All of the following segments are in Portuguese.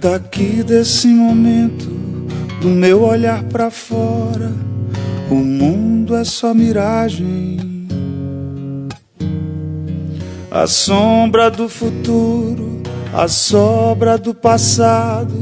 Daqui desse momento, do meu olhar para fora, o mundo é só miragem. A sombra do futuro, a sobra do passado,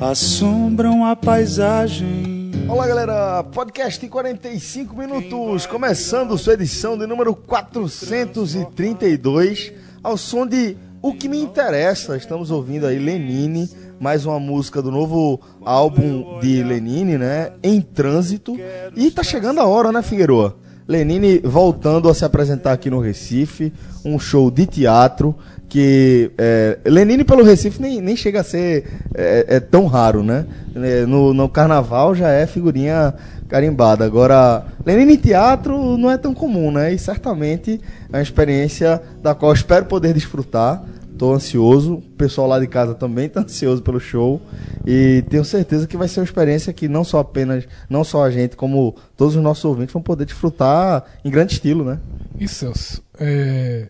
assombram a paisagem. Olá, galera. Podcast em 45 minutos, começando sua edição de número 432, ao som de O que me interessa. Estamos ouvindo aí Lenine, mais uma música do novo álbum de Lenine, né? Em trânsito. E tá chegando a hora, né, Figueroa? Lenine voltando a se apresentar aqui no Recife, um show de teatro que é, Lenine pelo Recife nem, nem chega a ser é, é tão raro, né? É, no, no carnaval já é figurinha carimbada. Agora, Lenine teatro não é tão comum, né? E certamente é uma experiência da qual espero poder desfrutar. Estou ansioso, o pessoal lá de casa também está ansioso pelo show e tenho certeza que vai ser uma experiência que não só apenas, não só a gente, como todos os nossos ouvintes vão poder desfrutar em grande estilo, né? Isso, Celso. É,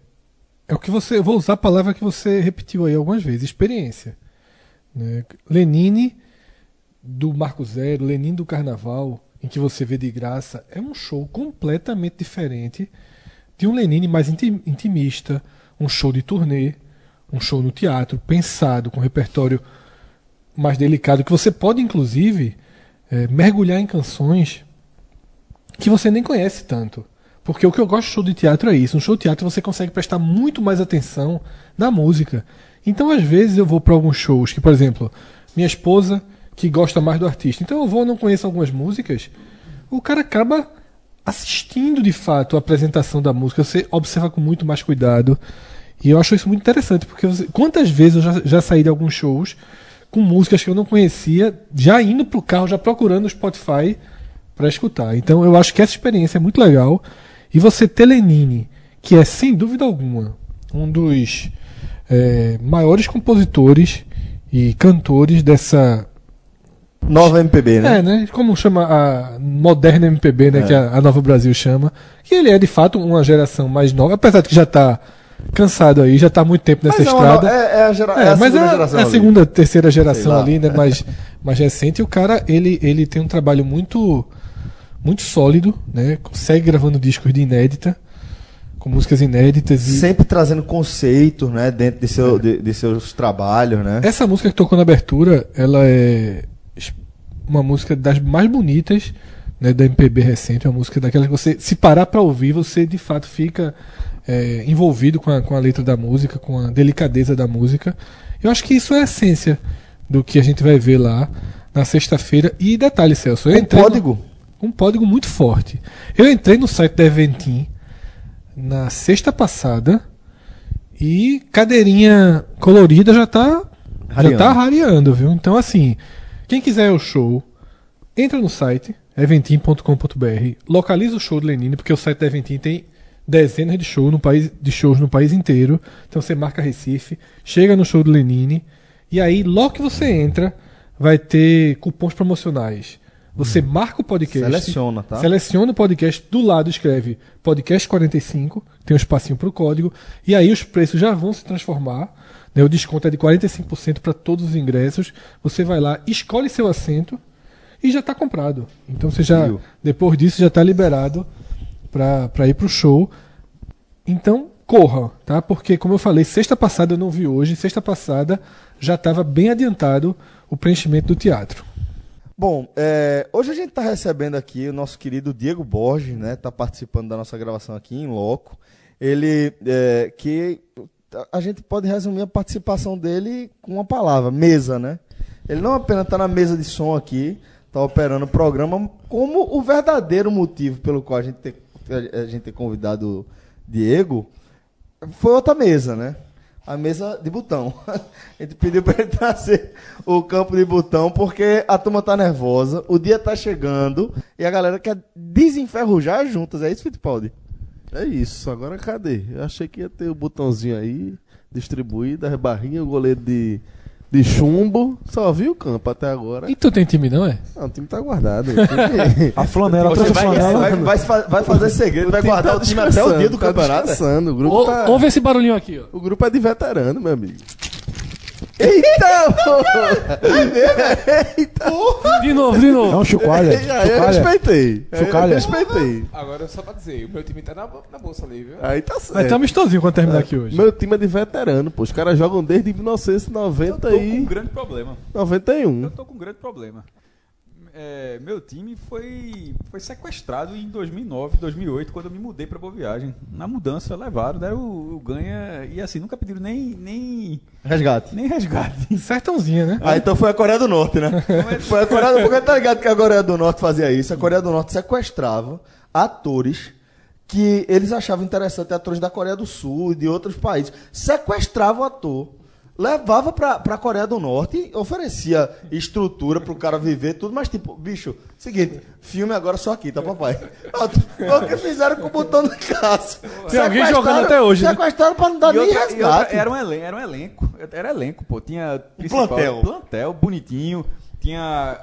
é o que você. Eu vou usar a palavra que você repetiu aí algumas vezes, experiência. Né? Lenine do Marco Zero, Lenine do Carnaval, em que você vê de graça, é um show completamente diferente de um Lenine mais intimista, um show de turnê, um show no teatro, pensado, com repertório mais delicado, que você pode, inclusive, é, mergulhar em canções que você nem conhece tanto. Porque o que eu gosto de show de teatro é isso. Um show de teatro você consegue prestar muito mais atenção na música. Então, às vezes, eu vou para alguns shows que, por exemplo, minha esposa que gosta mais do artista. Então, eu vou, não conheço algumas músicas. O cara acaba assistindo de fato a apresentação da música. Você observa com muito mais cuidado. E eu acho isso muito interessante, porque você, quantas vezes eu já, já saí de alguns shows com músicas que eu não conhecia, já indo pro carro, já procurando o Spotify para escutar. Então eu acho que essa experiência é muito legal. E você ter Lenine, que é sem dúvida alguma um dos é, maiores compositores e cantores dessa nova MPB, né? É, né? Como chama a moderna MPB, né? É. Que a, a, Nova Brasil chama. Que ele é de fato uma geração mais nova, apesar de que já está cansado aí, já está há muito tempo nessa mas é estrada. É, é, a, gera, é, é a mas. É a segunda, terceira geração ali, né? Mais, mais recente. E o cara, ele, ele tem um trabalho muito muito sólido, né? Segue gravando discos de inédita, com músicas inéditas. E... Sempre trazendo conceitos, né? Dentro de, seu, de, de, seus trabalhos, né? Essa música que tocou na abertura, ela é uma música das mais bonitas né, da MPB recente, uma música daquela que você, se parar para ouvir, você de fato fica é, envolvido com a, com a letra da música, com a delicadeza da música. Eu acho que isso é a essência do que a gente vai ver lá na sexta-feira. E detalhe, Celso, eu um código. No um código muito forte. Eu entrei no site da Eventim na sexta passada e cadeirinha colorida já tá já tá rareando, viu? Então assim, quem quiser o show, entra no site eventim.com.br, localiza o show do Lenine, porque o site da Eventim tem dezenas de shows no país de shows no país inteiro. Então você marca Recife, chega no show do Lenine e aí logo que você entra vai ter cupons promocionais você marca o podcast. Seleciona, tá? Seleciona o podcast, do lado escreve podcast 45, tem um espacinho para o código, e aí os preços já vão se transformar. Né? O desconto é de 45% para todos os ingressos. Você vai lá, escolhe seu assento e já está comprado. Então você já, depois disso, já está liberado para ir para o show. Então, corra, tá? Porque, como eu falei, sexta passada eu não vi hoje, sexta passada já estava bem adiantado o preenchimento do teatro. Bom, é, hoje a gente está recebendo aqui o nosso querido Diego Borges, né? Está participando da nossa gravação aqui em loco. Ele é, que a gente pode resumir a participação dele com uma palavra, mesa, né? Ele não apenas está na mesa de som aqui, está operando o programa, como o verdadeiro motivo pelo qual a gente tem, a gente tem convidado o Diego foi outra mesa, né? A mesa de botão. A gente pediu para ele trazer o campo de botão porque a turma tá nervosa, o dia tá chegando e a galera quer desenferrujar juntas. É isso, Fittipaldi? É isso. Agora cadê? Eu achei que ia ter o botãozinho aí, distribuído, as barrinhas, o goleiro de, de chumbo, só vi o campo até agora. E tu tem time, não é? Não, o time tá guardado. O time- A flanela, Você trouxe vai, flanela. vai, vai, vai fazer segredo, vai guardar o time até o dia do tá campeonato. descansando, O grupo, Ou- tá, Ouve esse barulhinho aqui, ó. o grupo é de veterano, meu amigo. Eita, porra! Eita! De novo, de novo. Não, chucalha. Aí eu chucalha. respeitei. Aí eu Chucalha. respeitei. Agora, só pra dizer, o meu time tá na, na bolsa ali, viu? Aí tá certo. Vai ter amistosinho quando terminar aqui hoje. Meu time é de veterano, pô. Os caras jogam desde Eu 1990 tô com um e grande problema. 91. Eu tô com um grande problema. É, meu time foi, foi sequestrado em 2009, 2008, quando eu me mudei pra Boa Viagem. Na mudança, levaram, deram o, o ganha e assim, nunca pediram nem, nem, Resgate. nem resgate. Sertãozinha, né? Ah, então foi a Coreia do Norte, né? Foi a Coreia do Norte, porque tá ligado que a Coreia do Norte fazia isso. A Coreia do Norte sequestrava atores que eles achavam interessante, atores da Coreia do Sul e de outros países. Sequestrava o ator, levava pra, pra Coreia do Norte, oferecia estrutura pro cara viver, tudo, mas tipo, bicho, seguinte, filme agora só aqui, tá, papai? O que fizeram com o botão do caso. Tem alguém jogando até hoje, né? Sequestraram pra não dar E nem outra- e outra- resgate. era, um elenco, era um elenco, era elenco, pô. Tinha principal- plantel. plantel bonitinho, tinha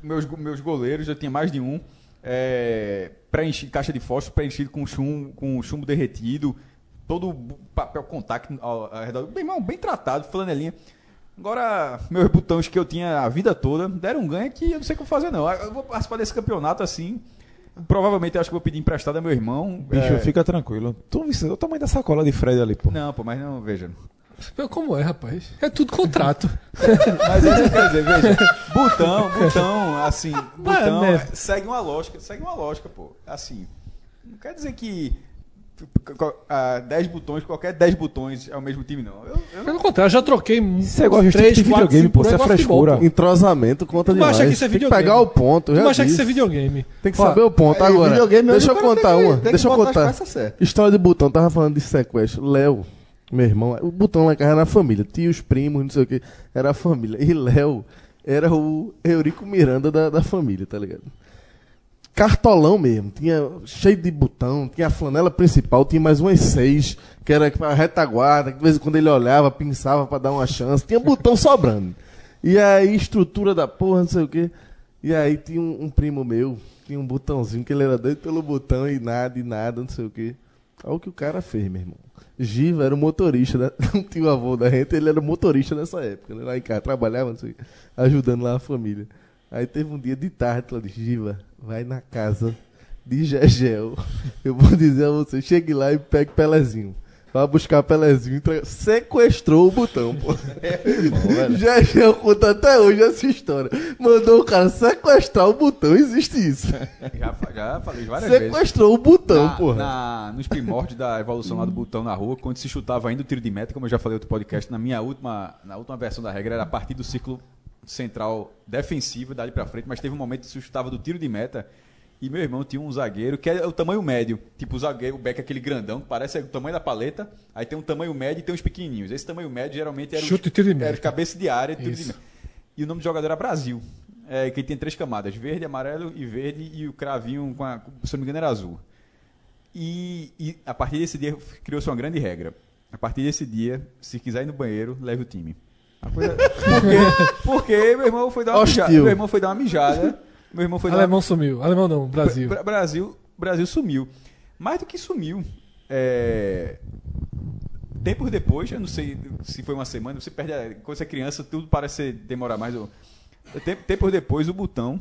meus, meus goleiros, eu tinha mais de um, é, preenchido, caixa de fósforo preenchido com chumbo, com chumbo derretido, todo o papel contact ao, ao redor, bem, irmão, bem tratado, flanelinha. Agora, meus botões que eu tinha a vida toda deram um ganho que eu não sei o que fazer, não. Eu vou participar desse campeonato assim. Provavelmente eu acho que vou pedir emprestado a meu irmão. Bicho, É, fica tranquilo. Tu viu o tamanho da sacola de Fred ali, pô. Não, pô, mas não, veja. Como é, rapaz? É tudo contrato. Mas é isso que eu quero dizer, veja. Botão, botão, assim, botão é, segue uma lógica, segue uma lógica, pô. Assim, não quer dizer que ah, 10 botões, qualquer 10 botões é o mesmo time, não. Eu, eu Pelo contrário, eu já troquei Isso é igual a de videogame, pô. Isso é frescura. Entrosamento conta Tu demais. acha que isso é Tem que pegar o ponto. Tu acha que isso é videogame? Tem que Ó, saber o ponto é, agora. videogame, Deixa eu contar tem uma. tem Deixa eu contar. História de botão, tava falando de sequestro. Léo, meu irmão, o botão lá em casa era na família. Tios, primos, não sei o que. Era a família. E Léo era o Eurico Miranda da, da família, tá ligado? Cartolão mesmo, tinha cheio de botão, tinha a flanela principal, tinha mais umas seis, que era a retaguarda, que de vez em quando ele olhava, pensava pra dar uma chance, tinha botão sobrando. E aí, estrutura da porra, não sei o que. E aí tinha um, um primo meu, tinha um botãozinho que ele era doido pelo botão e nada, e nada, não sei o que. Olha o que o cara fez, meu irmão. Giva era o motorista, da, um tio avô da gente, ele era motorista nessa época, né? lá em casa, trabalhava, não sei, o quê, ajudando lá a família. Aí teve um dia de tarde, ela Giva, vai na casa de Gegel. Eu vou dizer a você, chegue lá e pegue Pelezinho. Vai buscar Pelezinho, entrega- sequestrou o botão, pô. Gegel conta até hoje essa história. Mandou o cara sequestrar o botão, existe isso. já, já falei várias vezes. Sequestrou o botão, na, porra. na- nos primórdios da evolução lá do botão na rua, quando se chutava ainda o tiro de meta, como eu já falei no outro podcast, na minha última, na última versão da regra era a partir do círculo central defensivo, dali pra frente, mas teve um momento que se chutava do tiro de meta e meu irmão tinha um zagueiro que é o tamanho médio, tipo o zagueiro, o back é aquele grandão, que parece o tamanho da paleta, aí tem um tamanho médio e tem uns pequenininhos. Esse tamanho médio geralmente era Chute e tiro de era meta. cabeça de área, tiro de Isso. meta. E o nome do jogador era Brasil. É, que tem três camadas: verde, amarelo e verde, e o cravinho, com a, se não me engano, era azul. E, e a partir desse dia criou-se uma grande regra. A partir desse dia, se quiser ir no banheiro, leve o time. A coisa- Porque, porque meu irmão foi dar uma Hostil. mijada. Meu irmão foi dar uma mijada. Meu irmão foi dar uma Alemão sumiu. Alemão não, Brasil. Bra- Brasil, Brasil sumiu. Mais do que sumiu. É... Tempos depois, eu não sei se foi uma semana, você perde a... quando você é criança, tudo parece demorar mais. Tempos depois, o botão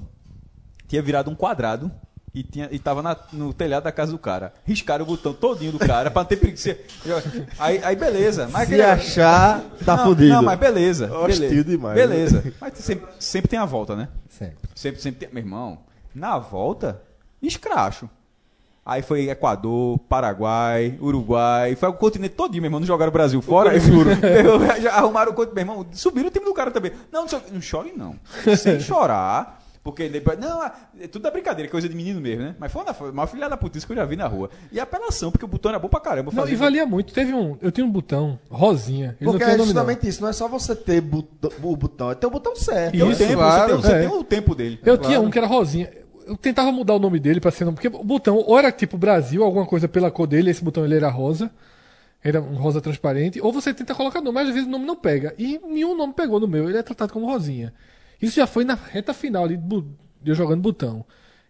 tinha virado um quadrado e, tinha, e tava na- no telhado da casa do cara. Riscaram o botão todinho do cara pra não ter ser- Aí, aí beleza. Mas Se aquele- achar, tá não, fudido. Não, mas beleza. Hostil beleza, demais, Beleza. Mas sempre, sempre tem a volta, né? Sempre. Sempre, sempre tem. Meu irmão, na volta, escracho. Aí foi Equador, Paraguai, Uruguai, foi o continente todinho, meu irmão. Não jogaram o Brasil fora. meu, já arrumaram o continente, meu irmão. Subiram o time do cara também. Não, não, não chore não. Sem chorar. Porque depois. Não, é tudo da brincadeira, coisa de menino mesmo, né? Mas foi uma, uma filha da putice que eu já vi na rua. E apelação, porque o botão era bom pra caramba. Não, e valia muito. Teve um. Eu tinha um botão rosinha. Ele Porque é não. justamente isso, não é só você ter botão- o botão, é ter o botão certo. Tem um Isso, tempo, claro. você, tem, você É. tem o tempo dele. Eu tinha um que era rosinha. Eu tentava mudar o nome dele pra ser nome, porque o botão ou era tipo Brasil, alguma coisa pela cor dele, esse botão ele era rosa. era um rosa transparente, ou você tenta colocar nome, mas às vezes o nome não pega. E nenhum nome pegou no meu, ele é tratado como rosinha. Isso já foi na reta final ali de eu jogando botão.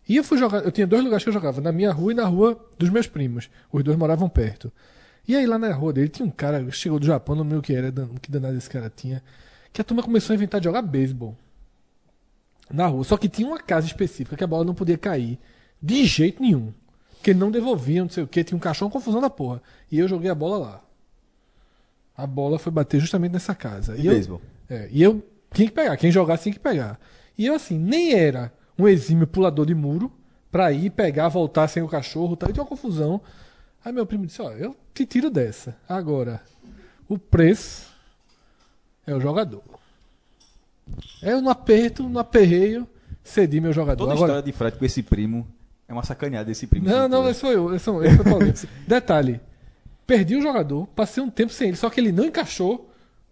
E eu fui jogar, eu tinha dois lugares que eu jogava, na minha rua e na rua dos meus primos. Os dois moravam perto. E aí lá na rua dele tinha um cara, chegou do Japão, não lembro o que era, que danado esse cara tinha, que a turma começou a inventar de jogar beisebol na rua. Só que tinha uma casa específica que a bola não podia cair de jeito nenhum. Porque não devolviam, não sei o que, tinha um caixão, confusão da porra. E eu joguei a bola lá. A bola foi bater justamente nessa casa. E beisebol. é, e eu tinha que pegar, quem jogasse tinha que pegar. E eu, assim, nem era um exímio pulador de muro pra ir pegar, voltar sem o cachorro e tal. E tinha uma confusão. Aí meu primo disse: Ó, eu te tiro dessa. Agora, o preço é o jogador. Eu no aperto, no aperreio, cedi meu jogador. Toda a Agora, história de Fred com esse primo é uma sacaneada desse primo. não, não, esse foi eu. Esse, esse foi Paulinho. Detalhe: perdi o jogador, passei um tempo sem ele, só que ele não encaixou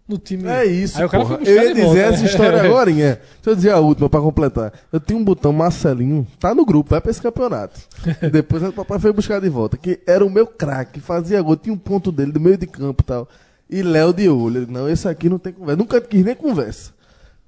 no time. É isso, Aí porra. Eu ia dizer volta. essa história agora, Deixa eu dizer a última pra completar. Eu tinha um botão Marcelinho, tá no grupo, vai pra esse campeonato. Depois o papai foi buscar de volta, que era o meu craque, fazia gol, tinha um ponto dele do meio de campo e tal. E Léo de olho. Não, esse aqui não tem conversa. Nunca quis nem conversa.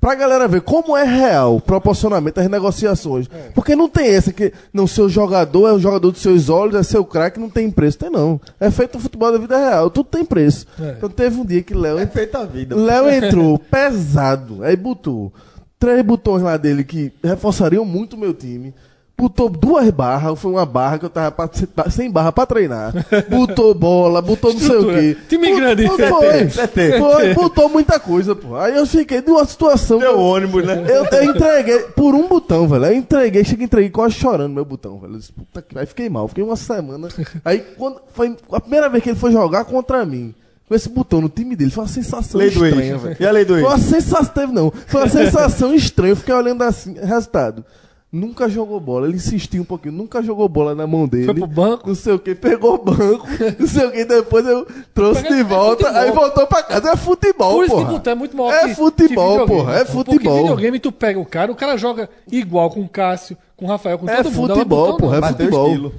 Pra galera ver como é real, proporcionalmente, as negociações. Porque não tem essa que, não, seu jogador é o jogador dos seus olhos, é seu craque, não tem preço. Tem não. É feito o futebol da vida real, tudo tem preço. É. Então teve um dia que Léo É feita a vida. Léo entrou pesado, aí botou três botões lá dele que reforçariam muito o meu time. Botou duas barras, foi uma barra que eu tava pra- sem barra pra treinar. Botou bola, botou não sei o quê. Time grande. Foi, CT. foi, botou muita coisa, pô. Aí eu fiquei de uma situação. Deu ônibus, né? Eu, eu entreguei por um botão, velho. Eu entreguei, cheguei, entreguei quase chorando meu botão, velho. Eu disse, puta que- Aí fiquei mal, fiquei uma semana. Aí quando foi a primeira vez que ele foi jogar contra mim, com esse botão no time dele, foi uma sensação Lei estranha, velho. E a lei do Foi uma sensação, teve não. Foi uma sensação estranha. Eu fiquei olhando assim, resultado. Nunca jogou bola, ele insistiu um pouquinho, nunca jogou bola na mão dele. Foi pro banco. Não sei o que, pegou o banco, não sei o que, depois eu trouxe Pega- de é volta, futebol. aí voltou pra casa. É futebol, Por isso que porra. botão é muito maior É que, futebol, que porra, é Porque futebol. videogame tu pega o cara, o cara joga igual com o Cássio, com o Rafael, com É todo mundo. Agora, futebol, porra, é futebol.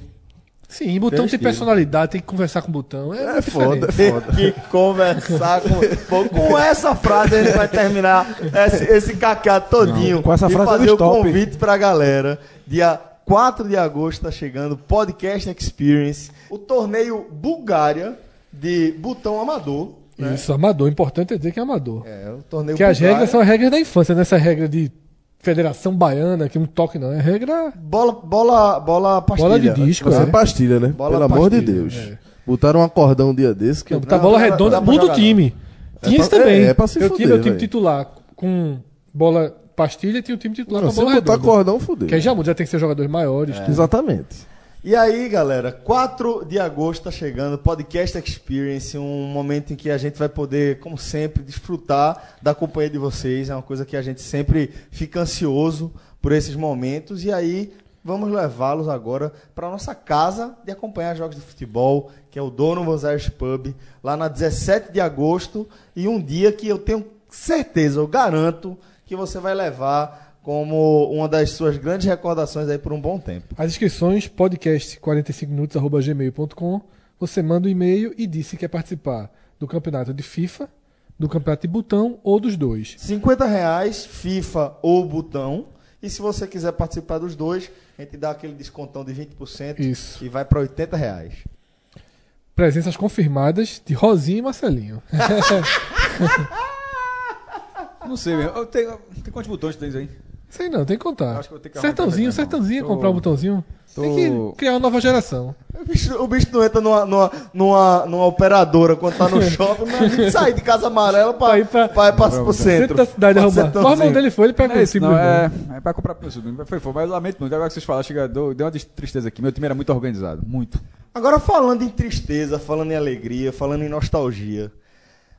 Sim, botão tem tem personalidade, tem que conversar com o botão. É, É foda, diferente. é foda. que conversar com. Bom, com essa frase a gente vai terminar esse, esse caqueado todinho. Não, com essa e frase fazer o stop. convite pra galera. Dia 4 de agosto tá chegando Podcast Experience, o torneio Bulgária de botão amador. Né? Isso, amador. Importante é dizer que é amador. É, o torneio Porque as Bulgária. regras são as regras da infância, nessa regra de Federação Baiana, que não toque não. É regra Bola, bola, bola pastilha. bola de disco. Você é É. pastilha, né? Bola Pelo amor de pastilha, Deus. é. Botaram um acordão um dia desse que. Não, botar Não, bola redonda, muda o time. Tinha pra- isso também. é, é pra se eu fuder, tinha meu time titular com bola pastilha e tinha o time titular Não, com se bola botar redonda. acordão, fudeu. Que aí já muda, já tem que ser jogadores maiores. É. Exatamente. E aí, galera, 4 de agosto tá chegando, Podcast Experience, um momento em que a gente vai poder, como sempre, desfrutar da companhia de vocês. É uma coisa que a gente sempre fica ansioso por esses momentos. E aí, vamos levá-los agora para nossa casa de acompanhar jogos de futebol, que é o Donovan's Irish Pub, lá na 17 de agosto. E um dia que eu tenho certeza, eu garanto, que você vai levar como uma das suas grandes recordações aí por um bom tempo. As inscrições, podcast 45minutos.gmail.com. Você manda um e-mail e diz se quer participar do campeonato de FIFA, do campeonato de botão ou dos dois. 50 reais, FIFA ou botão. E se você quiser participar dos dois, a gente dá aquele descontão de 20% Isso. e vai para 80 reais. Presenças confirmadas de Rosinha e Marcelinho. Não sei mesmo. Tem quantos botões tu tens aí? Sei não, tem que contar. Acho que vou ter que sertãozinho, pra sertãozinho, Tô- comprar um botãozinho. Tem tô- que criar uma nova geração. O bicho, o bicho não entra numa, numa, numa, numa operadora quando tá no shopping, mas a gente sair de Casa Amarela pra, Pra ir pra- pra, ir pra, pro Centro centro. da cidade Pra arrumar. O irmão dele foi, ele pegou Não é não, do é, é pra comprar pro meu sobrinho. Foi, foi, mas eu lamento muito. Agora que vocês falaram, chega, deu, deu uma tristeza aqui. Meu time era muito organizado. Muito. Agora, falando em tristeza, falando em alegria, falando em nostalgia,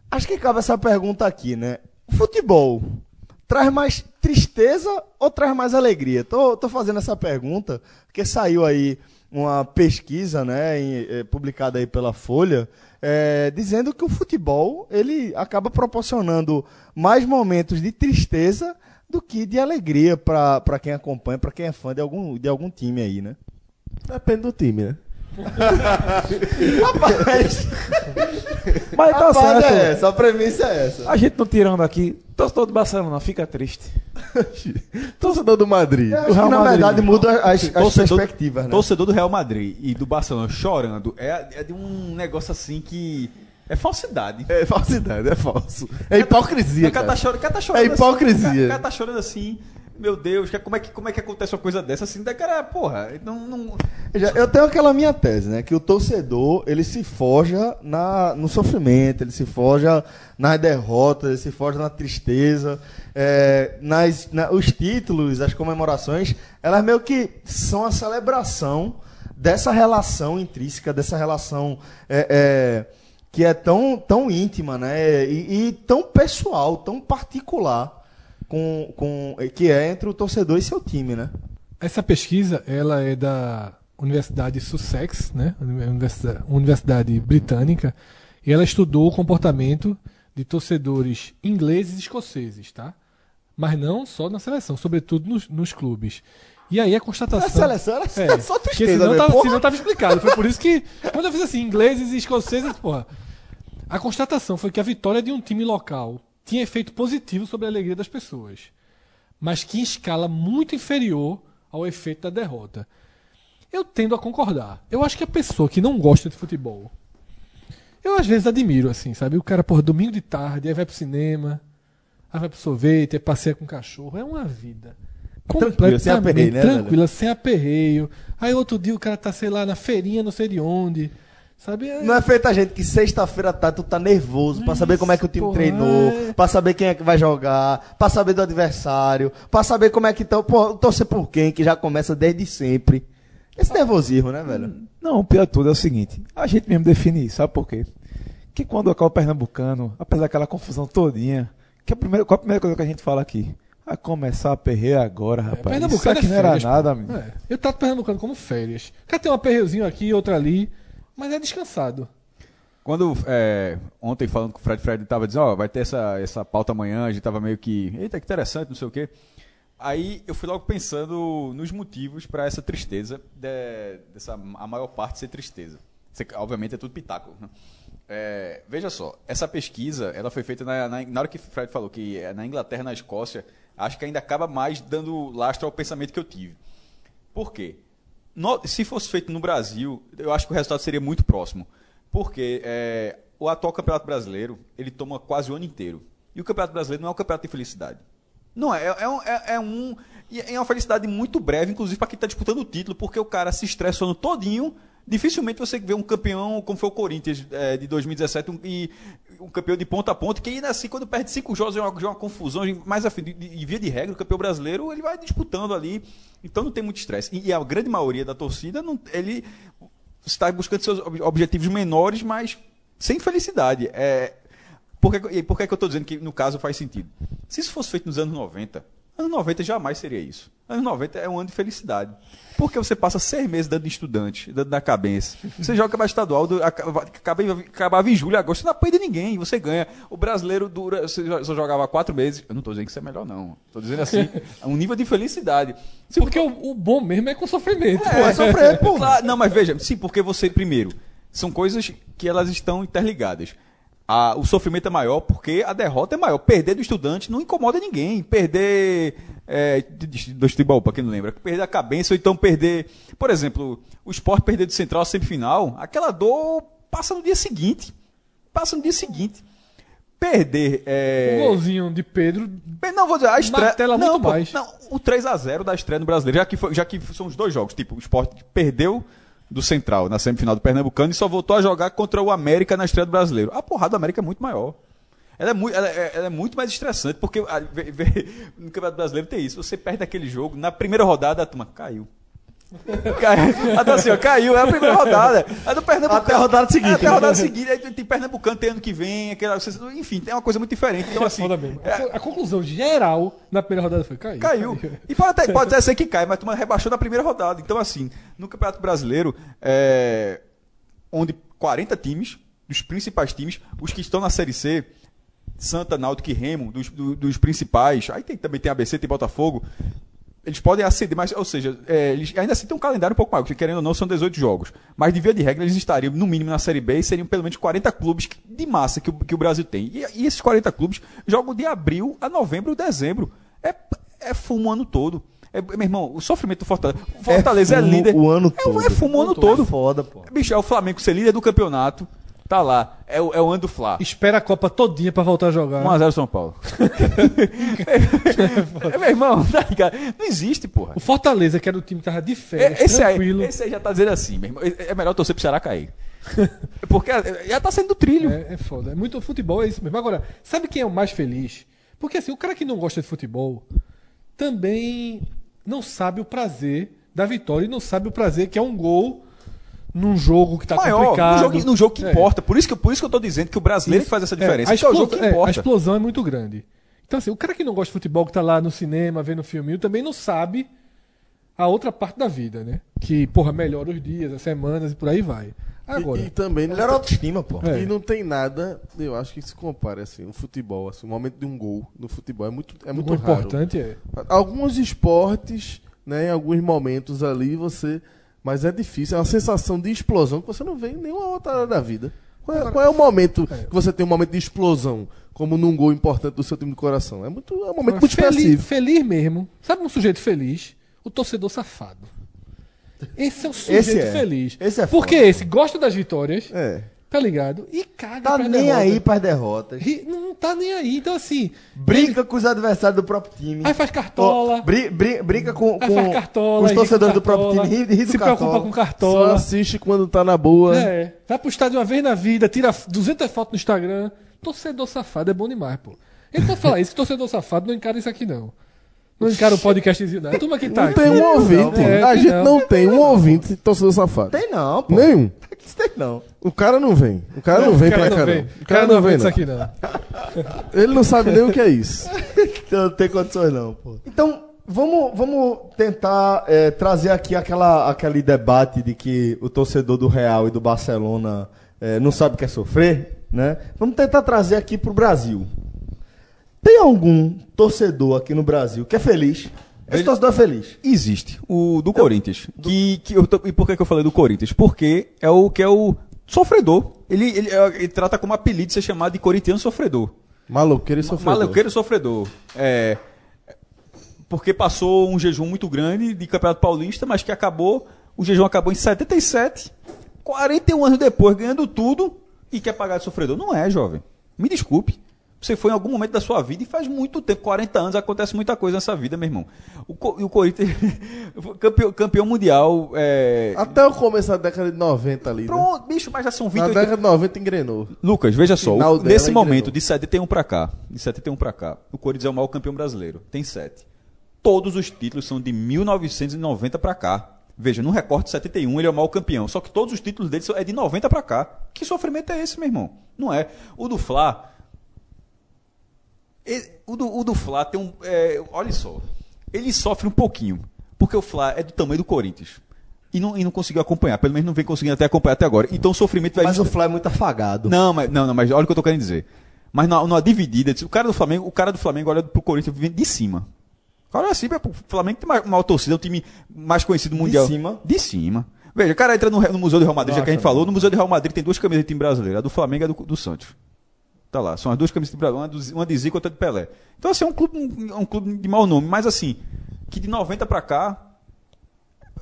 acho que cabe essa pergunta aqui, né? O futebol traz mais tristeza ou traz mais alegria? Tô, tô fazendo essa pergunta porque saiu aí uma pesquisa, né, em- eh, publicada aí pela Folha, eh, dizendo que o futebol ele acaba proporcionando mais momentos de tristeza do que de alegria para quem acompanha, para quem é fã de algum, de algum time aí, né? Depende do time, né? Rapaz, Mas tá a parada certo. é essa, a premissa é essa. A gente não tirando aqui. Torcedor do Barcelona, fica triste. Torcedor do Madrid. Eu acho do que, Real na Madrid. verdade, muda as, as Torcedor- perspectivas, né? Torcedor do Real Madrid e do Barcelona chorando é, é de um negócio assim que. É falsidade. É falsidade, é falso. É hipocrisia, O cara tá cara. chorando, cara tá chorando É hipocrisia. Assim, o cara tá chorando assim. Meu Deus, que- como é que, como é que acontece uma coisa dessa assim? Da cara, porra, não, não, Eu tenho aquela minha tese, né? Que o torcedor, ele se forja na, no sofrimento, ele se forja nas derrotas, ele se forja na tristeza. é, nas, na- os títulos, as comemorações, elas meio que são a celebração dessa relação intrínseca, dessa relação é, é, que é tão, tão íntima, né? E, e tão pessoal, tão particular com, com, que é entre o torcedor e seu time, né? Essa pesquisa, ela é da Universidade Sussex, né? Universidade, universidade britânica, e ela estudou o comportamento de torcedores ingleses e escoceses, tá? Mas não só na seleção, sobretudo nos, nos clubes. E aí a constatação. Na seleção era É, só porque tristeza, senão né? tava, senão tava explicado. Foi por isso que, quando eu fiz assim, ingleses e escoceses, porra. A constatação foi que a vitória de um time local tinha efeito positivo sobre a alegria das pessoas, mas que em escala muito inferior ao efeito da derrota. Eu tendo a concordar. Eu acho que a pessoa que não gosta de futebol, eu às vezes admiro, assim, sabe? O cara, porra, domingo de tarde, aí vai pro cinema, aí vai pro sorvete, aí passeia com o cachorro. É uma vida. Tranquila, sem aperreio, né? Tranquila, sem aperreio. Aí outro dia o cara tá, sei lá, na feirinha, não sei de onde. Sabe? É- Não é feita a gente que sexta-feira tarde tu tá nervoso pra saber como é que o time porra, treinou, é. pra saber quem é que vai jogar, pra saber do adversário, pra saber como é que estão. Pô, torcer por quem, que já começa desde sempre. Esse nervosismo, né, velho? Não, o pior de tudo é o seguinte: a gente mesmo define isso, sabe por quê? Que quando acaba o Pernambucano, apesar daquela confusão todinha, que a primeira, qual a primeira coisa que a gente fala aqui? Vai começar a perrer agora, rapaz. Isso Pernambucano aqui é não era férias, nada, amigo. É, eu trato Pernambucano como férias. Cara tem um aperreuzinho aqui e outro ali, mas é descansado. Quando é, ontem falando com o Fred, Fred tava dizendo, ó, vai ter essa, essa pauta amanhã, a gente tava meio que, eita, que interessante, não sei o quê. Aí eu fui logo pensando nos motivos para essa tristeza, de- dessa a maior parte ser tristeza. Isso, obviamente é tudo pitáculo. né? É, veja só, essa pesquisa, ela foi feita na, na, na hora que o Fred falou que é na Inglaterra, na Escócia, acho que ainda acaba mais dando lastro ao pensamento que eu tive. Por quê? No- se fosse feito no Brasil, eu acho que o resultado seria muito próximo. Porque é, o atual Campeonato Brasileiro, ele toma quase o ano inteiro. E o Campeonato Brasileiro não é um campeonato de felicidade. Não é, é, é um, é, é um- é uma felicidade muito breve, inclusive para quem está disputando o título, porque o cara se estressa o ano todinho. Dificilmente você vê um campeão como foi o Corinthians é, de 2017 um, e um campeão de ponta a ponta, que ainda assim, quando perde cinco jogos, é uma, é uma confusão. Mas, afim, de, via de regra, o campeão brasileiro ele vai disputando ali, então não tem muito estresse. E, e a grande maioria da torcida, não, ele está buscando seus ob- objetivos menores, mas sem felicidade. É, por que, e por que, que eu estou dizendo que no caso faz sentido? Se isso fosse feito nos anos 90, anos 90 jamais seria isso. Anos 90 é um ano de felicidade. Porque você passa seis meses dando estudante, dando na cabeça. Você joga campeonato estadual, do, acaba, acaba- acabava em julho, agosto, você não apanha de ninguém, você ganha. O brasileiro dura, você só jogava quatro meses. Eu não estou dizendo que isso é melhor, não. Estou dizendo assim, é um nível de felicidade. Se Porque o, o bom mesmo é com sofrimento. Pô, é sofrer, pô. Claro, não, mas veja, sim, porque você, primeiro, são coisas que elas estão interligadas. A- o sofrimento é maior porque a derrota é maior. Perder do estudante não incomoda ninguém. Perder é, do para quem não lembra, perder a cabeça ou então perder. Por exemplo, o esporte perder do Central a semifinal, aquela dor passa no dia seguinte. Passa no dia seguinte. Perder. É... O golzinho de Pedro. Não, vou dizer, a estreia. Martela não, muito pô, mais. Não, o 3x0 da estreia no brasileiro, já que, foi- já que são os dois jogos. Tipo, o Sport perdeu do Central na semifinal do Pernambucano e só voltou a jogar contra o América na estreia do brasileiro. A porrada do América é muito maior. Ela é muito, ela é, ela é muito mais estressante, porque ah, vê- vê- no Campeonato Brasileiro tem isso. Você perde aquele jogo, na primeira rodada, a turma caiu. Caiu. Até assim, ó, caiu, é a primeira rodada. Do Pernambucano. Até a rodada seguinte, É, até a né? rodada seguinte. Aí tem Pernambucano tem ano que vem, aquela, enfim, tem uma coisa muito diferente. Então, assim, é, A conclusão geral na primeira rodada foi cair. Caiu. E pode até, pode até ser que caia, mas turma rebaixou na primeira rodada. Então, assim, no Campeonato Brasileiro, é, onde 40 times, dos principais times, os que estão na Série C, Santa, Náutico e Remo, dos, do- dos principais, aí tem, também tem ABC, tem Botafogo, Eles podem aceder, mas, ou seja, é, eles ainda assim têm um calendário um pouco maior, porque querendo ou não, são 18 jogos. Mas de via de regra, eles estariam, no mínimo, na Série B e seriam pelo menos 40 clubes de massa que o, que o Brasil tem. E, e esses 40 clubes jogam de abril a novembro, dezembro. É, é fumo o ano todo. É, meu irmão, o sofrimento do Fortaleza. O Fortaleza é, fumo líder. o ano É, todo. é fumo o ano todo. É foda, pô. Bicho, é o Flamengo ser líder do campeonato. Tá lá. É, o- é o ano do Fla. Espera a Copa todinha pra voltar a jogar. 1x0 São Paulo. é, meu irmão, tá ligado? Não existe, porra. O Fortaleza, que era o time que tava de férias, É, esse, aí, tranquilo. esse aí já tá dizendo assim, meu irmão. É é melhor torcer pro Ceará cair. Porque é, já tá saindo do trilho. É, é foda. É muito futebol, é isso mesmo. Agora, sabe quem é o mais feliz? Porque assim, o cara que não gosta de futebol também não sabe o prazer da vitória e não sabe o prazer que é um gol num jogo que tá Maior, complicado. no jogo, no jogo que É. importa. Por isso que, por isso que eu tô dizendo que o brasileiro que faz essa diferença. É, a, porque é o explosão, jogo que é, a importa. explosão é muito grande. Então, assim, o cara que não gosta de futebol, que tá lá no cinema, vendo filminho, também não sabe a outra parte da vida, né? Que, porra, melhora os dias, as semanas e por aí vai. Agora, E, e também não, Melhor autoestima, pô. É. e não tem nada, eu acho que se compara assim, o futebol, assim, o momento de um gol no futebol é muito, é muito importante é. Alguns esportes, né, em alguns momentos ali você, mas é difícil, é uma sensação de explosão que você não vê em nenhuma outra área da vida. Qual é, qual é o momento É. que você tem um momento de explosão, como num gol importante do seu time de coração? É muito, é um momento muito feliz, específico. feliz mesmo. Sabe um sujeito feliz? O torcedor safado. Esse é o sujeito Esse é. feliz. Esse é Porque foda. esse gosta das vitórias, É. tá ligado? E caga Tá pra nem derrota. aí pras derrotas. Ri- Não tá nem aí. Então, assim. Brinca com os adversários do próprio time. Aí faz cartola. Ó, bri- bri- brinca com, Aí com faz cartola. os torcedores do próprio time. Ri, ri do se cartola. preocupa com Só cartola. assiste quando tá na boa. É. Vai pro estádio uma vez na vida, tira 200 fotos no Instagram. Torcedor safado é bom demais, pô. Ele pode falar isso, que torcedor safado não encara isso aqui, não. Não encara o podcastzinho, não. A turma que tá Não aqui. tem um ouvinte. É, a gente não. não, tem um ouvinte torcedor safado. Tem não, pô. Nenhum. Tem não. O cara não vem. O cara não, vem o cara pra não cá, vem. não. O cara não vem isso aqui, não. Ele não sabe nem o que é isso. Então, Não tem condições não, pô. Então, vamos, vamos tentar é, trazer aqui aquela, aquele debate de que o torcedor do Real e do Barcelona é, não sabe o que é sofrer, né? Vamos tentar trazer aqui pro Brasil. Tem algum torcedor aqui no Brasil que é feliz? Esse torcedor é feliz. Existe. O do Corinthians. Que, que eu tô- e por que, que eu falei do Corinthians? Porque é o que é o sofredor. Ele, ele, é- ele trata como apelido ser chamado de corintiano sofredor. Maloqueiro e sofredor. Maloqueiro sofredor. É, porque passou um jejum muito grande de Campeonato Paulista, mas que acabou. O jejum acabou em 77, 41 anos depois, ganhando tudo e quer pagar de sofredor. Não é, jovem. Me desculpe. Você foi em algum momento da sua vida e faz muito tempo, 40 anos, acontece muita coisa nessa vida, meu irmão. O, o Corinthians, campeão, campeão mundial. É... Até o começo da década de 90 ali. Né? Pronto, bicho, mas já são 20 Na década de 90 engrenou. Lucas, veja só, o- nesse engrenou. momento, de 71 pra cá, de 71 pra cá, o Corinthians é o maior campeão brasileiro, tem sete. Todos os títulos são de 1990 pra cá. Veja, no recorte de 71 ele é o maior campeão, só que todos os títulos dele são- é de 90 pra cá. Que sofrimento é esse, meu irmão? Não é. O do Fla, o do, o do Fla tem um. é, olha só. Ele sofre um pouquinho. Porque o Fla é do tamanho do Corinthians. E não, e não conseguiu acompanhar. Pelo menos não vem conseguindo até acompanhar até agora. Então o sofrimento vai Mas o Fly é muito afagado. não, mas, não, não, mas olha o que eu tô querendo dizer. Mas numa, numa dividida, o cara do Flamengo, o cara do Flamengo olha pro Corinthians vem de cima. O cara olha assim, o Flamengo tem mais, maior torcida, é o time mais conhecido mundial. cima? De cima. Veja, o cara entra no, no Museu do Real Madrid, já que a gente Nossa, falou, no Museu do Real Madrid tem duas camisas de time brasileiro, a do Flamengo e a do, do Santos. Tá lá, são as duas camisas de brasileiro, uma, de Zico e outra de Pelé. Então, assim, é um clube, um, um clube de mau nome, mas assim, que de 90 pra cá,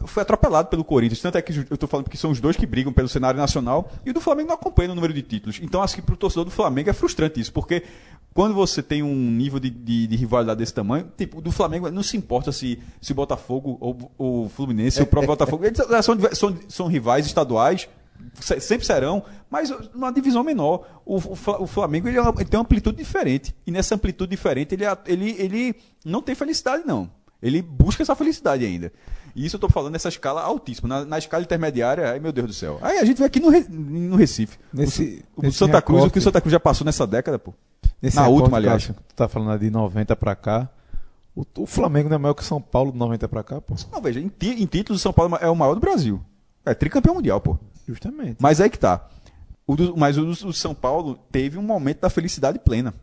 foi atropelado pelo Corinthians. Tanto é que eu tô falando que são os dois que brigam pelo cenário nacional e o do Flamengo não acompanha o número de títulos. Então acho que pro torcedor do Flamengo é frustrante isso, porque quando você tem um nível de, de- de rivalidade desse tamanho, tipo, o do Flamengo não se importa se, se o Botafogo ou o Fluminense, ou o próprio Botafogo, eles são, são, são rivais estaduais, sempre serão, mas numa divisão menor. O, o Fla- o Flamengo ele, é ele tem uma amplitude diferente. E nessa amplitude diferente ele, ele, ele não tem felicidade, não. Ele busca essa felicidade ainda. E isso eu tô falando nessa escala altíssima. Na, na escala intermediária, ai meu Deus do céu. Aí a gente vê aqui no, no Recife. Nesse- o, nesse Santa Cruz, o que o Santa Cruz já passou nessa década, pô. Nesse Na última, aliás. que Tu tá falando de 90 pra cá. O, o Flamengo não é maior que o São Paulo de 90 pra cá, pô. Não, veja, em, em títulos o São Paulo é o maior do Brasil. É tricampeão mundial, pô. Justamente. Mas aí que tá. O do- mas o do, São Paulo teve um momento da felicidade plena.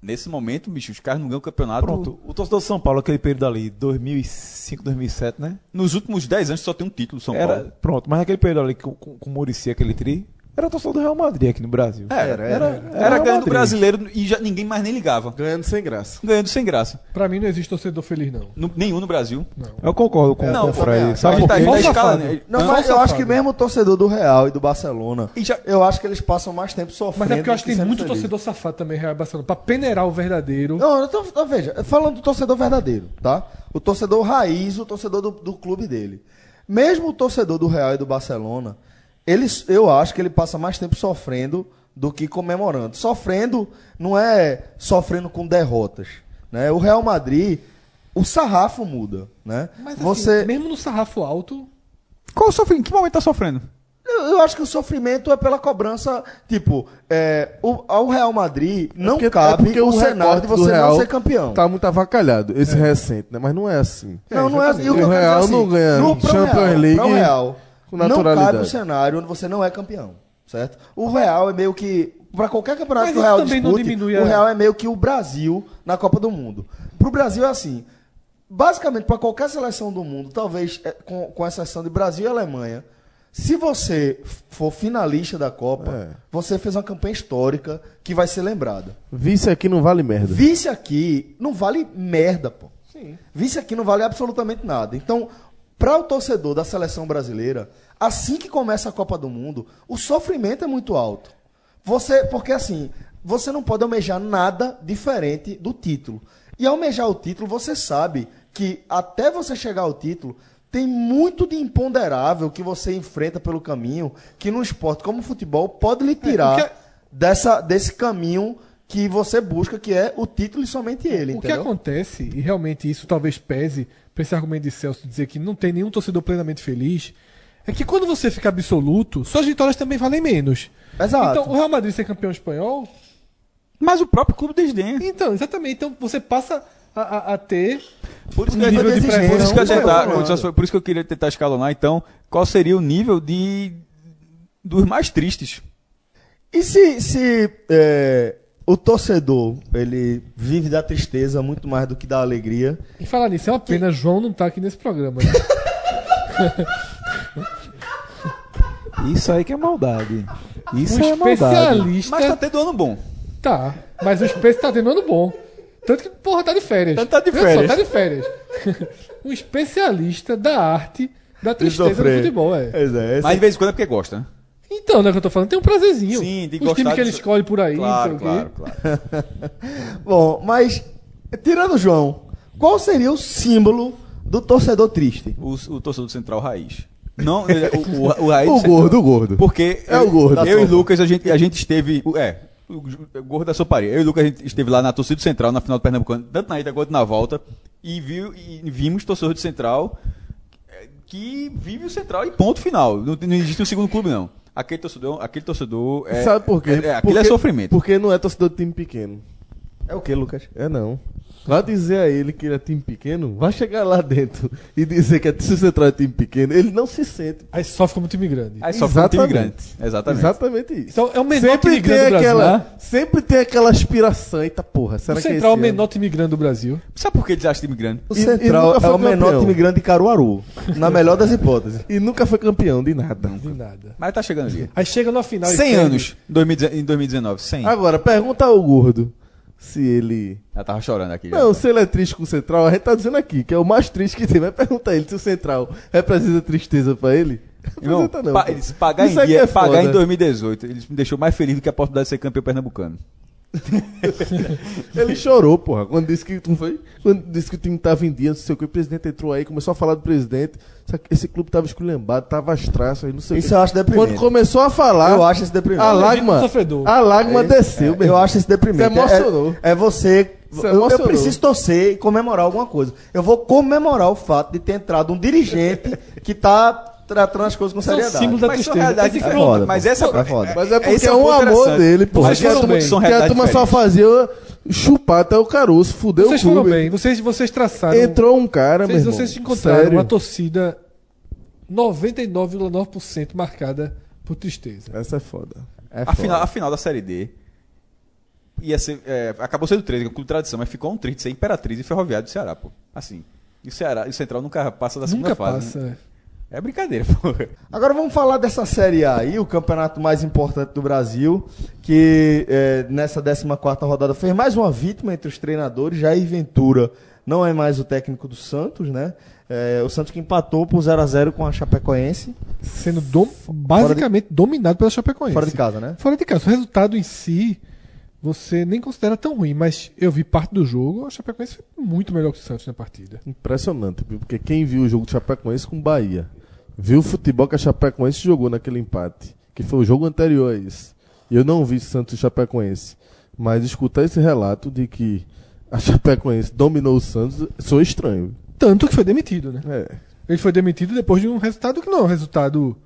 Nesse momento, bicho, os caras não ganham o campeonato. Pronto, o torcedor do São Paulo, aquele período ali, 2005, 2007, né? Nos últimos 10 anos só tem um título, São era, Paulo. Pronto, mas naquele período ali com, com, com o Muricy, aquele tri, era o torcedor do Real Madrid aqui no Brasil. Era, Era, era, era, era, ganhando Madrid. brasileiro e já ninguém mais nem ligava. Ganhando sem graça. Ganhando sem graça. Pra mim não existe torcedor feliz, não. No- nenhum no Brasil. Não. Eu concordo com, Não, com o Fred. também Sabe por tá, quê? tá Só escalando. safado. Não, Hã? mas eu acho que mesmo o torcedor do Real e do Barcelona, E já- eu acho que eles passam mais tempo sofrendo. Mas é porque eu acho que tem muito feliz. torcedor safado também, Real e Barcelona. Pra peneirar o verdadeiro. Não, então, então veja, falando do torcedor verdadeiro, tá? O torcedor raiz, o torcedor do, do clube dele. Mesmo o torcedor do Real e do Barcelona, eles, eu acho que ele passa mais tempo sofrendo do que comemorando. Sofrendo não é sofrendo com derrotas, né? O Real Madrid, o sarrafo muda, né? Mas assim, Você, mesmo no sarrafo alto, Qual o sofrimento? Em que momento tá sofrendo? eu, eu acho que o sofrimento é pela cobrança, tipo, é, o, ao Real Madrid não porque- cabe é porque o o cenário de você Real não ser campeão. Tá muito avacalhado, esse recente, né? Mas não é assim. Não, não é assim. O Real não ganha no, Champions Real, League pro Real, com Não naturalidade. cabe o cenário onde você não é campeão, certo? O Real é meio que para qualquer campeonato que o Real não dispute, diminui o Real é meio que o Brasil na Copa do Mundo. Pro Brasil é assim. Basicamente, para qualquer seleção do mundo, talvez é, com, com exceção de Brasil e Alemanha, se você for finalista da Copa, É. você fez uma campanha histórica que vai ser lembrada. Vice aqui não vale merda. Vice aqui não vale merda, pô. Vice aqui não vale absolutamente nada. Então, para o torcedor da seleção brasileira, assim que começa a Copa do Mundo, o sofrimento é muito alto. Você, porque assim, você não pode almejar nada diferente do título. E almejar o título, você sabe que até você chegar ao título, tem muito de imponderável que você enfrenta pelo caminho, que no esporte como o futebol pode lhe tirar o que- dessa, desse caminho que você busca, que é o título e somente ele. o que entendeu? acontece, e realmente isso talvez pese pra esse argumento de Celso dizer que não tem nenhum torcedor plenamente feliz, é que quando você fica absoluto, suas vitórias também valem menos. Exato. Então, o Real Madrid ser campeão espanhol, Mas o próprio clube desdenha. então, exatamente. Então, você passa a, a- a ter Por isso um que eu- nível de pressão. Por isso que eu tentar- não. por isso que eu queria tentar escalonar, então, qual seria o nível de dos mais tristes? E se, se é, o torcedor ele vive da tristeza muito mais do que da alegria? E falar nisso, é uma pena João não tá aqui nesse programa. Né? Isso aí que é maldade. Isso um é maldade. especialista. Mas tá tendo ano bom. Tá, mas o Space tá tendo ano bom. Tanto que, porra, tá de férias. Tanto tá de Olha só, férias. tá de férias. um especialista da arte da tristeza do futebol, é. Pois é, Mas de vez em quando é porque gosta, né? Então, né, que eu tô falando, tem um prazerzinho. Sim, de Os gostar times que ele escolhe por aí, Claro, o quê. claro, claro. Bom, mas tirando o João, qual seria o símbolo do torcedor triste? O, o torcedor do Central Raiz. Não, ele- o, o, o Raiz. O gordo, o gordo. Porque É o gordo. Eu e. Lucas, a gente, a gente esteve. o- É, o, o gordo da soparia. Eu e Lucas, a gente esteve lá na torcida do Central, na final do Pernambucano, tanto na ida quanto na volta, e, viu, e vimos torcedor do Central é, que vive o Central e ponto final. Não, não existe um segundo clube, não. Aquele torcedor, aquele torcedor é. Sabe por quê? É, é, aquilo é Porque- sofrimento. Porque não é torcedor de time pequeno. É o que, Lucas? É não. Vai dizer a ele que ele é time pequeno, vai chegar lá dentro e dizer que é se você traz time pequeno, ele não se sente. Aí sofre como time grande. Aí sofre um time Exatamente. grande. Exatamente. Exatamente isso. Então, é o menor sempre time grande do Brasil. aquela, né? sempre tem aquela aspiração, eita porra, será O que é Central é o esse ano? menor time grande do Brasil. Sabe por que eles acham time grande? O Central é o menor campeão. time grande de Caruaru, na melhor das hipóteses. E nunca foi campeão de nada. De nada. Mas tá chegando ali. Aí chega na final e 100 perde. anos 2019 em 2019. 100. Agora, pergunta ao gordo se ele. Já tava chorando aqui. já. Não, se ele é triste com o Central, a gente tá dizendo aqui que é o mais triste que tem. Vai perguntar ele se o Central representa tristeza pra ele. Representa não. pa- eles pagar Isso em dia, é pagar em foda. 2018, eles me deixou mais feliz do que a possibilidade de ser campeão pernambucano. Ele chorou, porra, quando disse que não foi, quando disse que o time tava em dia, não sei o que, o presidente entrou aí, começou a falar do presidente, que esse clube tava esculhambado, tava as traças aí, não sei Isso o eu que. acho deprimente. Quando começou a falar, Eu acho esse deprimente. a lágrima, a lágrima desceu, meu Eu acho esse deprimente. Você emocionou. É, é você. Você eu, eu preciso torcer e comemorar alguma coisa. Eu vou comemorar o fato de ter entrado um dirigente que tá tratando as coisas com São seriedade. símbolo da Mas tristeza. realidades Esse É foda, Mas pô. essa é foda. Mas é porque esse é, um um amor dele, porra. Vocês foram turma- bem. São que a turma só fazia chupar até o caroço, fudeu Vocês o clube. foram bem. Vocês, vocês traçaram. Entrou um cara, Vocês, meu vocês irmão, encontraram sério. uma torcida 99,9% marcada por tristeza. Essa é foda. É A foda. final, a final da Série D ia ser, é, acabou sendo 13, que é o clube de tradição, mas ficou um triste ser Imperatriz e Ferroviário do Ceará, pô. Assim. E o Ceará, e o Central nunca passa da segunda Nunca fase. passa. né? É. Brincadeira, pô. Agora vamos falar dessa Série A aí, o campeonato mais importante do Brasil, que é, nessa 14ª rodada fez mais uma vítima entre os treinadores, Jair Ventura não é mais o técnico do Santos, né? É, o Santos que empatou por 0 a 0 com a Chapecoense, Sendo dom- basicamente dominado pela Chapecoense. fora de casa, né? Fora de casa. O resultado em si, você nem considera tão ruim, mas eu vi parte do jogo, a Chapecoense foi muito melhor que o Santos na partida. Impressionante, porque quem viu o jogo de Chapecoense com Bahia, viu o futebol que a Chapecoense jogou naquele empate, que foi o jogo anterior a esse. E eu não vi Santos e Chapecoense, mas escutar esse relato de que a Chapecoense dominou o Santos, sou estranho. Tanto que foi demitido, né? É. Ele foi demitido depois de um resultado que não é um resultado.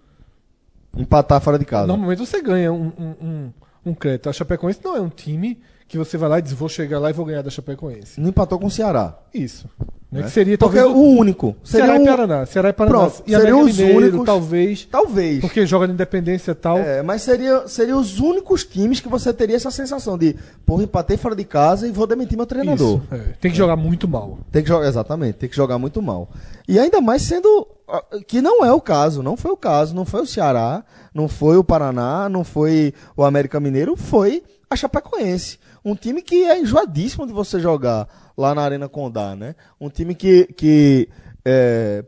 Empatar fora de casa. Normalmente você ganha um, um, um, um crédito. A Chapecoense não é um time que você vai lá e diz, vou chegar lá e vou ganhar da Chapecoense. Não empatou com o Ceará. Isso. Né? Que seria Porque talvez o único. Ceará Seria e um- Paraná. Ceará e Paraná. Pronto, e seriam os Mineiro, únicos- talvez. Talvez. Porque joga na Independência e tal. É, mas seria, seriam os únicos times que você teria essa sensação de, porra, empatei fora de casa e vou demitir meu treinador. É. Tem que jogar muito mal. Tem que jogar, exatamente, tem que jogar muito mal. E ainda mais sendo ah, que não é o caso, não foi o caso, não foi o Ceará, não foi o Paraná, não foi o América Mineiro, foi a Chapecoense. Um time que é enjoadíssimo de você jogar lá na Arena Condá, né? Um time que, que é,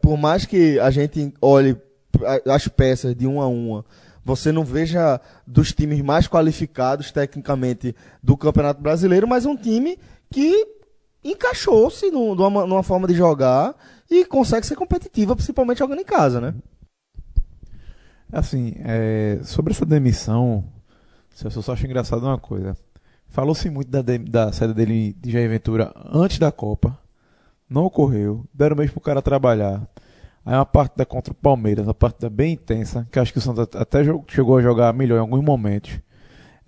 por mais que a gente olhe as peças de uma a uma, você não veja dos times mais qualificados tecnicamente do Campeonato Brasileiro, mas um time que encaixou-se num- numa, numa forma de jogar e consegue ser competitiva, principalmente jogando em casa, né? Assim, é, sobre essa demissão, eu só acho engraçado uma coisa. Falou-se muito da, da saída dele de Jair Ventura antes da Copa. Não ocorreu. Deram mesmo pro cara trabalhar. Aí uma partida contra o Palmeiras, uma partida bem intensa, que acho que o Santos até chegou a jogar melhor em alguns momentos.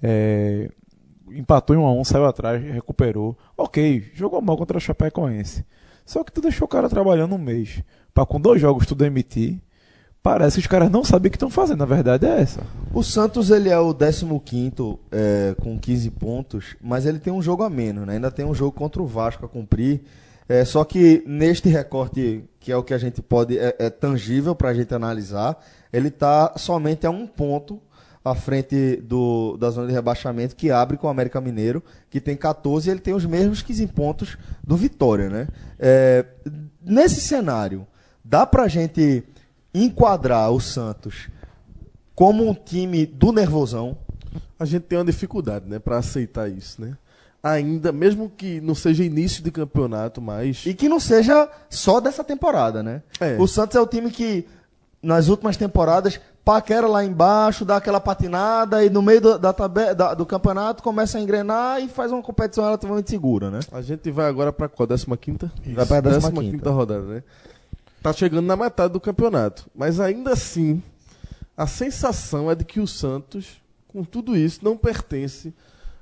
É, empatou em 1 a 1 saiu atrás, recuperou. Ok, jogou mal contra o Chapecoense. Só que tu deixou o cara trabalhando um mês. Pra com dois jogos tu demitir. Parece que os caras não sabem o que estão fazendo. A verdade é essa. O Santos ele é o 15 é, com 15 pontos, mas ele tem um jogo a menos, né? Ainda tem um jogo contra o Vasco a cumprir. É, só que neste recorte, que é o que a gente pode. é, é tangível para a gente analisar, ele está somente a um ponto à frente do, da zona de rebaixamento, que abre com o América Mineiro, que tem 14 e ele tem os mesmos 15 pontos do Vitória, né? É, nesse cenário, dá pra gente enquadrar o Santos como um time do nervosão. A gente tem uma dificuldade, né, para aceitar isso, né? Ainda, mesmo que não seja início de campeonato, mas E que não seja só dessa temporada, né? É. O Santos é o time que, nas últimas temporadas, paquera lá embaixo, dá aquela patinada e no meio do, da da- do campeonato começa a engrenar e faz uma competição relativamente segura, né? a gente vai agora para qual? 15 quinta? Vai pra 15ª. 15ª rodada, né? Tá chegando na metade do campeonato, mas ainda assim a sensação é de que o Santos, com tudo isso, não pertence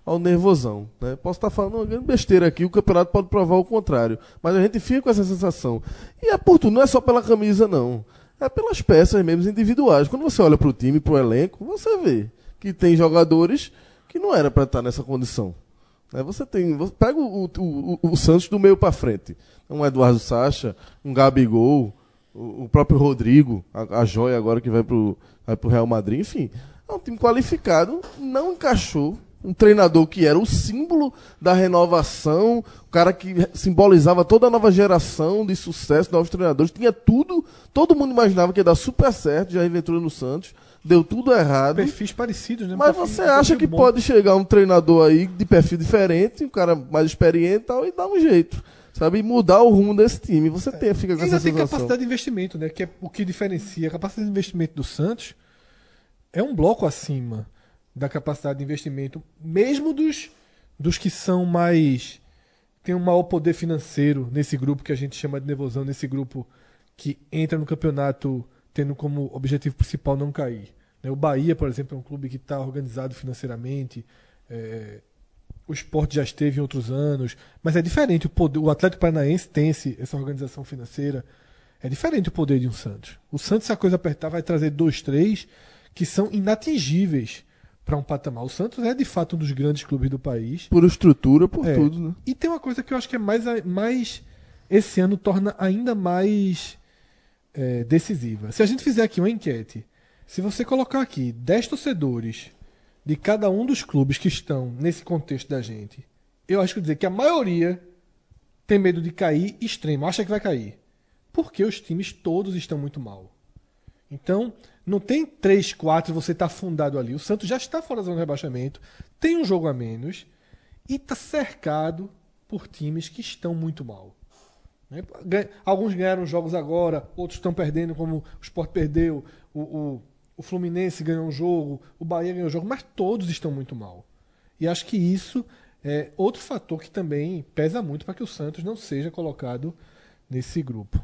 ao nervosão. Né? Posso estar falando uma grande besteira aqui, o campeonato pode provar o contrário, mas a gente fica com essa sensação. E é por tudo, não é só pela camisa, não. É pelas peças mesmo individuais. Quando você olha para o time, para o elenco, você vê que tem jogadores que não era para estar nessa condição. Você tem. você pega o, o, o- o Santos do meio para frente. Um Eduardo Sacha, um Gabigol, o, o próprio Rodrigo, a, a joia agora que vai pro, vai pro Real Madrid, enfim. É um time qualificado, não encaixou. Um treinador que era o símbolo da renovação, o cara que simbolizava toda a nova geração de sucesso, novos treinadores, tinha tudo, todo mundo imaginava que ia dar super certo, já Ventura no Santos, deu tudo errado. Perfis parecidos, né? Mas Perfil- você acha que bom. pode chegar um treinador aí de perfil diferente, um cara mais experiente e tal, e dar um jeito, sabe? Mudar o rumo desse time. Você tem, fica com E ainda essa tem sensação. capacidade de investimento, né? Que é o que diferencia. A capacidade de investimento do Santos é um bloco acima da capacidade de investimento, mesmo dos, dos que são mais. tem um maior poder financeiro nesse grupo que a gente chama de nervosão, nesse grupo que entra no campeonato tendo como objetivo principal não cair. Né? O Bahia, por exemplo, é um clube que está organizado financeiramente. é, o esporte já esteve em outros anos, mas é diferente. O, poder, o Atlético Paranaense tem esse, essa organização financeira. É diferente o poder de um Santos. O Santos, se a coisa apertar, vai trazer dois, três que são inatingíveis para um patamar. O Santos é de fato um dos grandes clubes do país. Por estrutura, por É. tudo, né? E tem uma coisa que eu acho que é mais, mais esse ano torna ainda mais é, decisiva. Se a gente fizer aqui uma enquete, se você colocar aqui 10 torcedores de cada um dos clubes que estão nesse contexto da gente, eu acho que dizer que a maioria tem medo de cair extremo, acha que vai cair. Porque os times todos estão muito mal. Então, não tem 3, 4 você está afundado ali. O Santos já está fora da zona de rebaixamento, tem um jogo a menos e está cercado por times que estão muito mal. Né? Alguns ganharam jogos agora, outros estão perdendo, como o Sport perdeu, o, o, o Fluminense ganhou um jogo, o Bahia ganhou um jogo, mas todos estão muito mal. E acho que isso é outro fator que também pesa muito para que o Santos não seja colocado nesse grupo.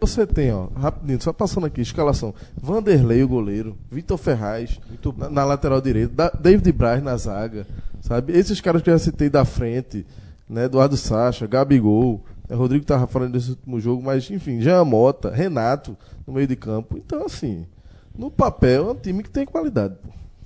Você tem, ó, rapidinho, só passando aqui, escalação. Vanderlei, o goleiro. Vitor Ferraz, na, na lateral direita. Da- David Braz na zaga, sabe? Esses caras que eu já citei da frente, né? Eduardo Sacha, Gabigol. né, Rodrigo tava falando desse último jogo, mas enfim, Jean Mota, Renato no meio de campo. Então, assim, no papel é um time que tem qualidade.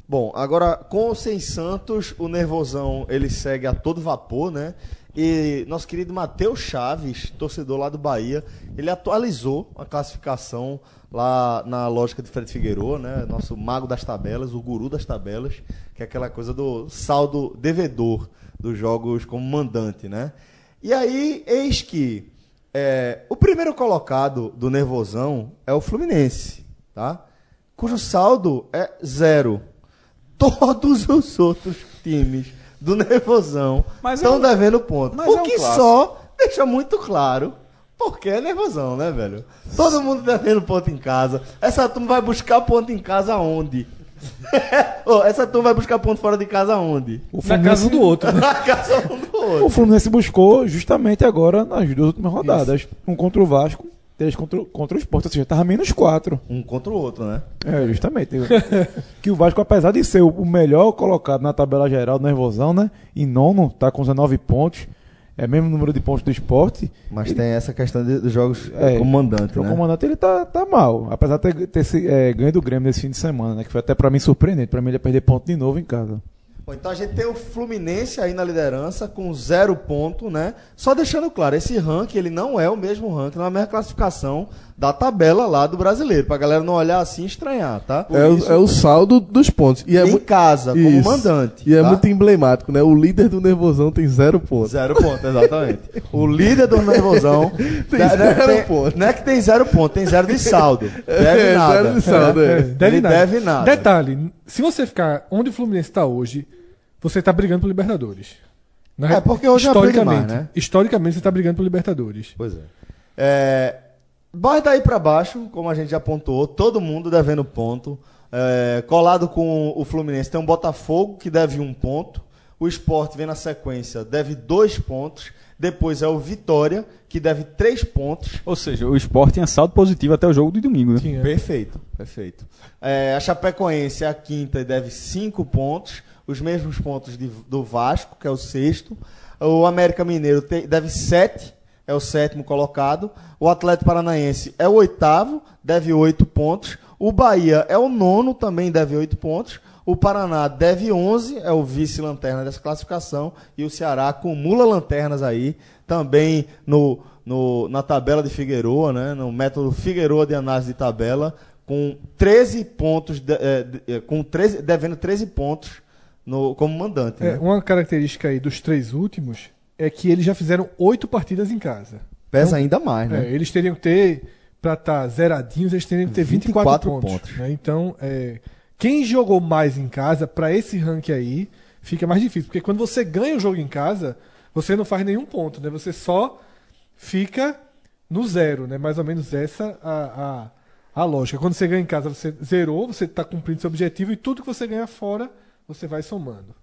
Bom, agora com ou sem Santos, o nervosão ele segue a todo vapor, né? E nosso querido Matheus Chaves, torcedor lá do Bahia, ele atualizou a classificação lá na lógica de Fred Figueiredo, né? Nosso mago das tabelas, o guru das tabelas, que é aquela coisa do saldo devedor dos jogos como mandante, né? E aí, eis que é, o primeiro colocado do nervosão é o Fluminense, tá? Cujo saldo é zero todos os outros times do Nervosão Mas estão é um- devendo ponto. mas o é um que clássico. só deixa muito claro porque é Nervosão, né, velho? Todo mundo devendo ponto em casa. Essa turma vai buscar ponto em casa onde? Ô, essa turma vai buscar ponto fora de casa onde? O Na casa um do outro. né? Na casa um do outro. O Fluminense buscou justamente agora nas duas últimas rodadas. Um contra o Vasco, três contra, o- contra o Sport, ou seja, tava menos quatro. Um contra o outro, né? É, justamente. que o Vasco, apesar de ser o melhor colocado na tabela geral do Nervosão, né? Em nono, tá com 19 pontos. É o mesmo número de pontos do esporte. Mas tem essa questão de- dos jogos É, como mandante, O né? comandante ele tá, tá mal. Apesar de ter, ter se, é, ganho do Grêmio nesse fim de semana, né? Que foi até pra mim surpreendente. Pra mim ele ia perder ponto de novo em casa. Bom, então a gente tem o Fluminense aí na liderança com zero ponto, né? Só deixando claro, esse ranking ele não é o mesmo ranking, não é a mesma classificação da tabela lá do brasileiro, pra galera não olhar assim e estranhar, tá? É o, é o saldo dos pontos. E é em casa, como Isso. mandante. E é tá? muito emblemático, né? O líder do Nervosão tem zero pontos. Zero ponto, exatamente. o líder do Nervosão Tem né, zero tem- ponto. Não é que tem zero ponto, tem zero de saldo. Deve É, nada. zero de saldo, é. Deve Ele nada. deve nada. Detalhe, se você ficar onde o Fluminense está hoje, você está brigando por Libertadores. Na- É, porque hoje é historicamente, mais, né? historicamente você está brigando por Libertadores. Pois é. é mas daí pra baixo, como a gente já pontuou, todo mundo devendo ponto. É, colado com o Fluminense tem um Botafogo que deve um ponto. O Sport vem na sequência, deve dois pontos. Depois é o Vitória, que deve três pontos. Ou seja, o Sport tinha saldo positivo até o jogo de domingo, né? Tinha. Perfeito, perfeito. É, a Chapecoense é a quinta e deve cinco pontos, os mesmos pontos de- do Vasco, que é o sexto. O América Mineiro te- deve sete, é o sétimo colocado. O Atlético Paranaense é o oitavo, deve oito pontos. O Bahia é o nono, também deve oito pontos. O Paraná deve 11, é o vice-lanterna dessa classificação. E o Ceará acumula lanternas aí, também no, no- na tabela de Figueroa, né? no método Figueroa de análise de tabela, com 13 pontos, de- eh, de- eh, com 13, devendo 13 pontos no, como mandante. É, né? uma característica aí dos três últimos é que eles já fizeram oito partidas em casa. Pesa ainda mais, né? É, eles teriam que ter, para estar zeradinhos, eles teriam que ter 24, 24 pontos. pontos. né? Então, é, quem jogou mais em casa, para esse ranking aí, fica mais difícil. Porque quando você ganha o jogo em casa, você não faz nenhum ponto, né? Você só fica no zero, né? Mais ou menos essa a, a, a lógica. Quando você ganha em casa, você zerou, você está cumprindo seu objetivo e tudo que você ganha fora, você vai somando.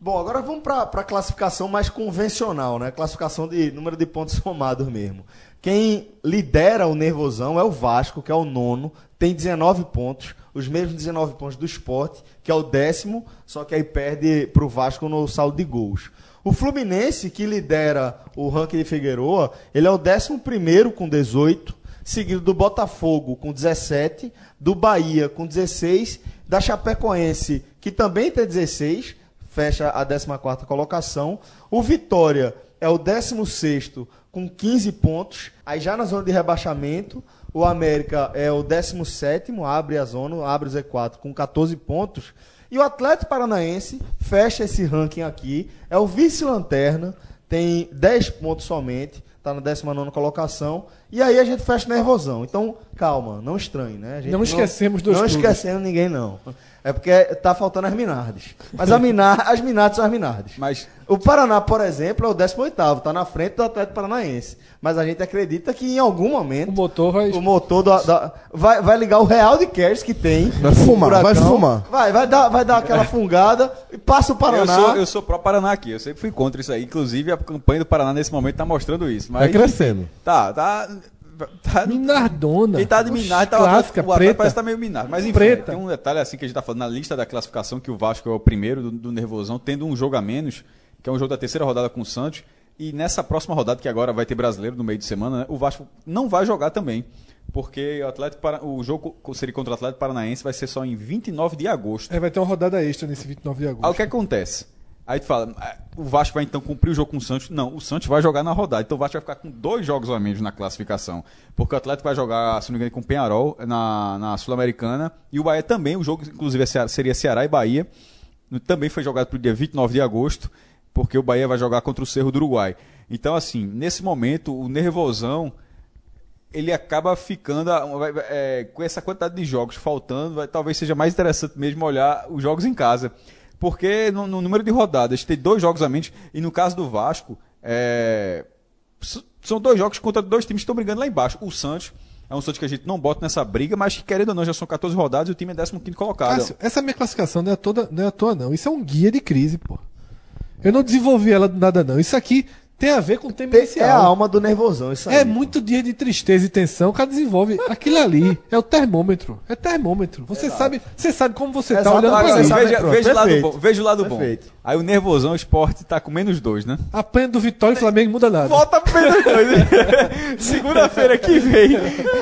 Bom, agora vamos para a classificação mais convencional, né? Classificação de número de pontos somados mesmo. Quem lidera o nervosão é o Vasco, que é o nono, tem 19 pontos, os mesmos 19 pontos do Sport, que é o décimo, só que aí perde para o Vasco no saldo de gols. O Fluminense, que lidera o ranking de Figueroa, ele é o décimo primeiro com 18, seguido do Botafogo com 17, do Bahia com 16 Da Chapecoense, que também tem 16, fecha a 14 colocação. O Vitória é o 16 com 15 pontos. Aí já na zona de rebaixamento, o América é o 17, abre a zona, abre o Z4 com 14 pontos. E o Atlético Paranaense fecha esse ranking aqui, é o vice-lanterna, tem 10 pontos somente, está na 19 colocação. E aí a gente fecha nervosão. Então, calma, não estranhe, né? Não esquecemos dos Não clubes. esquecendo ninguém, não. É porque tá faltando as Minardes. Mas a Minar, as Minardes são as Minardes. Mas O Paraná, por exemplo, é o 18º, está na frente do Atlético Paranaense. Mas a gente acredita que em algum momento O motor vai. o motor da- da- vai, vai ligar o real de cash que tem. Vai fumar, Furacão. vai fumar. Vai, vai dar, vai dar aquela fungada e passa o eu Paraná. sou, eu sou pró Paraná aqui, eu sempre fui contra isso aí. Inclusive, a campanha do Paraná nesse momento tá mostrando isso. Mas, Vai crescendo. Tá, tá. Tá Minardona. Quem tá de Oxe, Minar, tá, clássica, o preta. parece que tá meio Minar. Mas enfim, Preta. tem um detalhe assim que a gente tá falando na lista da classificação, que o Vasco é o primeiro do, do Nervosão, tendo um jogo a menos, que é um jogo da terceira rodada com o Santos. E nessa próxima rodada, que agora vai ter brasileiro no meio de semana, né, o Vasco não vai jogar também. Porque o, Atlético, Para- o jogo seria contra o Atlético Paranaense vai ser só em 29 de agosto. É, vai ter uma rodada extra nesse 29 de agosto. Aí o que acontece? Aí tu fala, ah, o Vasco vai então cumprir o jogo com o Santos? Não, o Santos vai jogar na rodada. Então o Vasco vai ficar com dois jogos a menos na classificação. Porque o Atlético vai jogar, se não me engano, com o Penharol na, na Sul-Americana. E o Bahia também, o jogo inclusive é seria Ceará e Bahia. Também foi jogado para o dia 29 de agosto, porque o Bahia vai jogar contra o Cerro do Uruguai. Então, assim, nesse momento, o nervosão ele acaba ficando ah, é, com essa quantidade de jogos faltando, vai- talvez seja mais interessante mesmo olhar os jogos em casa. Porque no, no número de rodadas tem dois jogos a menos, e no caso do Vasco, é, são dois jogos contra dois times que estão brigando lá embaixo. O Santos é um Santos que a gente não bota nessa briga, mas que querendo ou não já são 14 rodadas e o time é 15 colocado. Cássio, essa minha classificação não é, toda, não é à toa, não. Isso é um guia de crise, pô. Eu não desenvolvi ela do nada, não. Isso aqui tem a ver com o tema Tem- inicial. é a alma do nervosão, isso aí. É muito dia de tristeza e tensão. O cara desenvolve. Aquilo ali é o termômetro. É termômetro. Você sabe, você sabe como você tá Exato. olhando ali. sabe- veja, veja o lado bom. Veja o lado Perfeito. bom. Aí o nervosão, o esporte tá com menos dois, né? Apanha do Vitória e Flamengo muda nada. Volta pro menos dois. Segunda-feira que vem.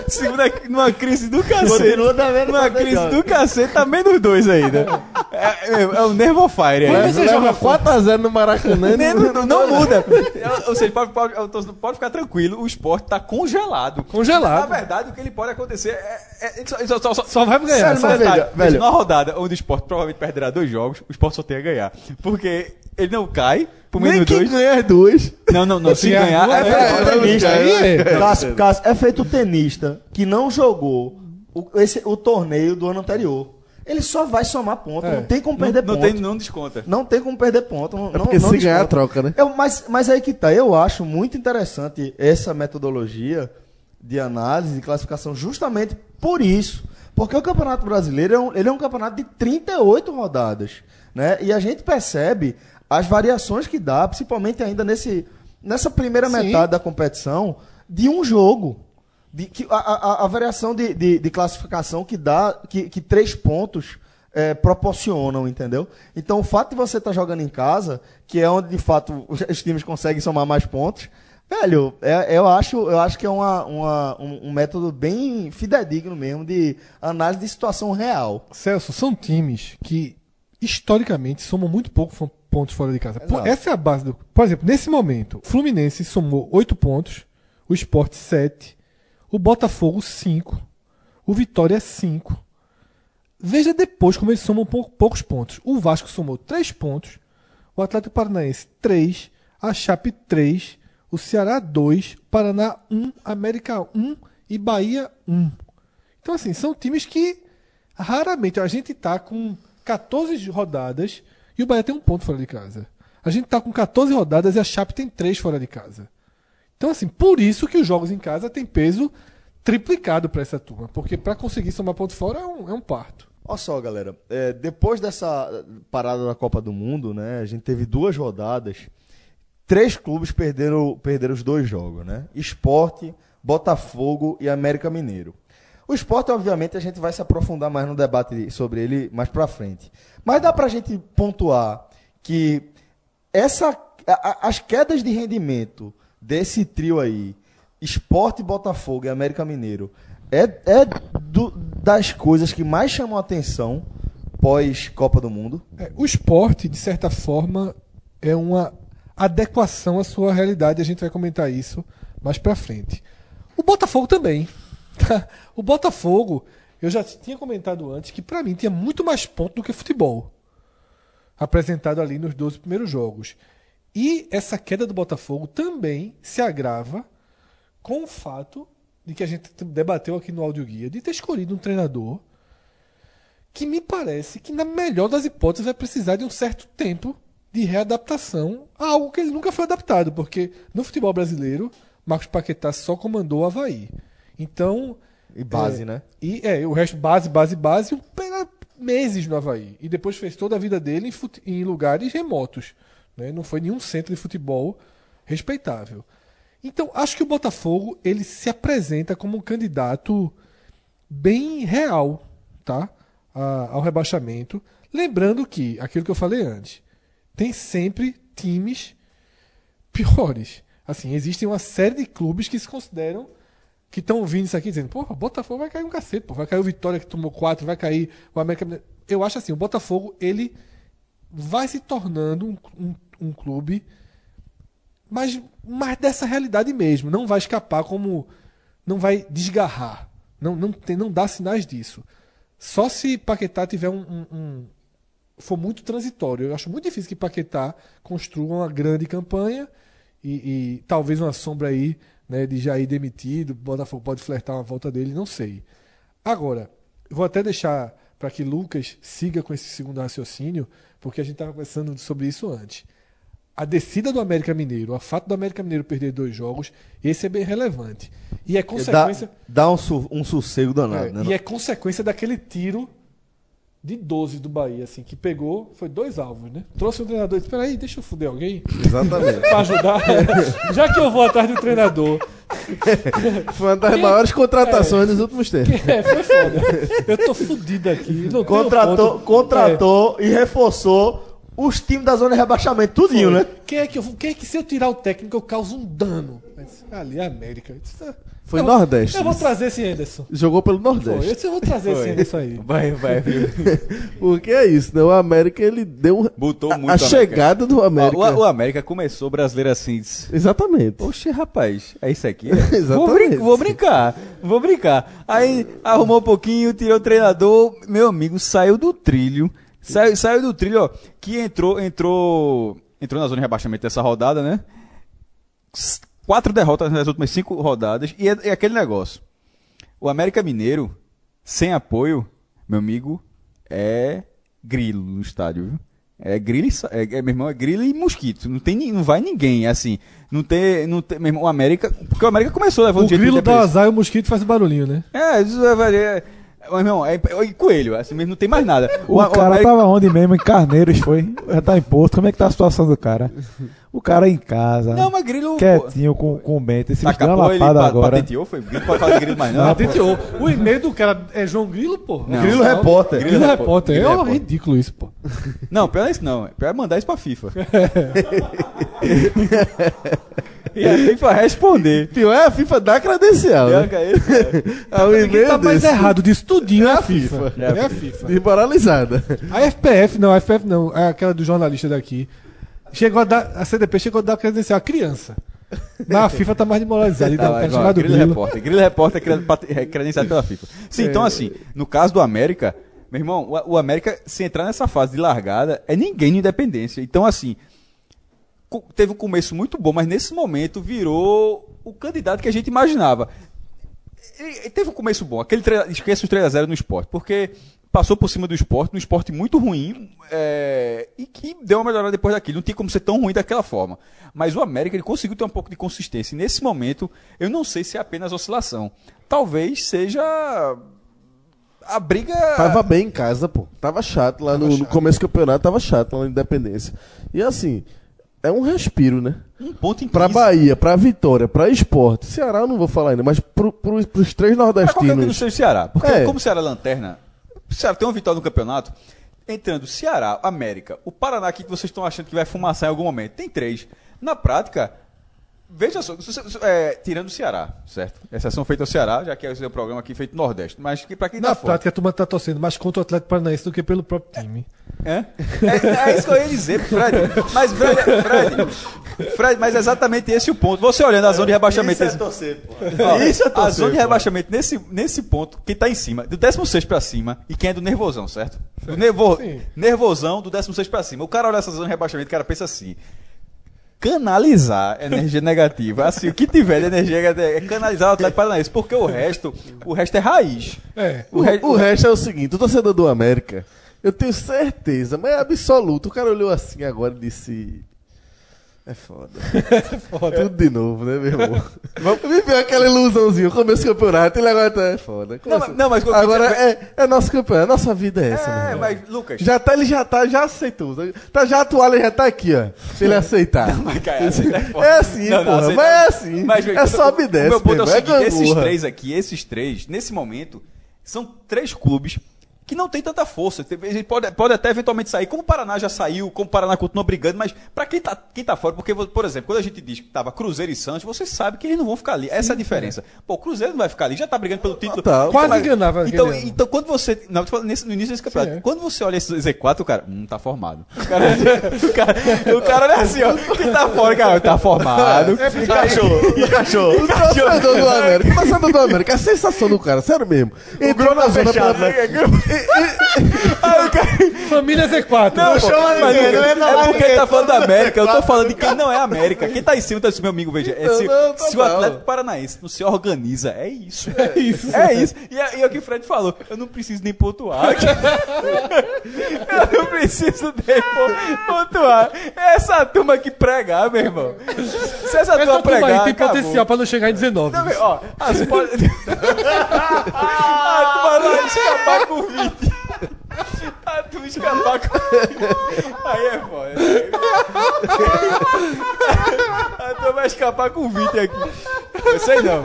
Segunda, numa crise do cacete. Continua Numa crise do cacete, tá menos dois ainda. É, é, é o Nervo Fire aí. Mas você joga 4x0 no Maracanã. Nem- não, não muda. É, Ou seja, pode, pode, pode ficar tranquilo, o esporte tá congelado. Congelado. Na verdade, o que ele pode acontecer é. é- ele só, ele só, só, só, vai ganhar. Sério, só veja, velho. Numa rodada onde o esporte provavelmente perderá dois jogos, o esporte só tem a ganhar. Porque ele não cai por Nem menos quem dois. ganha as duas. Não, não, não. Se ganhar ganhar, é, é, feito- o tenista. é. Cássio, Cássio, é feito o tenista que não jogou o, esse, o torneio do ano anterior. Ele só vai somar ponto, É. não tem como não, perder não ponto. tem, não desconta. Não tem como perder ponto. Não, É porque não, se não ganhar, desconta. troca, né? Eu, mas, mas aí que tá. Eu acho muito interessante essa metodologia de análise e classificação justamente por isso. Porque o Campeonato Brasileiro é um, ele é um campeonato de 38 rodadas. Né? E a gente percebe as variações que dá, principalmente ainda nesse, nessa primeira Sim. metade da competição, de um jogo. De, que, a, a- a variação de, de- de classificação que dá, que, que três pontos é, proporcionam, entendeu? Então, o fato de você estar jogando em casa, que é onde de fato os, times conseguem somar mais pontos, velho, é- eu, acho, eu acho que é uma, uma- um, um método bem fidedigno mesmo de análise de situação real. Celso, são times que historicamente somam muito pouco pontos fora de casa. Exato. essa é a base do. Por exemplo, nesse momento, o Fluminense somou 8 pontos, o Sport 7, o Botafogo 5, o Vitória 5. Veja depois como eles somam pou- poucos pontos. O Vasco somou 3 pontos, o Atlético Paranaense 3, a Chape 3, o Ceará 2, Paraná 1, América 1 e Bahia 1. Então, assim, são times que raramente a gente tá com 14 rodadas e o Bahia tem um ponto fora de casa. A gente tá com 14 rodadas e a Chape tem 3 fora de casa. Então, assim, por isso que os jogos em casa têm peso triplicado para essa turma. Porque para conseguir somar ponto fora é um, é um parto. Olha só, galera. é, depois dessa parada da Copa do Mundo, né? A gente teve duas rodadas. Três clubes perderam, perderam os dois jogos, né? Esporte, Botafogo e América Mineiro. O esporte, obviamente, a gente vai se aprofundar mais no debate sobre ele mais pra frente. Mas dá pra gente pontuar que essa, a- a- as quedas de rendimento desse trio aí, Esporte, Botafogo e América Mineiro, é, é do- das coisas que mais chamam a atenção pós-Copa do Mundo? É, o esporte, de certa forma, é uma adequação à sua realidade. A gente vai comentar isso mais pra frente. O Botafogo também. tá? O Botafogo, eu já tinha comentado antes que pra mim tinha muito mais ponto do que futebol apresentado ali nos 12 primeiros jogos. E essa queda do Botafogo também se agrava com o fato de que a gente debateu aqui no áudio guia de ter escolhido um treinador que me parece que, na melhor das hipóteses, vai precisar de um certo tempo de readaptação a algo que ele nunca foi adaptado, porque no futebol brasileiro, Marcos Paquetá só comandou o Havaí. Então. E base, é, né? E é, o resto, base, base, base, pega meses no Havaí. E depois fez toda a vida dele em, em lugares remotos. Né? Não foi nenhum centro de futebol respeitável. Então, acho que o Botafogo ele se apresenta como um candidato bem real tá? A- ao rebaixamento. Lembrando que, aquilo que eu falei antes, tem sempre times piores. Assim, existem uma série de clubes que se consideram que estão ouvindo isso aqui dizendo, porra, o Botafogo vai cair um cacete, pô, vai cair o Vitória que tomou quatro, vai cair o América. Eu acho assim, o Botafogo ele vai se tornando um, um, um clube mas, mas dessa realidade mesmo. Não vai escapar como. Não vai desgarrar. Não, não, tem, não dá sinais disso. Só se Paquetá tiver um, um- um- for muito transitório. Eu acho muito difícil que Paquetá construa uma grande campanha e, e talvez uma sombra aí né, de Jair demitido. Botafogo pode flertar uma volta dele, não sei. Agora, vou até deixar para que Lucas siga com esse segundo raciocínio, porque a gente estava conversando sobre isso antes. A descida do América Mineiro, o fato do América Mineiro perder dois jogos, esse é bem relevante. E é Dá, consequência. dá um, su- um sossego danado, É, né? e é consequência daquele tiro de 12 do Bahia, assim, que pegou, foi dois alvos, né? Trouxe um treinador e disse: peraí, deixa eu fuder alguém Exatamente. pra ajudar. Já que eu vou atrás do treinador. Foi uma das Quem- maiores contratações dos últimos tempos. É, foi foda. Eu tô fudido aqui. Contratou, ponto. contratou e reforçou os times da zona de rebaixamento, tudinho, Foi. né? Quem é que eu quem é que se eu tirar o técnico eu causo um dano? Eu disse, Ali é América. Eu disse, "Ah, Foi eu Nordeste. Eu vou trazer esse Anderson. Jogou pelo Foi, Nordeste. esse eu vou trazer esse Anderson aí. Vai, vai, viu? Porque é isso, né? O América, ele deu um... Botou a, muito a América. chegada do América. O, o América começou brasileiro assim. disse, Exatamente. Oxe, rapaz, é isso aqui? Exatamente. Vou, brin- vou brincar, vou brincar. Aí arrumou um pouquinho, tirou o treinador, meu amigo saiu do trilho. Saiu, saiu do trilho, ó. Que entrou, entrou. Entrou na zona de rebaixamento dessa rodada, né? Quatro derrotas nas últimas cinco rodadas. E é, é aquele negócio. O América Mineiro, sem apoio, meu amigo, é grilo no estádio, viu? É grilo, e é, é, meu irmão, é grilo e mosquito. Não, tem, não vai ninguém, assim. Não tem, não tem, meu irmão, o América, porque o América começou levando O grilo dá azar e o mosquito faz barulhinho, né? É, isso é, é, meu irmão, é, é coelho, assim mesmo, não tem mais nada. O, a- cara América- tava onde mesmo? Em Carneiros, foi? Já tá em Porto. Como é que tá a situação do cara? O cara em casa, Não, mas grilo. quietinho com, com o Bento. Esse uma Acabou, ele lapada agora. patenteou, foi grilo pra falar de grilo mais não. Patenteou. O e-mail do cara é João Grilo, pô. Não. Grilo repórter. Grilo, Grilo repórter. Grilo É repórter. ridículo isso, pô. Não, pior é isso não. Pior é mandar isso pra FIFA. e a FIFA responder. Pior é a FIFA dar credencial, né? Que é isso, cara. A um Quem e-mail tá mais errado disso tudinho é a FIFA. FIFA. É a FIFA. Desmoralizada. A FPF, não, a FPF não, é aquela do jornalista daqui. Chegou a dar, a CDP chegou a dar credencial à criança. Mas a FIFA tá mais demoralizada. E dá Tá, cara chamado Grilo Grilo. Repórter. Grilo Repórter é é credenciado pela FIFA. Sim, então assim, no caso do América, meu irmão, o, o América, se entrar nessa fase de largada, é ninguém no Independência. Então assim, teve um começo muito bom, mas nesse momento virou o candidato que a gente imaginava. Ele teve um começo bom, aquele tre- esqueça os 3x0 no esporte, porque passou por cima do esporte, um esporte muito ruim, é, e que deu uma melhorada depois daquilo. Não tinha como ser tão ruim daquela forma. Mas o América ele conseguiu ter um pouco de consistência. E nesse momento, eu não sei se é apenas oscilação. Talvez seja a briga. Tava bem em casa, pô. Tava chato lá no, no começo do campeonato, tava chato lá na Independência. E assim, é um respiro, né? um ponto em Pra. Bahia, pra Vitória, pra Esporte. Ceará eu não vou falar ainda, mas pro, pro, pros três qualquer que não nordestinos. seja o Ceará. Porque É. como o Ceará é lanterna, o Ceará tem uma vitória no campeonato. Entrando Ceará, América, o Paraná aqui que vocês estão achando que vai fumaçar em algum momento. Tem três. Na prática, Veja só, é, tirando o Ceará, certo? Exceção feita ao Ceará, já que é o seu programa aqui feito no Nordeste. Mas que pra quem Na tá fora. prática, a turma tá torcendo mais contra o Atlético Paranaense do que pelo próprio time. É? É, é isso que eu ia dizer, Fred. Mas, Fred, Fred, Fred, mas é exatamente esse o ponto. Você olhando a zona de rebaixamento. Isso é torcer, pô. Ó, Isso é a torcer, zona de pô. rebaixamento nesse, nesse ponto, quem tá em cima, do 16 pra cima, e quem é do nervosão, certo? Do nervo, Sim. nervosão do 16 pra cima. O cara olha essa zona de rebaixamento, o cara pensa assim. Canalizar energia negativa, assim, o que tiver de energia negativa é canalizar o Atlético Paranaense, porque o resto, o resto é raiz. É. O, re- O, o resto é o seguinte, o torcedor do América, eu tenho certeza, mas é absoluto. O cara olhou assim agora e disse. É foda. Tudo de novo, né, meu irmão? Viveu aquela ilusãozinha, começo do campeonato, ele agora tá. É foda. Não, mas- não, mas- agora é, é nosso campeonato, nossa vida é essa, É, mas, Lucas, Já tá, ele já tá, já aceitou. Tá, já a toalha já tá aqui, ó. Se ele aceitar. Mas, cara, é foda. é assim, Não, não, porra. aceitar- mas é assim. Mas, é sobe e desce. O meu ponto é o mesmo, seguinte: esses três aqui, esses três, nesse momento, são três clubes que não tem tanta força. Ele pode, pode até eventualmente sair, como o Paraná já saiu, como o Paraná continua brigando, mas pra quem tá, quem tá fora, porque, por exemplo, quando a gente diz que tava Cruzeiro e Santos, você sabe que eles não vão ficar ali. Essa é a diferença. Pô, o Cruzeiro não vai ficar ali, já tá brigando pelo título. Total. Quase Mas- enganava Então, ano. então quando você. Não, nesse- no início desse campeonato. Sim, é. Quando você olha esse Z4, o cara. Hum, tá formado. O cara, o cara, o cara olha assim, ó. Quem tá fora, cara, tá formado. Encaixou, encaixou. O torcedor do América, o torcedor do América, a sensação do cara, sério mesmo. Entrou na zona fechado, pela- cara. Família Z4. Não, chama mas ninguém, não entra é porque ele tá falando da América. Eu tô falando de quem não é América. Quem tá em cima tá disse, meu amigo, veja. é se, Não, não, se o. Atlético Paranaense não se organiza, é isso. É isso. É isso. E é, e é o que o Fred falou. Eu não preciso nem pontuar. eu não preciso nem po- pontuar. É essa turma que pregar, meu irmão. Se essa, turma Essa turma pregar. aí tem acabou. potencial pra não chegar em 19. Não, ó, as pode... a turma vai escapar com 20. A turma escapar com Aí é foda. A turma vai escapar com 20 aqui. Eu sei não.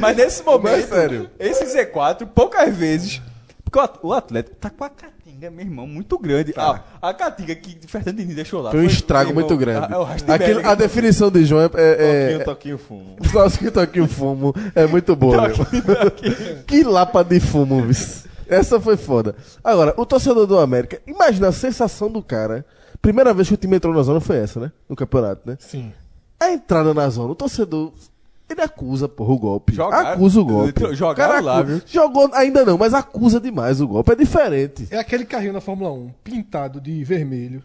Mas nesse momento, Mas sério. esse Z4, poucas vezes. Porque o at- o Atlético tá com a catinga, meu irmão, muito grande. Ah, a catinga que o Fernando Diniz deixou lá. Foi um estrago irmão, muito grande. É o Rastenberg. Aquilo- a definição de João é. é, Toquinho, é toquinho, fumo. Nossa, que toquinho fumo é muito boa. meu. que lapa de fumo, vice. Essa foi foda. Agora, o torcedor do América, imagina a sensação do cara. Primeira vez que o time entrou na zona foi essa, né? No campeonato, né? Sim. A entrada na zona, o torcedor. Ele acusa, porra, o golpe. Jogaram- acusa o golpe. jogaram lá, viu? Jogou ainda não, mas acusa demais o golpe. É diferente. É aquele carrinho na Fórmula 1, pintado de vermelho.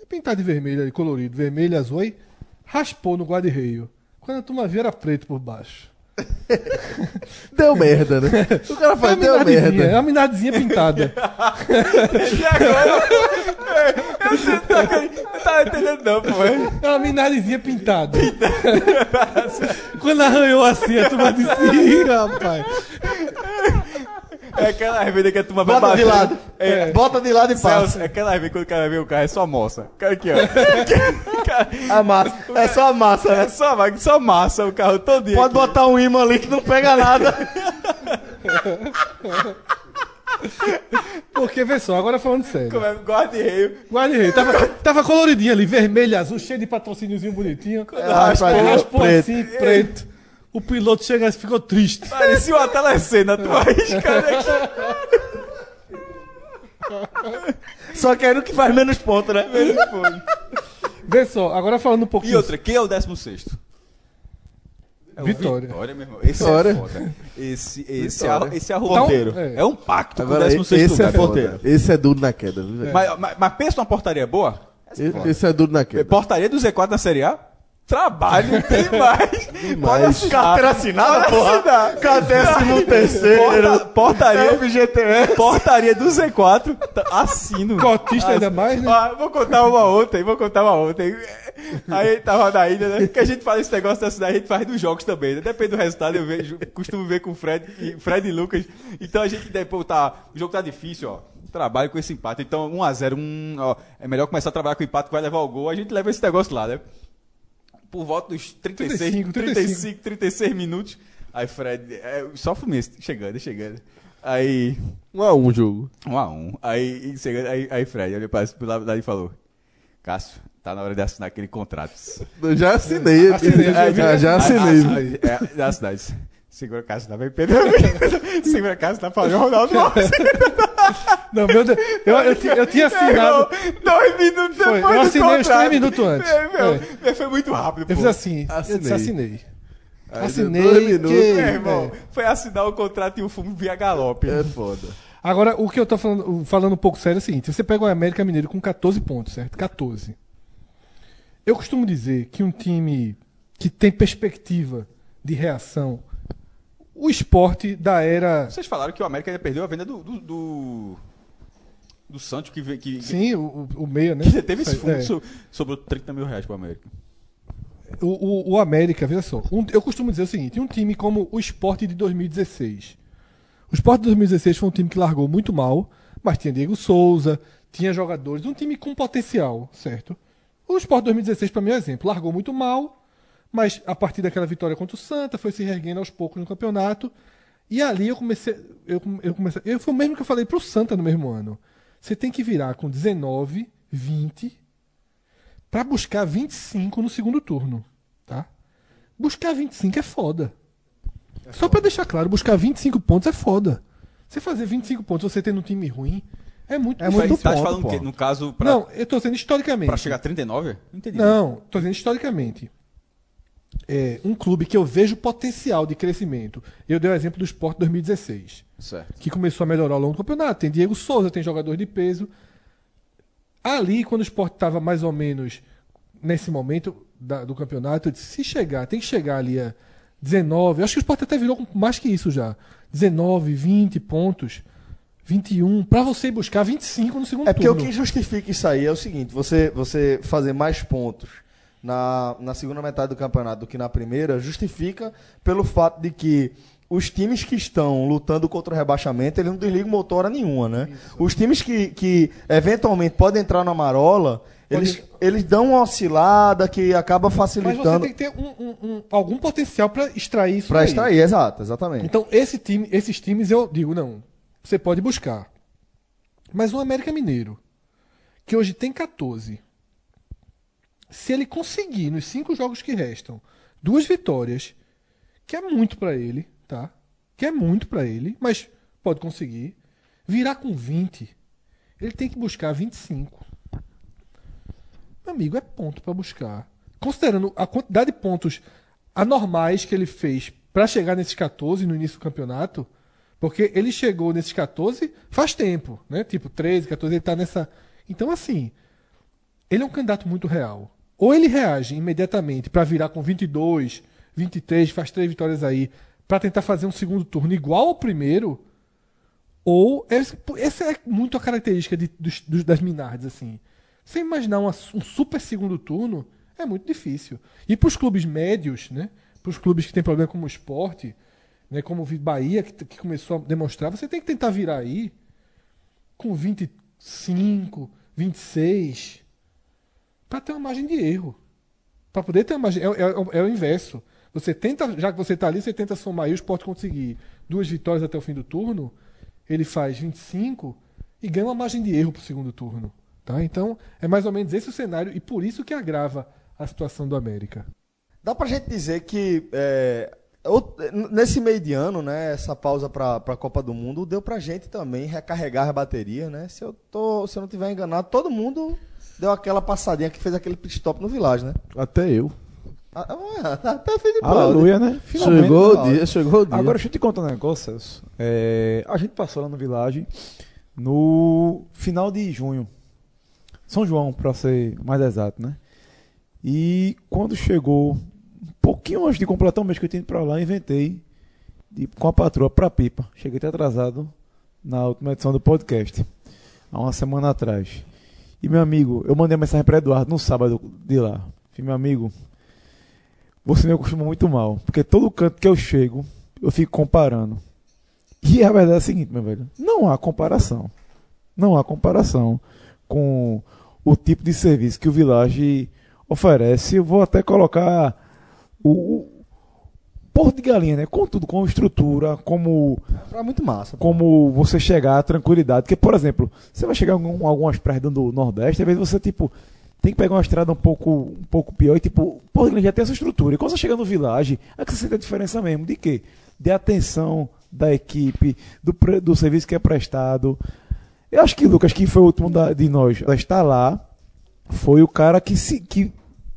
É Pintado de vermelho ali, colorido, vermelho, azul, aí raspou no guarda-reio. Quando a turma via era preto por baixo. Deu merda, né? O cara É faz, uma deu minadezinha, é merda. uma minadezinha pintada. E agora? eu sei, tá, não tá entendendo não, pô. É uma minadezinha pintada. Quando arranhou assim, a turma disse, "Ih, rapaz. É aquela vez que a turma vai Bota de lado. É, Bota de lado e Celso, passa. é aquela vez quando o cara vê o carro, é só moça. Cara aqui, ó. A massa. É só a massa, é né? só, vai- só massa o carro todo dia. Pode botar um imã ali que não pega nada. Porque, vê só, agora falando sério. Como é, guarda-reio. Guarda-reio, tava, tava coloridinho ali, vermelho, azul, cheio de patrocíniozinho bonitinho. raspou, Aí raspou preto. assim, preto. O piloto chega e ficou triste. Parecia uma telecena, tu arriscando aqui. Só que aí no que faz menos ponto, né? Vê só, agora falando um pouquinho. E outra, quem é o 16? É o Vitória. Vitória, meu irmão. Esse Vitória. é foda. Esse, esse, é, esse é Então, arroteiro. é. É um pacto com o Agora, 16 esse é lugar. foda. Esse é duro na queda, velho? Mas, mas, mas pensa numa portaria boa? Esse- Esse é duro na queda. Portaria do Z4 na Série A? Trabalho demais. Pode assinar. Carteira assinada, Pode porra. assinar. Décimo terceiro. Porta- portaria, FGTS. portaria do Z4. tá- Assino. Cotista ainda mais, né? Ah, vou contar uma ontem, vou contar uma ontem. Aí tava na ilha, né? Que a gente faz esse negócio da cidade, a gente faz dos jogos também, né? Depende do resultado, eu vejo, costumo ver com o Fred e, Fred e Lucas. Então a gente depois tá. O jogo tá difícil, ó. Trabalho com esse empate. Então, 1x0, um, é melhor começar a trabalhar com o empate que vai levar o gol. A gente leva esse negócio lá, né? Por volta dos 36, 35, 35, 36 minutos. Aí, Fred, é, só o Fluminense, chegando, chegando. Aí, Um a um o jogo. um a um. Aí, chegando, aí, aí Fred olhou para pro lado e falou: Cássio, Tá na hora de assinar aquele contrato. Eu já assinei. Assinei, já já, já assinei. É, é, assinei. Segura a casa, tá bem, Pedro? Segura a casa, tá falando Ronaldo Alves. Não, meu Deus. Eu, eu, ti- eu tinha assinado. Dois minutos Foi, depois eu do assinei uns três minutos antes. É, meu, É. Foi muito rápido, Eu pô. fiz assim. Assinei. Eu disse, assinei. Aí Assinei. dois minutos. que- Meu irmão, é. foi assinar o contrato e o fumo via galope. É foda. Agora, o que eu tô falando, falando um pouco sério é o seguinte: você pega o América Mineiro com 14 pontos, certo? 14. Eu costumo dizer que um time que tem perspectiva de reação, o esporte da era. Vocês falaram que o América perdeu a venda do. do, do, do Santos, que, ve- que, Sim, o, o- o meia, né? que teve esse fundo, É. so- sobrou 30 mil reais pro América. O, o, o América, veja só, um- eu costumo dizer o seguinte: um time como o Sport de 2016. O Sport de 2016 foi um time que largou muito mal, mas tinha Diego Souza, tinha jogadores, um time com potencial, certo? O Sport de 2016, para mim, é um exemplo. Largou muito mal, mas a partir daquela vitória contra o Santa, foi se reerguendo aos poucos no campeonato. E ali eu comecei. Eu, eu comecei. Eu, foi o mesmo que eu falei pro Santa no mesmo ano. Você tem que virar com 19, 20 para buscar 25 no segundo turno, tá? Buscar 25 é foda. Só pra deixar claro, buscar 25 pontos é foda. Você fazer 25 pontos, você tendo um time ruim, é muito É muito Tá ponto, falando pô. que, no caso, pra, Não, eu tô dizendo historicamente. pra chegar a 39? Não entendi. Não, tô dizendo historicamente. É um clube que eu vejo potencial de crescimento. Eu dei o exemplo do Sport 2016 Certo. que começou a melhorar ao longo do campeonato. Tem Diego Souza, tem jogador de peso. Ali, quando o Sport estava mais ou menos nesse momento da- do campeonato, eu disse, se chegar, tem que chegar ali a 19, eu acho que o Sport até virou com mais que isso já. 19, 20 pontos, 21, para você ir buscar 25 no segundo É porque o turno. que justifica isso aí é o seguinte: você, você fazer mais pontos na, na segunda metade do campeonato do que na primeira, justifica pelo fato de que os times que estão lutando contra o rebaixamento, eles não desligam motora nenhuma, né? Os times que, que eventualmente podem entrar na marola, eles, eles dão uma oscilada que acaba Mas você facilitando tem que ter um- um- um- algum potencial para extrair isso para extrair, exato, exatamente. Então, esse time, esses times eu digo, não, você pode buscar. Mas o América Mineiro, que hoje tem 14, se ele conseguir, nos cinco jogos que restam, duas vitórias, que é muito pra ele, tá? Que é muito pra ele, mas pode conseguir, virar com 20, ele tem que buscar 25. Meu amigo, é ponto pra buscar. Considerando a quantidade de pontos anormais que ele fez pra chegar nesses 14 no início do campeonato, porque ele chegou nesses 14 faz tempo, né? Tipo 13, 14, ele tá nessa. Então, assim, ele é um candidato muito real. Ou ele reage imediatamente pra virar com 22, 23, faz três vitórias aí, pra tentar fazer um segundo turno igual ao primeiro, ou essa é muito a característica de- dos- dos- das Minardes, assim. Você imaginar uma- um super segundo turno é muito difícil. E para os clubes médios, né? Para os clubes que têm problema como o esporte, né? Como o Bahia, que, que começou a demonstrar, você tem que tentar virar aí com 25, 26, para ter uma margem de erro. Para poder ter uma margem. É, é- é o inverso. Você tenta, já que você está ali, você tenta somar aí o esporte conseguir duas vitórias até o fim do turno, ele faz 25 e ganha uma margem de erro para o segundo turno. Tá? Então, é mais ou menos esse o cenário e por isso que agrava a situação do América. Dá pra gente dizer que é, nesse meio de ano, né, essa pausa pra, pra Copa do Mundo deu pra gente também recarregar a bateria, né? Se eu, tô, se eu não tiver enganado, todo mundo deu aquela passadinha que fez aquele pit stop no Village, né? Até eu. Ah, ah, Até fez de prova. Aleluia, né? Finalmente. Chegou né? o dia, chegou o dia. Agora deixa eu te contar um negócio, Celso. É, a gente passou lá no Village no final de junho. São João, para ser mais exato, né? E quando chegou, um pouquinho antes de completar o mês que eu tinha ido pra lá, inventei de ir com a patroa pra Pipa. Cheguei até atrasado na última edição do podcast, há uma semana atrás. E meu amigo, eu mandei uma mensagem para Eduardo no sábado de lá. Falei, meu amigo, você me acostuma muito mal, porque todo canto que eu chego, eu fico comparando. E a verdade é a seguinte, meu velho, não há comparação. Não há comparação com o tipo de serviço que o Village oferece. Eu vou até colocar o, o Porto de Galinha, né? Com tudo, com estrutura, como Foi muito massa. como você chegar à tranquilidade. Porque, por exemplo, você vai chegar em algum- algumas praias do Nordeste, às vezes você, tipo, tem que pegar uma estrada um pouco, um pouco pior e tipo, pô, ele já tem essa estrutura. E quando você chega no Village, é que você sente a diferença mesmo. De quê? De atenção da equipe, do, do serviço que é prestado. Eu acho que Lucas, que foi o último da- de nós a estar lá, foi o cara que, se, que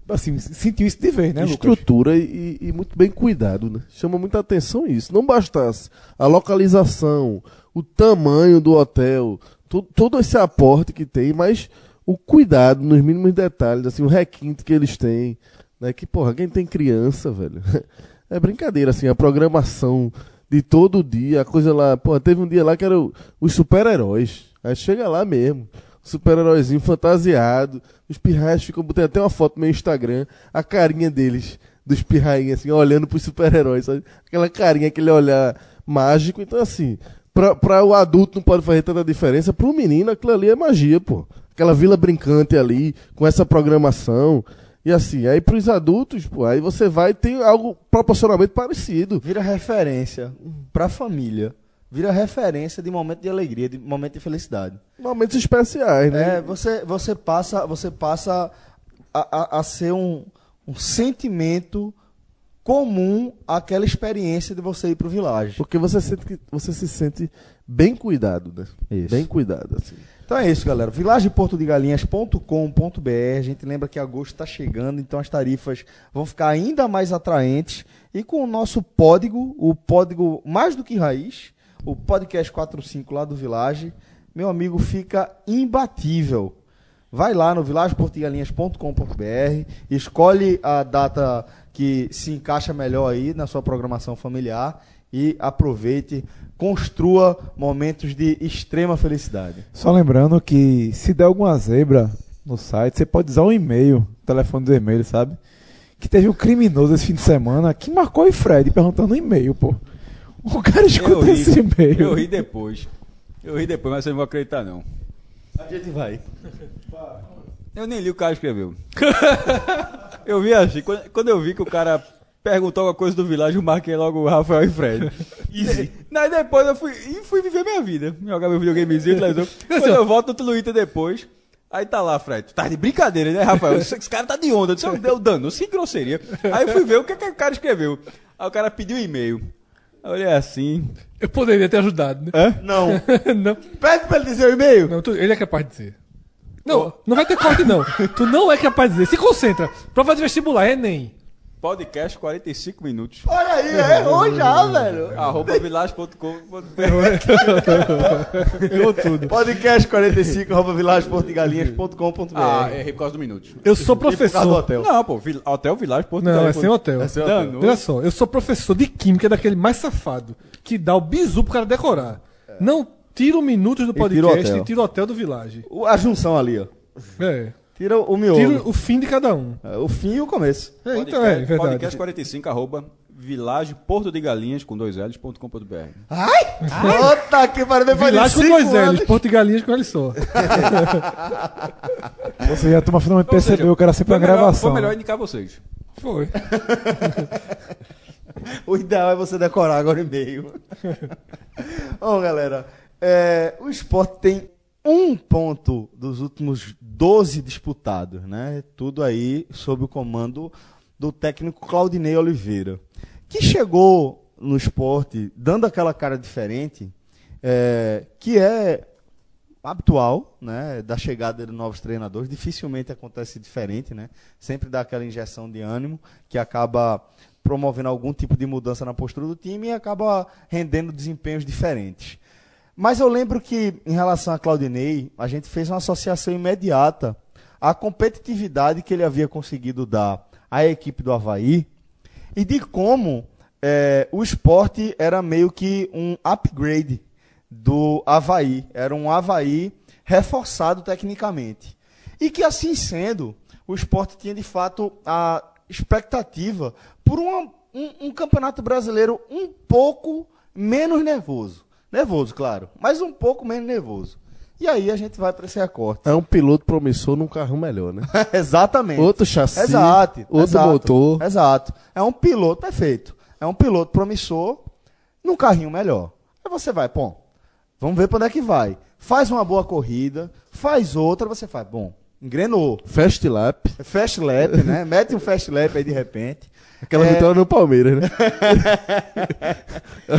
assim, sentiu isso de vez, né, Lucas? Estrutura e, e muito bem cuidado, né? Chama muita atenção isso. Não bastasse a localização, o tamanho do hotel, tu- todo esse aporte que tem, mas o cuidado nos mínimos detalhes, assim, o requinte que eles têm, né? Que, porra, quem tem criança, velho, é brincadeira, assim, a programação de todo dia, a coisa lá, porra, teve um dia lá que era o- os super-heróis, aí chega lá mesmo, super-heróizinho fantasiado, os pirraias ficam, botei até uma foto no meu Instagram, a carinha deles, dos pirrainhos, assim, olhando pros super-heróis, sabe? Aquela carinha, aquele olhar mágico, então assim, pra, pra o adulto não pode fazer tanta diferença, pro menino aquilo ali é magia, pô. Aquela vila brincante ali, com essa programação, e assim, aí pros adultos, pô, aí você vai e tem algo proporcionalmente parecido. Vira referência pra família. Vira referência de momento de alegria, de momento de felicidade. Momentos especiais, né? É, você, você passa, você passa a, a, a ser um, um sentimento comum àquela experiência de você ir pro Village. Porque você sente que você se sente bem cuidado, né? Isso. Bem cuidado, assim. Então é isso, galera. vilageportodegalinhas.com.br. A gente lembra que agosto está chegando, então as tarifas vão ficar ainda mais atraentes. E com o nosso código, o código mais do que raiz, o podcast 45 lá do Village, meu amigo, fica imbatível. Vai lá no vilageportugalinhas.com.br, escolhe a data que se encaixa melhor aí na sua programação familiar e aproveite, construa momentos de extrema felicidade. Só lembrando que se der alguma zebra no site, você pode usar o e-mail, o telefone do e-mail, sabe? Que teve um criminoso esse fim de semana que marcou o Fred perguntando no e-mail, pô. O cara Eu escuta ri, esse e-mail. eu ri depois. Eu ri depois, mas vocês não vão acreditar, não. A gente vai. Eu nem li o que o cara escreveu. eu vi assim, quando, quando eu vi que o cara perguntou alguma coisa do vilagem, eu marquei logo o Rafael e Fred. Easy. Daí depois eu fui, e fui viver minha vida. Jogar meu videogamezinho, televisão. Quando eu volto no Twitter depois, aí tá lá, Fred. Tu tá de brincadeira, né, Rafael? Esse, esse cara tá de onda. Isso deu dano, sem grosseria. Aí eu fui ver o que, que o cara escreveu. Aí o cara pediu e-mail. Eu olhei assim. Eu poderia ter ajudado, né? Não. não, Pede pra ele dizer o e-mail. não tu- ele é capaz de dizer. Não, não vai ter corte, não. Tu não é capaz de dizer. Se concentra. Prova de vestibular, Enem. Podcast 45 minutos. Olha aí, errou já, velho. Arroba vilagem.com. Errou tudo. Podcast 45, arroba vilageportugalinhas.com.br. Ah, errei por causa do minutos. Eu sou E por causa do professor. hotel. Não, pô, vil- Hotel Village Porto Não, é sem hotel. É sem hotel. Dano. Olha só, eu sou professor de química daquele mais safado, que dá o bizu pro cara decorar. Não tira minutos do tira o podcast hotel. e tira o hotel do Village. O- A junção ali, ó. É. Tira o miolo. Tira o fim de cada um. É, O fim e o começo. É, então é, verdade. Podcast 45, arroba vilage porto de galinhas com dois L's.com.br. Ai! Puta que pariu, depois de Village com dois anos. L's, Porto e Galinhas com L só. Você já turma finalmente Ou seja, percebeu o cara sempre melhor- gravação. Foi melhor indicar vocês. Foi. O ideal é você decorar agora o e-mail. Bom, galera, é, o esporte tem um ponto dos últimos 12 disputados, né? Tudo aí sob o comando do técnico Claudinei Oliveira, que chegou no esporte dando aquela cara diferente, é, que é habitual, né, da chegada de novos treinadores, dificilmente acontece diferente, né? Sempre dá aquela injeção de ânimo que acaba promovendo algum tipo de mudança na postura do time e acaba rendendo desempenhos diferentes. Mas eu lembro que, em relação a Claudinei, a gente fez uma associação imediata à competitividade que ele havia conseguido dar à equipe do Havaí e de como eh, o esporte era meio que um upgrade do Havaí. Era um Havaí reforçado tecnicamente. E que, assim sendo, o esporte tinha de fato a expectativa por uma- um, um campeonato brasileiro um pouco menos nervoso. Nervoso, claro, mas um pouco menos nervoso. E aí a gente vai para esse recorte. É um piloto promissor num carro melhor, né? Exatamente. Outro chassi, Exato. outro exato, motor. Exato. É um piloto perfeito. É um piloto promissor num carrinho melhor. Aí você vai, bom, vamos ver para onde é que vai. Faz uma boa corrida, faz outra, você faz, bom, Engrenou. Fast lap. Fast lap, né? Mete um fast lap aí de repente. Aquela É. vitória no Palmeiras, né?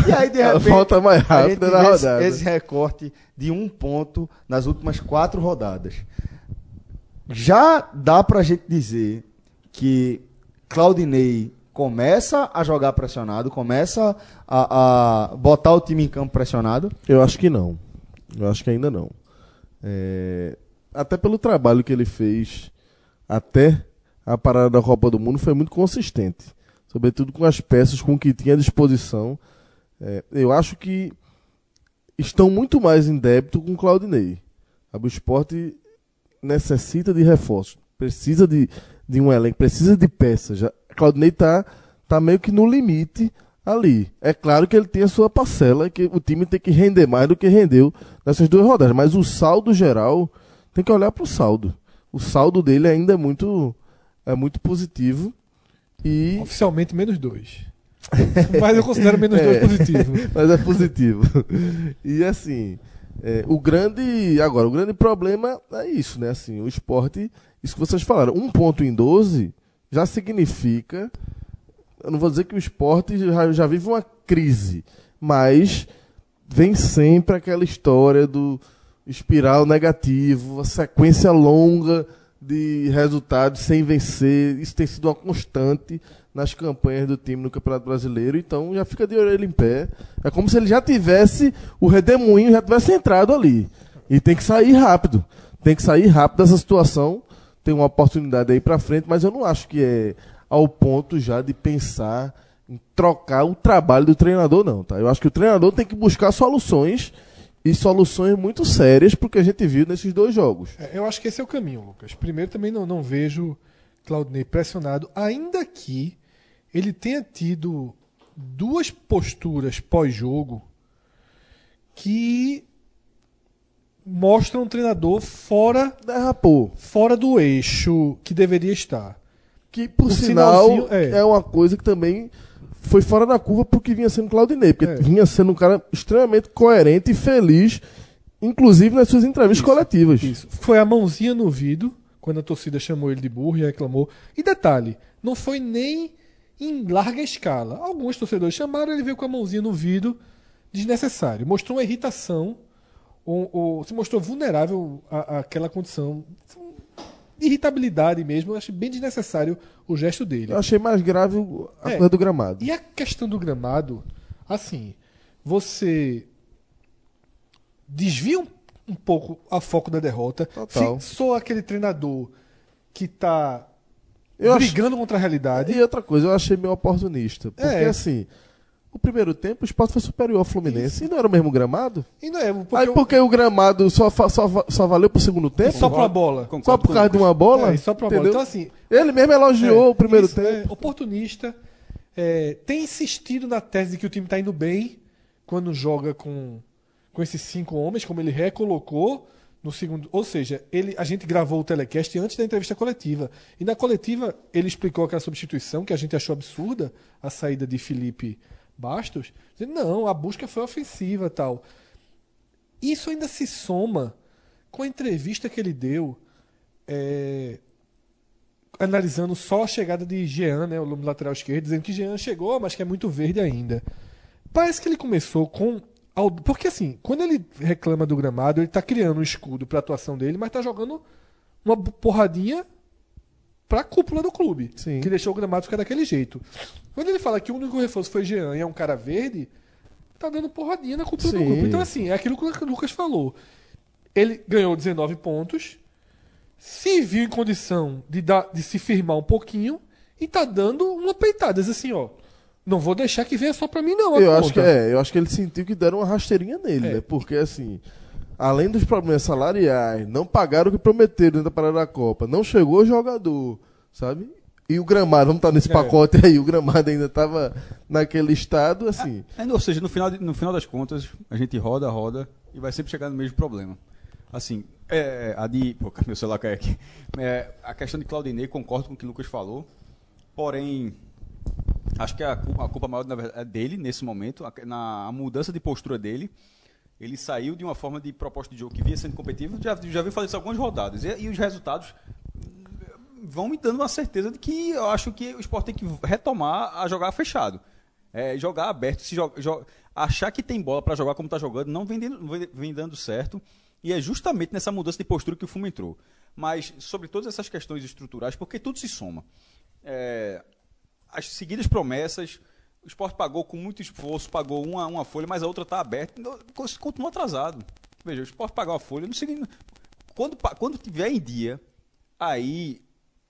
E aí, de A repente, volta mais a rápida na rodada. Esse recorte de um ponto nas últimas quatro rodadas. Já dá pra gente dizer que Claudinei começa a jogar pressionado, começa a, a botar o time em campo pressionado. Eu acho que não. Eu acho que ainda não. É, Até pelo trabalho que ele fez até a parada da Copa do Mundo foi muito consistente. Sobretudo com as peças com que tinha à disposição. É, eu acho que estão muito mais em débito com o Claudinei. O esporte necessita de reforços. Precisa de, de um elenco, precisa de peças. Já, Claudinei tá, tá meio que no limite ali. É claro que ele tem a sua parcela, que o time tem que render mais do que rendeu nessas duas rodadas. Mas o saldo geral, tem que olhar para o saldo. O saldo dele ainda é muito, é muito positivo. E Oficialmente menos dois. Mas eu considero menos É. dois positivo. mas é positivo. e assim, é, o grande. Agora, o grande problema é isso, né? Assim, o esporte, isso que vocês falaram, um ponto em 12 já significa. Eu não vou dizer que o esporte já, já vive uma crise, mas vem sempre aquela história do espiral negativo, a sequência longa de resultados sem vencer. Isso tem sido uma constante nas campanhas do time no Campeonato Brasileiro, então já fica de orelha em pé. É como se ele já tivesse, o redemoinho já tivesse entrado ali. E tem que sair rápido. Tem que sair rápido dessa situação. Tem uma oportunidade aí pra frente, mas eu não acho que é ao ponto já de pensar em trocar o trabalho do treinador, não, tá? Eu acho que o treinador tem que buscar soluções e soluções muito sérias porque a gente viu nesses dois jogos. É, Eu acho que esse é o caminho, Lucas. Primeiro, também não, não vejo Claudinei pressionado, ainda que ele tenha tido duas posturas pós-jogo que mostram um treinador fora, Derrapou. fora do eixo que deveria estar. Que, por O sinal, é. é. uma coisa que também foi fora da curva porque vinha sendo Claudinei. Porque É. vinha sendo um cara extremamente coerente e feliz, inclusive nas suas entrevistas coletivas. Isso. Foi a mãozinha no ouvido, quando a torcida chamou ele de burro e reclamou. E detalhe, não foi nem em larga escala. Alguns torcedores chamaram, ele veio com a mãozinha no ouvido, desnecessário. Mostrou uma irritação, ou, ou se mostrou vulnerável à, àquela condição irritabilidade mesmo. Eu achei bem desnecessário o gesto dele. Eu achei mais grave a É. coisa do gramado. E a questão do gramado, assim, você desvia um, um pouco a foco da derrota. Total. Se sou aquele treinador que tá Eu acho- brigando contra a realidade. E outra coisa, eu achei meio oportunista. Porque É. assim, o primeiro tempo o esporte foi superior ao Fluminense. E não era o mesmo gramado? E não é, porque Aí eu- porque o gramado só, só, só valeu pro segundo tempo? só pra bola. Só Concordo por com causa de uma bola? É, e só pra bola. entendeu? Então, assim, Ele mesmo elogiou É, o primeiro isso, tempo. é, oportunista. é, tem insistido na tese de que o time está indo bem quando joga com, com esses cinco homens, como ele recolocou no segundo. Ou seja, ele, a gente gravou o telecast antes da entrevista coletiva. E na coletiva ele explicou aquela substituição que a gente achou absurda, a saída de Felipe Bastos. Dizendo, não, a busca foi ofensiva tal. Isso ainda se soma com a entrevista que ele deu. é, analisando só a chegada de Jean, né, o lateral esquerdo, dizendo que Jean chegou, mas que é muito verde ainda. Parece que ele começou com. Porque assim, quando ele reclama do gramado, ele tá criando um escudo pra atuação dele, mas tá jogando uma porradinha pra cúpula do clube. Sim. Que deixou o gramado ficar daquele jeito. Quando ele fala que o único reforço foi Jean e é um cara verde, tá dando porradinha na do Sim. grupo. Então, assim, é aquilo que o Lucas falou. Ele ganhou 19 pontos, se viu em condição de, dar, de se firmar um pouquinho e tá dando uma peitada. Diz assim, ó. Não vou deixar que venha só pra mim, não. Eu acho que é, eu acho que ele sentiu que deram uma rasteirinha nele, É. né? Porque assim, além dos problemas salariais, não pagaram o que prometeram dentro da parada da Copa, não chegou jogador, sabe? E o gramado, vamos estar nesse É. pacote aí, o gramado ainda estava naquele estado, assim. É, ou seja, no final, no final das contas, a gente roda, roda e vai sempre chegar no mesmo problema. Assim, é, a de. Pô, meu celular caiu aqui. É, a questão de Claudinei, concordo com o que o Lucas falou. Porém, acho que a culpa, a culpa maior na verdade, é dele nesse momento, a, na a mudança de postura dele. Ele saiu de uma forma de proposta de jogo que vinha sendo competitivo, já, já vi fazer isso algumas rodadas. E, e os resultados vão me dando uma certeza de que eu acho que o esporte tem que retomar a jogar fechado. É, jogar aberto, se joga, joga, achar que tem bola para jogar como está jogando, não vem, não vem dando certo. E é justamente nessa mudança de postura que o Fumo entrou. Mas sobre todas essas questões estruturais, porque tudo se soma. É, as seguidas promessas, o esporte pagou com muito esforço, pagou uma, uma folha, mas a outra está aberta, continua atrasado. Veja, o esporte pagou a folha, no seguinte, quando, quando tiver em dia, aí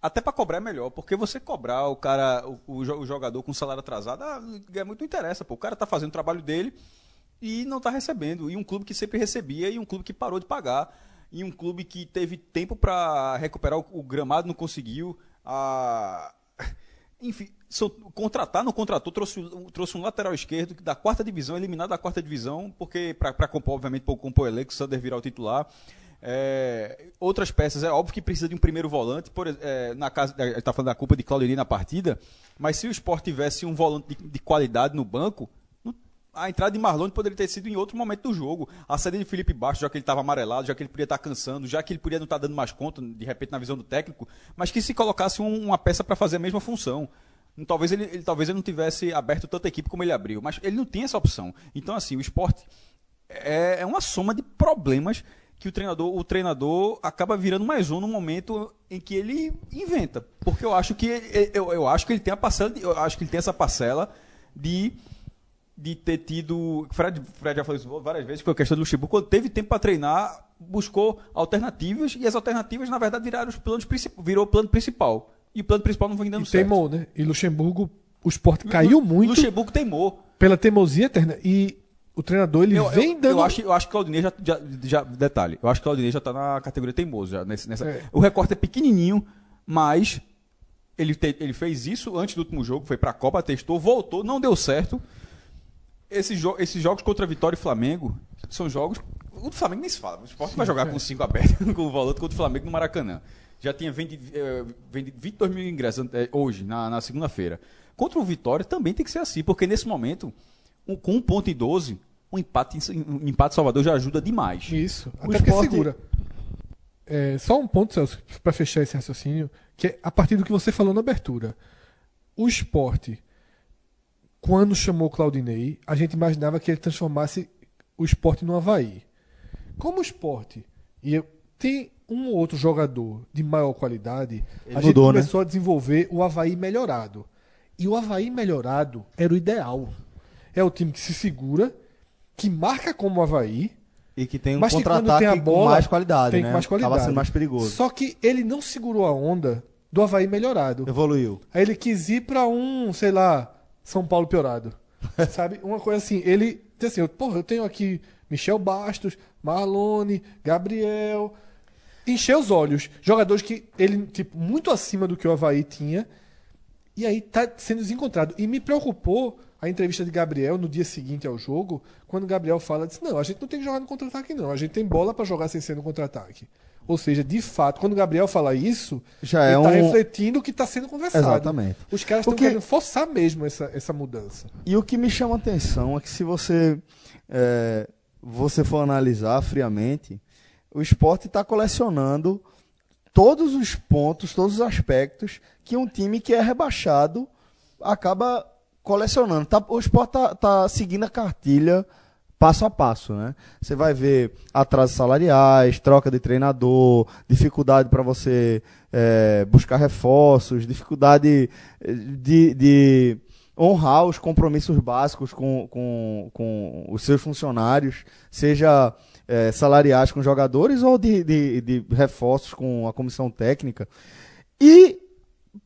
até para cobrar é melhor, porque você cobrar o cara, o, o jogador com salário atrasado, ah, é muito interessa, pô. O cara tá fazendo o trabalho dele e não tá recebendo. E um clube que sempre recebia e um clube que parou de pagar. E um clube que teve tempo para recuperar o, o, gramado, não conseguiu. Ah, enfim, so, contratar, não contratou, trouxe, trouxe um lateral esquerdo da quarta divisão, eliminado da quarta divisão, porque para compor, obviamente, para compor o elenco, o Sander virar o titular. É, outras peças, é óbvio que precisa de um primeiro volante. Por, é, na casa, está falando da culpa de Claudinei na partida, mas se o Sport tivesse um volante de, de qualidade no banco, a entrada de Marlon poderia ter sido em outro momento do jogo. A saída de Felipe Baixo, já que ele estava amarelado, já que ele podia estar tá cansando, já que ele podia não estar tá dando mais conta, de repente, na visão do técnico, mas que se colocasse um, uma peça para fazer a mesma função. Talvez ele, ele, talvez ele não tivesse aberto tanta equipe como ele abriu, mas ele não tinha essa opção. Então, assim, o esporte é, é uma soma de problemas que o treinador, o treinador acaba virando mais um no momento em que ele inventa. Porque eu acho que eu, eu acho que ele tem a parcela, eu acho que ele tem essa parcela de de ter tido. Fred, Fred já falou isso várias vezes, foi a questão do Luxemburgo. Quando teve tempo para treinar, buscou alternativas e as alternativas, na verdade, viraram os planos virou o plano principal. E o plano principal não vem dando e certo. Teimou, né? E Luxemburgo, o esporte caiu muito. Luxemburgo teimou. Pela teimosia eterna. E o treinador, ele eu, vem eu, dando. Eu acho, eu acho que o Claudinei já, já, já. Detalhe, eu acho que o Claudinei já está na categoria teimoso. Já, nesse, nessa, é. O recorte é pequenininho, mas ele, te, ele fez isso antes do último jogo, foi para a Copa, testou, voltou, não deu certo esses, jo esses jogos contra Vitória e Flamengo são jogos. O Flamengo nem se fala. O Sport vai jogar com 5 abertos com o volante contra o Flamengo no Maracanã. Já tinha vendido, eh, vendido 22 mil ingressos eh, hoje, na, na segunda-feira. Contra o Vitória também tem que ser assim, porque nesse momento, um, com 1 ponto e 12, um empate, um empate Salvador já ajuda demais. Isso, o até esporte... segura. É, só um ponto, Celso, para fechar esse raciocínio, que é a partir do que você falou na abertura. O esporte quando chamou Claudinei, a gente imaginava que ele transformasse o esporte no Havaí. Como o esporte e tem um ou outro jogador de maior qualidade, ele a gente né? começou né? a desenvolver o Havaí melhorado. E o Havaí melhorado era o ideal. É o time que se segura, que marca como o Havaí. E que tem um contra-ataque com mais qualidade, tem né? mais qualidade. Tava sendo mais perigoso. Só que ele não segurou a onda do Havaí melhorado. Evoluiu. Aí ele quis ir para um, sei lá, são Paulo piorado. Sabe? Uma coisa assim, ele. Assim, eu, porra, eu tenho aqui Michel Bastos, Marlone, Gabriel. Encher os olhos. Jogadores que ele, tipo, muito acima do que o Havaí tinha. E aí tá sendo desencontrado. E me preocupou a entrevista de Gabriel no dia seguinte ao jogo, quando Gabriel fala, disse, não, a gente não tem que jogar no contra-ataque não, a gente tem bola para jogar sem ser no contra-ataque. Ou seja, de fato, quando o Gabriel fala isso, já é ele está um... refletindo o que está sendo conversado. Exatamente. Os caras estão que... querendo forçar mesmo essa, essa mudança. E o que me chama a atenção é que se você, é, você for analisar friamente, o esporte está colecionando todos os pontos, todos os aspectos que um time que é rebaixado acaba colecionando. Tá, o esporte está tá seguindo a cartilha passo a passo, né? Você vai ver atrasos salariais, troca de treinador, dificuldade para você é, buscar reforços, dificuldade eh, de, de, honrar os compromissos básicos com, com, com os seus funcionários, seja é, salariais com jogadores ou de, de, de reforços com a comissão técnica. E,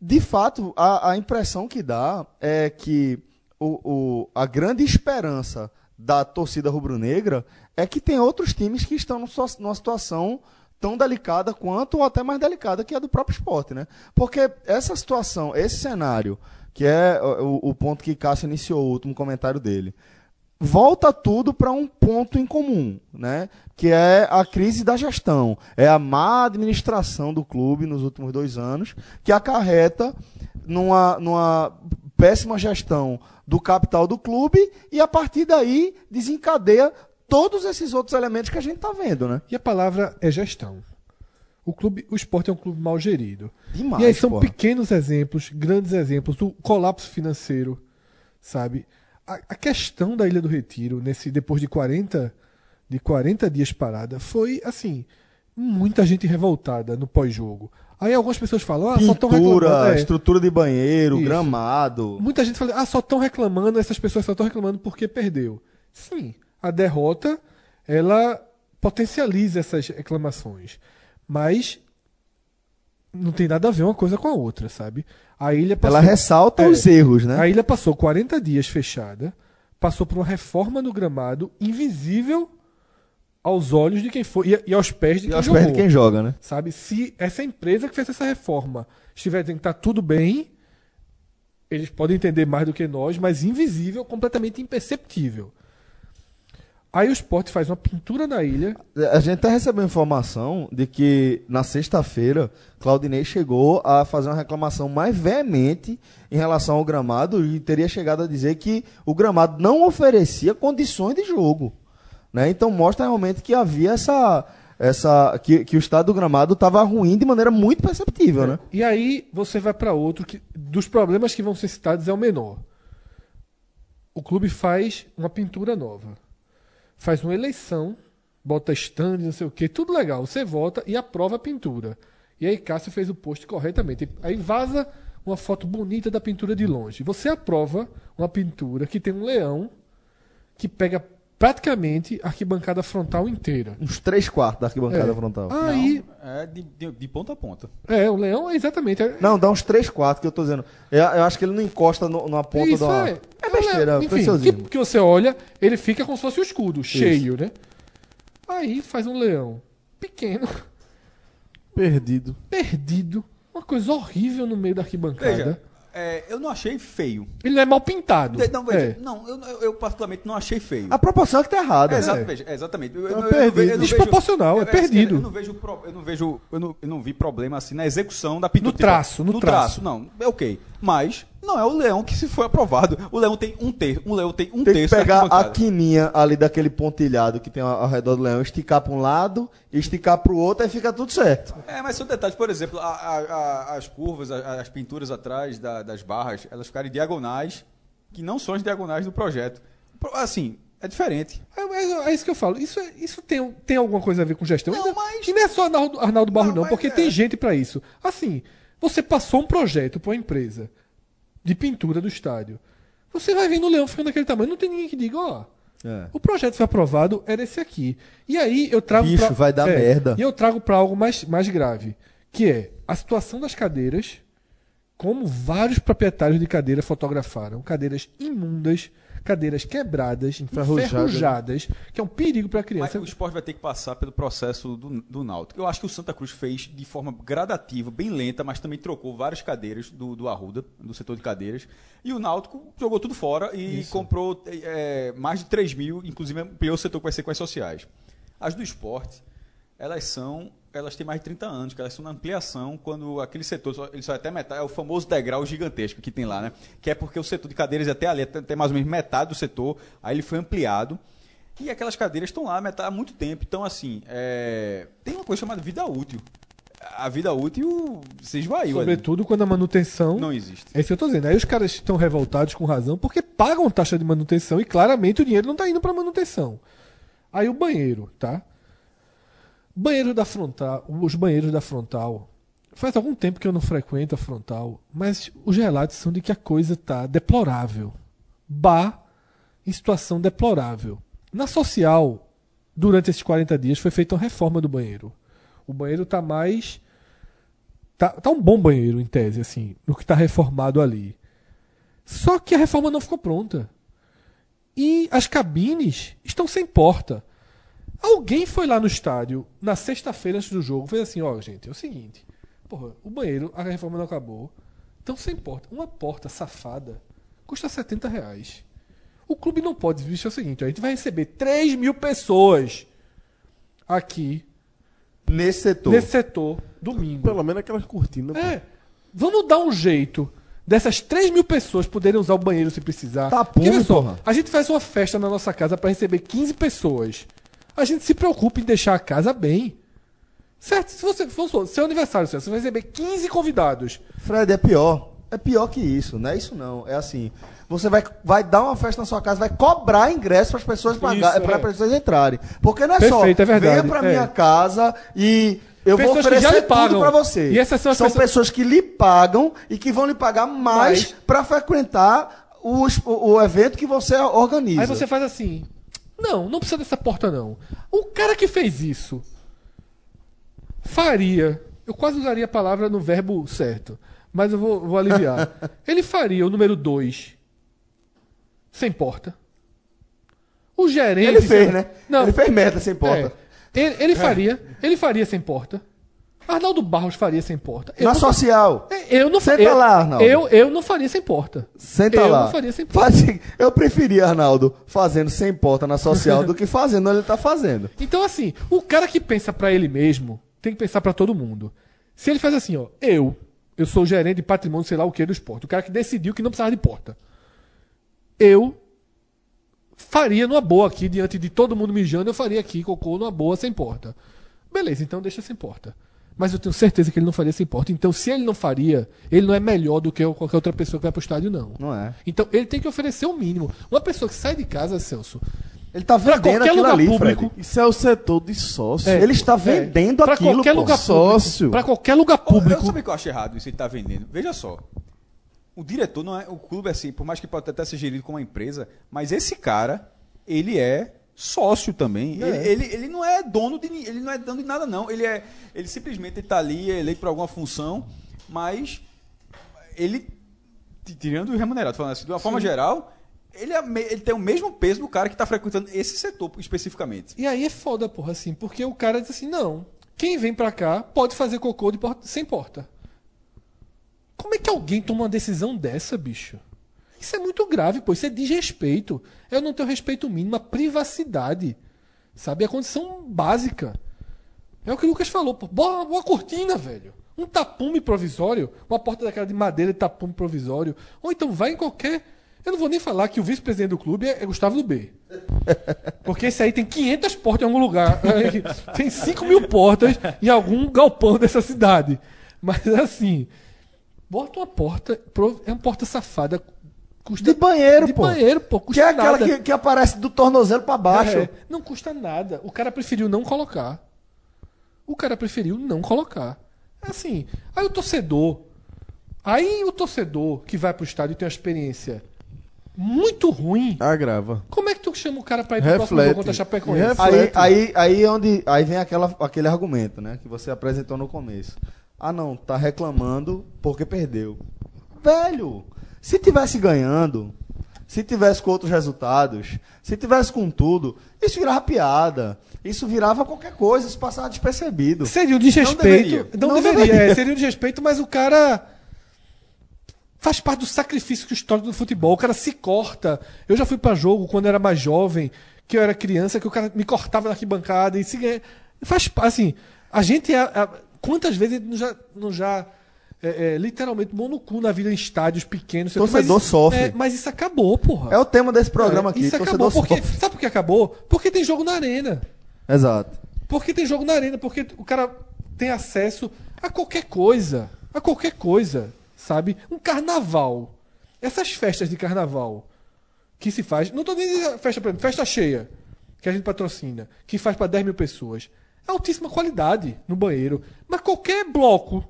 de fato, a, a impressão que dá é que o, o, a grande esperança da torcida rubro-negra é que tem outros times que estão numa situação tão delicada quanto ou até mais delicada que a do próprio esporte, né? Porque essa situação, esse cenário, que é o, o ponto que Cássio iniciou, o último comentário dele, volta tudo para um ponto em comum, né? Que é a crise da gestão, é a má administração do clube nos últimos dois anos, que acarreta numa, numa péssima gestão do capital do clube e a partir daí desencadeia todos esses outros elementos que a gente tá vendo, né? E a palavra é gestão. O clube, o esporte é um clube mal gerido. Demais, e aí são porra. pequenos exemplos, grandes exemplos do colapso financeiro, sabe? A, a questão da Ilha do Retiro, nesse depois de 40, de 40 dias parada, foi assim, muita gente revoltada no pós-jogo. Aí algumas pessoas falam, ah, só estão reclamando. é. estrutura de banheiro, Isso. gramado. Muita gente fala, ah, só estão reclamando, essas pessoas só estão reclamando porque perdeu. Sim, a derrota, ela potencializa essas reclamações. Mas não tem nada a ver uma coisa com a outra, sabe? A ilha passou, Ela ressalta É. os erros, né? a ilha passou 40 dias fechada, passou por uma reforma no gramado invisível aos olhos de quem foi e, e aos pés de E quem aos jogou. pés de quem joga, né? Sabe? Se essa empresa que fez essa reforma estiver dizendo que tá tudo bem, eles podem entender mais do que nós, mas invisível, completamente imperceptível. Aí o Sport faz uma pintura na ilha. A gente até recebeu informação de que na sexta-feira Claudinei chegou a fazer uma reclamação mais veemente em relação ao gramado e teria chegado a dizer que o gramado não oferecia condições de jogo. Né? Então mostra realmente que havia essa. essa que, que o estado do gramado estava ruim de maneira muito perceptível. Né? E aí você vai para outro que dos problemas que vão ser citados é o menor. O clube faz uma pintura nova. Faz uma eleição, bota stand, não sei o que, tudo legal. Você vota e aprova a pintura. E aí Cássio fez o post corretamente. Aí vaza uma foto bonita da pintura de longe. Você aprova uma pintura que tem um leão que pega praticamente a arquibancada frontal inteira. Uns três quartos da arquibancada É. frontal. Aí, É de, de, de ponta a ponta. é, o leão é exatamente. é- Não, dá uns três quartos que eu tô dizendo. Eu, eu acho que ele não encosta no- na ponta Isso do. é. É besteira, Enfim, preciosismo. que, que você olha, ele fica como se fosse o escudo, cheio, né? Aí faz um leão pequeno, Perdido. perdido, uma coisa horrível no meio da arquibancada. Veja, é, eu não achei feio. Ele não é mal pintado. Não, veja, É. não eu, eu- eu particularmente não achei feio. A proporção é que tá errada. É, né? exato, veja, é, exatamente. Eu, eu- perdido. não vejo- Desproporcional, é perdido. Eu não vejo, eu não vejo, eu não, eu não vi problema assim na execução da pintura. No traço, no traço. Não, é ok. Mas não é o leão que se foi aprovado. O leão tem um terço. O leão tem um Tem que terço da pegar a quininha ali daquele pontilhado que tem ao, redor do leão, esticar para um lado, esticar para o outro, aí fica tudo certo. É, mas são detalhes, por exemplo, a- a- a- as curvas, a- as pinturas atrás da- das barras, elas ficarem diagonais, que não são as diagonais do projeto. Pro- Assim, é diferente. É, é- é isso que eu falo. Isso, é- isso tem, tem alguma coisa a ver com gestão? Não, E não- mas- E não é só Arnaldo, Arnaldo Barros, Não, não, porque é. tem gente pra isso. Assim, você passou um projeto pra uma empresa de pintura do estádio. Você vai vendo o leão ficando daquele tamanho, não tem ninguém que diga, ó. O projeto foi aprovado, era esse aqui. E aí eu trago. Bicho, pra- vai dar é, merda. E eu trago pra algo mais, mais grave, que é a situação das cadeiras, como vários proprietários de cadeira fotografaram. Cadeiras imundas, cadeiras quebradas, Enferrujadas. enferrujadas, que é um perigo pra Mas criança. o esporte vai ter que passar pelo processo do, do Náutico. Eu acho que o Santa Cruz fez de forma gradativa, bem lenta, mas também trocou várias cadeiras do, do Arruda, do setor de cadeiras. E o Náutico jogou tudo fora e comprou é, mais de 3 mil, inclusive ampliou o setor que vai ser com as sociais. As do esporte, elas são. Elas têm mais de 30 anos, que elas são na ampliação, quando aquele setor, ele só é até metade, é o famoso degrau gigantesco que tem lá, né? Que é porque o setor de cadeiras é até ali, até, até mais ou menos metade do setor, aí ele foi ampliado. E aquelas cadeiras estão lá metade, há muito tempo. Então, assim, é, tem uma coisa chamada vida útil. A vida útil se esvaiu. ali. Sobretudo quando a manutenção. Não existe. É isso que eu tô dizendo. Aí os caras estão revoltados com razão porque pagam taxa de manutenção e claramente o dinheiro não tá indo para manutenção. Aí o banheiro, tá? Banheiro da frontal, os banheiros da frontal. Faz algum tempo que eu não frequento a frontal, mas os relatos são de que a coisa tá deplorável. Bar em situação deplorável. Na social, durante esses 40 dias foi feita uma reforma do banheiro. O banheiro tá mais Tá, tá um bom banheiro, em tese, assim, no que tá reformado ali. Só que a reforma não ficou pronta. E as cabines estão sem porta. Alguém foi lá no estádio, na sexta-feira antes do jogo, fez assim, ó, gente, é o seguinte. Porra, o banheiro, a reforma não acabou. Estão sem porta. Uma porta safada custa 70 reais. O clube não pode vestir o seguinte, ó, a gente vai receber 3 mil pessoas aqui, Nesse setor. nesse setor, domingo. Pelo menos aquelas cortinas. pô. É. Vamos dar um jeito dessas 3 mil pessoas poderem usar o banheiro se precisar. Tá Porque, só, porra. a gente faz uma festa na nossa casa para receber 15 pessoas. A gente se preocupa em deixar a casa bem. Certo? Se você for seu aniversário, você vai receber 15 convidados. Fred, é pior. É pior que isso, não é isso não. É assim, você vai, vai dar uma festa na sua casa, vai cobrar ingresso para as pessoas pagar, para é. as pessoas entrarem. Porque não é Perfeito, só é verdade, venha para é. minha casa e eu vou Pessoas que já oferecer lhe pagam. tudo para você. E essas são as pessoas- pessoas que lhe pagam e que vão lhe pagar mais Mais. para frequentar o, o evento que você organiza. Aí você faz assim: Não, não precisa dessa porta, não. O cara que fez isso faria. Eu quase usaria a palavra no verbo certo, mas eu vou, vou aliviar. Ele faria o número 2 sem porta. O gerente. Ele fez, né? Não, Ele fez meta sem porta. é. ele, ele faria. Ele faria sem porta. Arnaldo Barros faria sem porta. Eu Na não- social. É, Eu não Senta eu, lá, Arnaldo. Eu, eu não faria sem porta. Senta eu lá. não faria sem porta. Faz- eu preferia, Arnaldo, fazendo sem porta na social do que fazendo onde ele tá fazendo. Então, assim, o cara que pensa pra ele mesmo tem que pensar pra todo mundo. Se ele faz assim, ó, eu, eu sou gerente de patrimônio, sei lá o que, do esporte, o cara que decidiu que não precisava de porta. Eu faria numa boa aqui, diante de todo mundo mijando, eu faria aqui cocô numa boa, sem porta. Beleza, então deixa sem porta. Mas eu tenho certeza que ele não faria sem porta. Então, se ele não faria, ele não é melhor do que qualquer outra pessoa que vai pro estádio, não. Não é. Então, ele tem que oferecer o mínimo. Uma pessoa que sai de casa, Celso, Ele tá Pra vendendo aquilo ali, público, Fred. Isso é o setor de sócio. Ele está vendendo É. pra aquilo, qualquer lugar Sócio. para qualquer lugar público. Eu sabe o que eu acho errado isso ele tá vendendo? Veja só. O diretor não é. O clube, assim, por mais que pode até ser gerido como uma empresa, mas esse cara, ele é sócio também. Ele, ele, ele não é dono de ele não é dono de nada não. Ele é ele simplesmente está ali é eleito por alguma função, mas ele tirando o remunerado, falando assim, de uma forma geral, ele, é ele tem o mesmo peso do cara que está frequentando esse setor especificamente. E aí é foda, porra, assim, porque o cara diz assim, não, quem vem pra cá pode fazer cocô de porta- sem porta. Como é que alguém toma uma decisão dessa, bicho? Isso é muito grave, pô, isso é desrespeito. Eu não tenho respeito mínimo à privacidade. Sabe? É a condição básica. É o que o Lucas falou, pô. Cortina, velho. Um tapume provisório, uma porta daquela de madeira de tapume provisório. Ou então vai em qualquer. Eu não vou nem falar que o vice-presidente do clube é Gustavo do B. Porque esse aí tem 500 portas em algum lugar. tem 5 mil portas em algum galpão dessa cidade. Mas assim, bota uma porta. É uma porta safada. Custa, De banheiro, de pô. banheiro, pô. Que Custa é aquela que, que aparece do tornozelo pra baixo. É, não custa nada. O cara preferiu não colocar. O cara preferiu não colocar. É assim. Aí o torcedor. Aí o torcedor que vai pro estádio e tem uma experiência muito ruim. Agrava. Como é que tu chama o cara pra ir pro próximo Reflete. jogo contra a Chapecoense? Aí, aí, aí, é onde, aí vem aquela, aquele argumento, né? Que você apresentou no começo. Ah, não, tá reclamando porque perdeu. Velho, se tivesse ganhando, se tivesse com outros resultados, se tivesse com tudo, isso virava piada. Isso virava qualquer coisa, isso passava despercebido. Seria um desrespeito. deveria. Não Não deveria, deveria. é, seria um desrespeito, mas o cara faz parte do sacrifício histórico do futebol. O cara se corta. Eu já fui pra jogo quando era mais jovem, que eu era criança, que o cara me cortava na arquibancada e se faz assim. A gente é, é- quantas vezes não já, não já é, é, literalmente mão no cu na vida em estádios pequenos. Torcedor mas isso- sofre. é, mas isso acabou, porra. É o tema desse programa É, aqui. Isso acabou. Porque, sofre. sabe por que acabou? Porque tem jogo na arena. Exato. Porque tem jogo na arena, porque o cara tem acesso a qualquer coisa. A qualquer coisa, sabe? Um carnaval. Essas festas de carnaval que se faz. Não tô nem dizendo festa, por exemplo, festa cheia, que a gente patrocina, que faz para 10 mil pessoas. Altíssima qualidade no banheiro. Mas qualquer bloco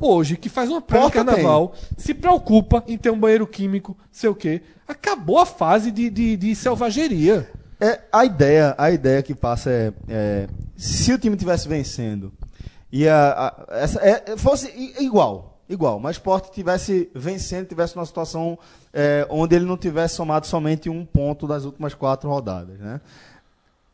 hoje que faz uma prova de carnaval se preocupa em ter um banheiro químico, sei o quê. Acabou a fase de, de, de selvageria. É, a ideia, a ideia que passa é, é, se o time tivesse vencendo e a, a- essa, é, fosse igual, igual, mas Sport tivesse vencendo, tivesse numa situação é, onde ele não tivesse somado somente um ponto das últimas quatro rodadas, né?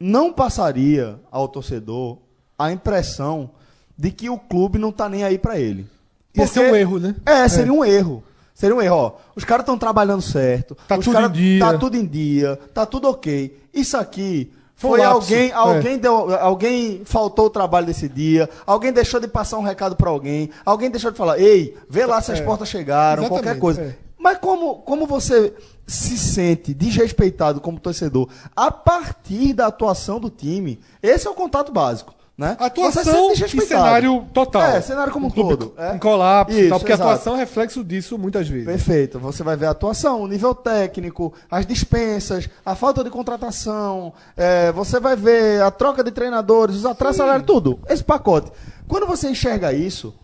Não passaria ao torcedor a impressão de que o clube não está nem aí para ele. Ia ser um erro, né? É, seria um erro. Seria um erro, ó. Os caras estão trabalhando certo. Tá os tudo cara- em dia. Tá tudo em dia. Tá tudo ok. Isso aqui Foi um Foi lapso. alguém, É. alguém deu, alguém faltou o trabalho desse dia, alguém deixou de passar um recado pra alguém, alguém deixou de falar, ei, vê lá se as É. portas chegaram, Exatamente, qualquer coisa. é. Mas como, como você se sente desrespeitado como torcedor a partir da atuação do time? Esse é o contato básico. Né? Atuação sente e cenário total. É, cenário como um todo. é. Em colapso e Isso, tal, porque exato. a atuação é reflexo disso muitas vezes. Perfeito. Você vai ver a atuação, o nível técnico, as dispensas, a falta de contratação, é, você vai ver a troca de treinadores, os atrasos salários, tudo. Esse pacote. Quando você enxerga isso,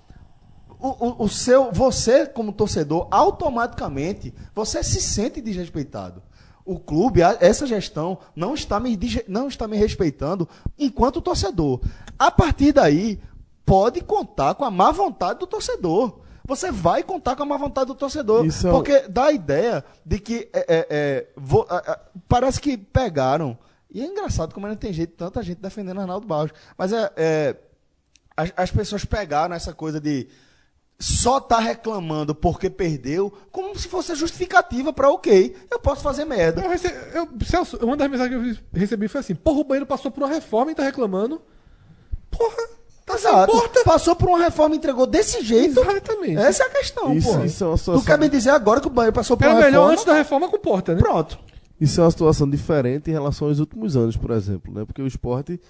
o, o- o seu, você como torcedor, automaticamente, você se sente desrespeitado. O clube, essa gestão, não está, me, não está me respeitando enquanto torcedor. A partir daí, pode contar com a má vontade do torcedor. Você vai contar com a má vontade do torcedor. Isso é porque dá a ideia de que é, é, é, vo- parece que pegaram. E é engraçado como não tem jeito, tanta gente defendendo Arnaldo Barros. Mas é, é, as, as pessoas pegaram essa coisa de só tá reclamando porque perdeu, como se fosse a justificativa para ok, eu posso fazer merda. Eu rece... eu, Celso, uma das mensagens que eu recebi foi assim: Porra, o banheiro passou por uma reforma e tá reclamando. Porra, tá sem Exato. porta. Passou por uma reforma e entregou desse jeito. Exatamente. Essa é a questão, Isso- porra. isso é uma Tu situação- quer me dizer agora que o banheiro passou por Era uma melhor reforma? antes da reforma com porta, né? Pronto. Isso é uma situação diferente em relação aos últimos anos, por exemplo, né? Porque o esporte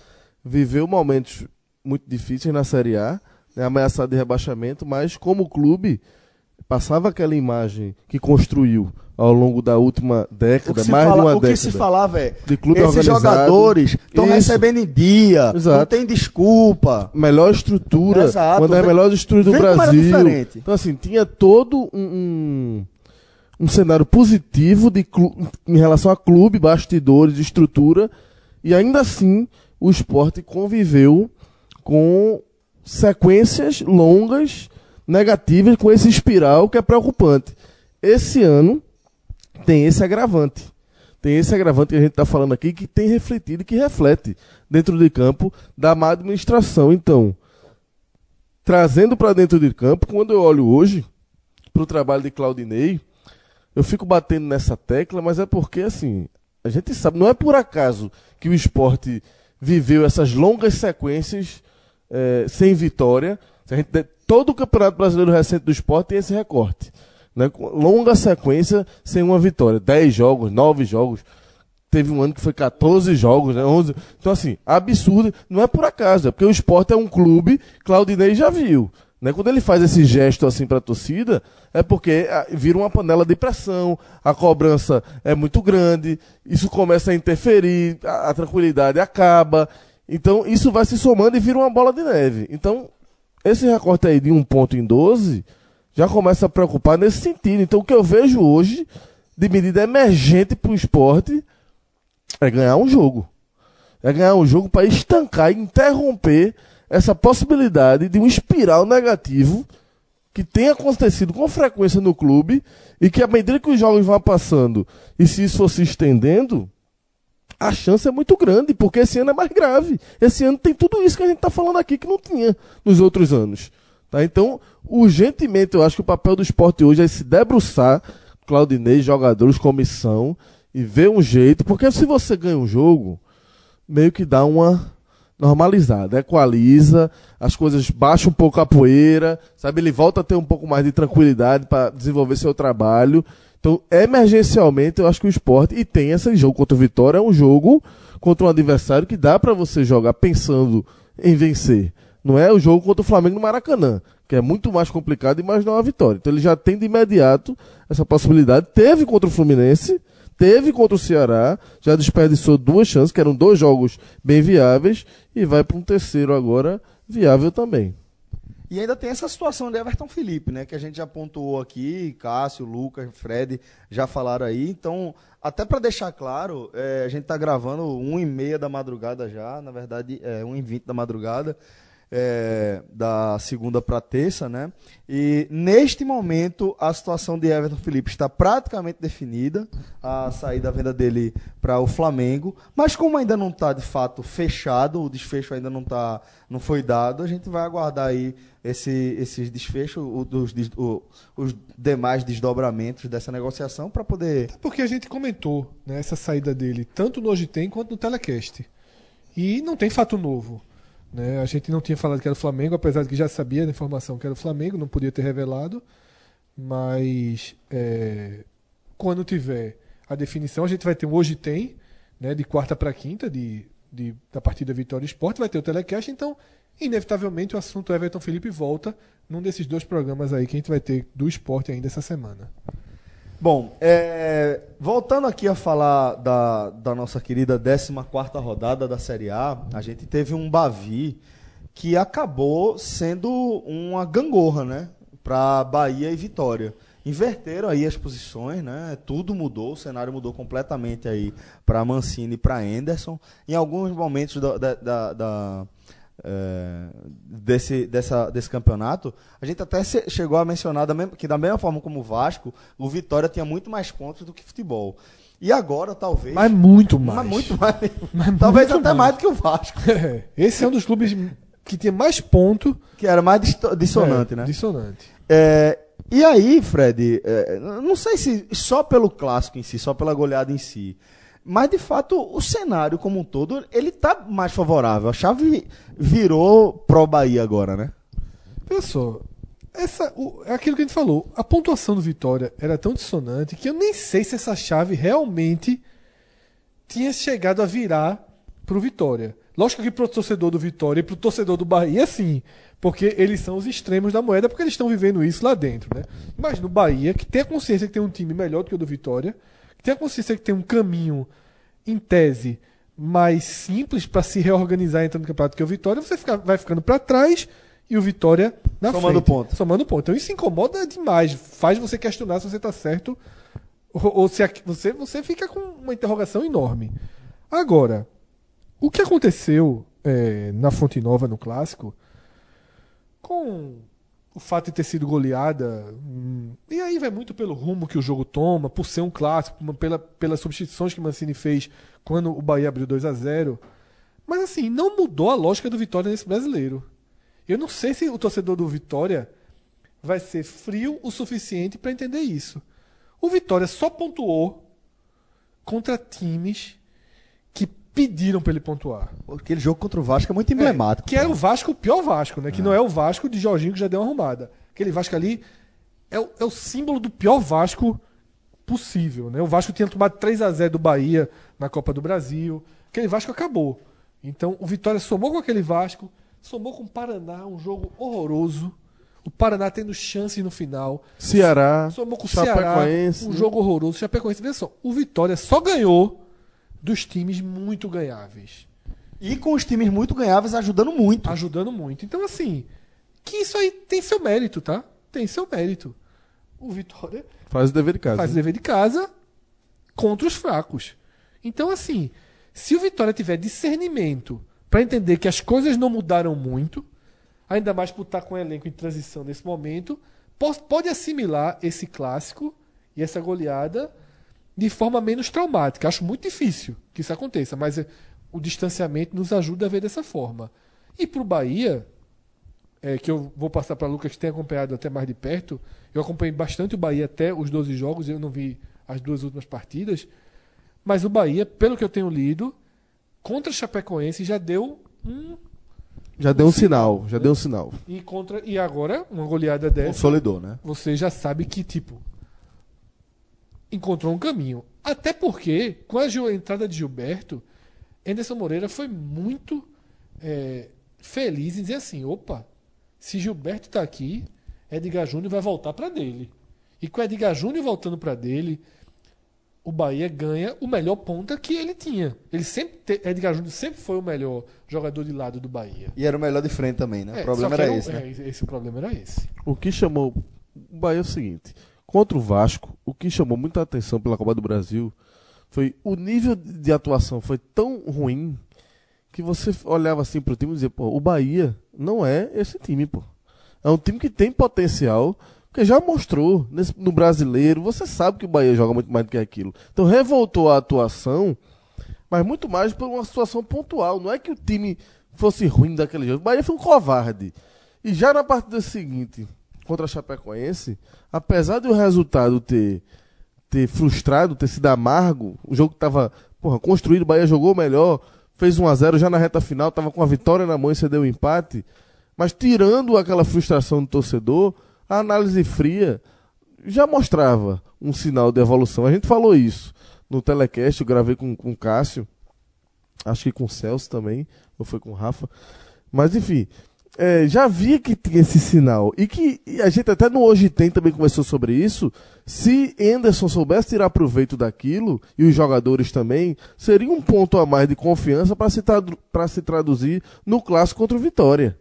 viveu momentos muito difíceis na Série A, né? ameaçado de rebaixamento, mas como clube passava aquela imagem que construiu ao longo da última O década, que, mais fala- de uma o que década. se falava é De clube esses organizado. jogadores estão recebendo em dia, não Exato. tem desculpa. melhor estrutura, Exato. uma das Vê- melhores estruturas do Brasil. Então, assim, tinha todo um, um, um cenário positivo de em relação a clube, bastidores, estrutura, e ainda assim o esporte conviveu com sequências longas, negativas, com esse espiral que é preocupante. Esse ano tem esse agravante. Tem esse agravante que a gente está falando aqui que tem refletido e que reflete dentro de campo da má administração. Então, trazendo para dentro de campo, quando eu olho hoje para o trabalho de Claudinei, eu fico batendo nessa tecla, mas é porque, assim, a gente sabe, não é por acaso que o esporte viveu essas longas sequências eh, sem vitória. Gente todo o Campeonato Brasileiro recente do esporte tem esse recorte. Né? Longa sequência sem uma vitória. 10 jogos, 9 jogos. Teve um ano que foi 14 jogos, né? 11. Então, assim, absurdo. Não é por acaso, é porque o esporte é um clube, Claudinei já viu. Né? Quando ele faz esse gesto assim para a torcida, é porque ah, vira uma panela de pressão, a cobrança é muito grande, isso começa a interferir, a tranquilidade acaba. Então, isso vai se somando e vira uma bola de neve. Então, esse recorte aí de um ponto em 12 já começa a preocupar nesse sentido. Então, o que eu vejo hoje de medida emergente para o esporte é ganhar um jogo. É ganhar um jogo para estancar e interromper essa possibilidade de um espiral negativo que tem acontecido com frequência no clube e que à medida que os jogos vão passando e se isso for se estendendo, a chance é muito grande, porque esse ano é mais grave. Esse ano tem tudo isso que a gente está falando aqui que não tinha nos outros anos. Tá? Então, urgentemente, eu acho que o papel do esporte hoje é se debruçar, Claudinei, jogadores, comissão, e ver um jeito, porque se você ganha um jogo, meio que dá uma normalizada, equaliza, as coisas baixam um pouco a poeira, sabe? Ele volta a ter um pouco mais de tranquilidade para desenvolver seu trabalho. Então, emergencialmente, eu acho que o esporte, e tem esse jogo contra o Vitória, é um jogo contra um adversário que dá para você jogar pensando em vencer. Não é o jogo contra o Flamengo no Maracanã, que é muito mais complicado e mais não é uma vitória. Então ele já tem de imediato essa possibilidade. Teve contra o Fluminense, teve contra o Ceará, já desperdiçou duas chances, que eram dois jogos bem viáveis, e vai para um terceiro agora viável também. E ainda tem essa situação de Everton Felipe, né? Que a gente já pontuou aqui, Cássio, Lucas, Fred já falaram aí. Então, até para deixar claro, é, a gente tá gravando 1 e meia da madrugada já, na verdade é 1 e 20 da madrugada, é, da segunda para terça, né? E neste momento a situação de Everton Felipe está praticamente definida, a saída, a venda dele para o Flamengo, mas como ainda não está de fato fechado, o desfecho ainda não tá, não foi dado, a gente vai aguardar aí esse, esses desfechos, o, dos, o- os demais desdobramentos dessa negociação para poder Porque a gente comentou né, essa saída dele, tanto no Hoje Tem quanto no Telecast. E não tem fato novo. Né? A gente não tinha falado que era o Flamengo, apesar de que já sabia da informação que era o Flamengo, não podia ter revelado. Mas é, quando tiver a definição, a gente vai ter um Hoje Tem, né, de quarta para quinta, de, de, da partida Vitória Esporte, vai ter o telecast, então, inevitavelmente, o assunto Everton Felipe volta num desses dois programas aí que a gente vai ter do esporte ainda essa semana. Bom, é, voltando aqui a falar da, da nossa querida 14 rodada da Série A, a gente teve um Bavi que acabou sendo uma gangorra, né? Para Bahia e Vitória. Inverteram aí as posições, né? Tudo mudou, o cenário mudou completamente aí para Mancini e para Anderson. Em alguns momentos da, da, da, da é, desse, dessa, desse campeonato, a gente até chegou a mencionar da mesma, que da mesma forma como o Vasco, o Vitória tinha muito mais pontos do que futebol. E agora, talvez. Mas muito mais. Mas muito mais. Mas talvez muito até mais. do que o Vasco. É, esse é um dos clubes que tinha mais ponto. Que era mais dissonante, é, né? Dissonante. É, e aí, Fred, é, não sei se só pelo clássico em si, só pela goleada em si, mas de fato o cenário como um todo, ele tá mais favorável. A chave virou pró Bahia agora, né? Olha essa, o- é aquilo que a gente falou. A pontuação do Vitória era tão dissonante que eu nem sei se essa chave realmente tinha chegado a virar pro Vitória. Lógico que pro torcedor do Vitória e pro torcedor do Bahia, sim. Porque eles são os extremos da moeda, porque eles estão vivendo isso lá dentro, né? Mas no Bahia, que tem a consciência que tem um time melhor do que o do Vitória, tem a consciência que tem um caminho, em tese, mais simples para se reorganizar entrando no campeonato que é o Vitória, você fica- vai ficando para trás e o Vitória na Somando frente. ponto. Somando ponto. Então isso incomoda demais. Faz você questionar se você está certo ou, ou se aqui- você, você fica com uma interrogação enorme. Agora, o que aconteceu é, na Fonte Nova no Clássico, com o fato de ter sido goleada, hum, e aí vai muito pelo rumo que o jogo toma, por ser um clássico, pela, pelas substituições que Mancini fez quando o Bahia abriu 2 a 0 Mas assim, não mudou a lógica do Vitória nesse brasileiro. Eu não sei se o torcedor do Vitória vai ser frio o suficiente para entender isso. O Vitória só pontuou contra times pediram para ele pontuar. Aquele jogo contra o Vasco é muito emblemático. É, que era o Vasco, o pior Vasco, né? Que não é o Vasco de Jorginho que já deu uma arrumada. Aquele Vasco ali é o, é o símbolo do pior Vasco possível, né? O Vasco tinha tomado 3 a 0 do Bahia na Copa do Brasil. Aquele Vasco acabou. Então o Vitória somou com aquele Vasco, somou com o Paraná, um jogo horroroso. O Paraná tendo chances no final. Ceará, Somou com o Ceará, um jogo horroroso. Chapecoense, veja só, o Vitória só ganhou dos times muito ganháveis. E com os times muito ganháveis ajudando muito. Ajudando muito. Então, assim, que isso aí tem seu mérito, tá? Tem seu mérito. O Vitória Faz o dever de casa. faz o dever de casa contra os fracos. Então, assim, se o Vitória tiver discernimento para entender que as coisas não mudaram muito, ainda mais por estar com o elenco em transição nesse momento, po- pode assimilar esse clássico e essa goleada de forma menos traumática. Acho muito difícil que isso aconteça, mas eh, o distanciamento nos ajuda a ver dessa forma. E para o Bahia, é, que eu vou passar para Lucas que tem acompanhado até mais de perto. Eu acompanhei bastante o Bahia até os 12 jogos, eu não vi as duas últimas partidas. Mas o Bahia, pelo que eu tenho lido, contra a Chapecoense já deu um. Já deu um sinal, já deu um sinal. E, contra, e agora, uma goleada dessa, Consolidou, né? você já sabe que, tipo, encontrou um caminho. Até porque, com a entrada de Gilberto, Anderson Moreira foi muito é, feliz em dizer assim: opa, se Gilberto tá aqui, Edgar Júnior vai voltar para dele. E com Edgar Júnior voltando para dele, o Bahia ganha o melhor ponta que ele tinha. Ele sempre te- Edgar Júnior sempre foi o melhor jogador de lado do Bahia. E era o melhor de frente também, né? É, o problema era um- esse, né? é, esse problema era esse. O que chamou o Bahia é o seguinte: contra o Vasco, o que chamou muita atenção pela Copa do Brasil foi o nível de atuação foi tão ruim que você olhava assim pro time e dizia, pô, o Bahia não é esse time, pô. É um time que tem potencial, porque já mostrou nesse- no brasileiro, você sabe que o Bahia joga muito mais do que aquilo. Então revoltou a atuação, mas muito mais por uma situação pontual. Não é que o time fosse ruim daquele jogo. O Bahia foi um covarde. E já na partida seguinte, contra a Chapecoense, apesar do resultado ter, ter frustrado, ter sido amargo, o jogo estava construído, o Bahia jogou melhor, fez 1 a 0 já na reta final, tava com a vitória na mão e cedeu o empate. Mas tirando aquela frustração do torcedor, a análise fria já mostrava um sinal de evolução. A gente falou isso no telecast, eu gravei com, com o Cássio, acho que com o Celso também, ou foi com o Rafa. Mas enfim, é, já via que tinha esse sinal. E que e a gente até no Hoje Tem também conversou sobre isso. Se Anderson soubesse tirar proveito daquilo, e os jogadores também, seria um ponto a mais de confiança para se, se traduzir no clássico contra o Vitória.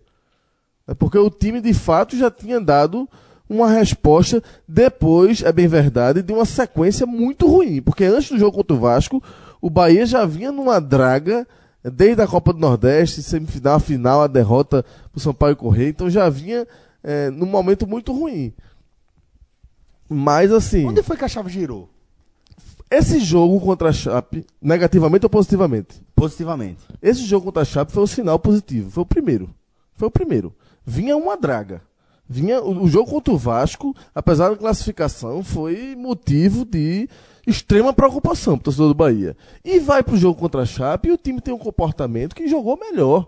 É porque o time de fato já tinha dado uma resposta depois, é bem verdade, de uma sequência muito ruim. Porque antes do jogo contra o Vasco, o Bahia já vinha numa draga desde a Copa do Nordeste, semifinal, final, a derrota para o São Paulo correr, então já vinha é, num momento muito ruim. Mas assim. Onde foi que a chave girou? Esse jogo contra a Chape, negativamente ou positivamente? Positivamente. Esse jogo contra a Chape foi o sinal positivo, foi o primeiro. Foi o primeiro. Vinha uma draga. Vinha o, o jogo contra o Vasco, apesar da classificação, foi motivo de extrema preocupação para o torcedor do Bahia. E vai para o jogo contra a Chape e o time tem um comportamento que jogou melhor.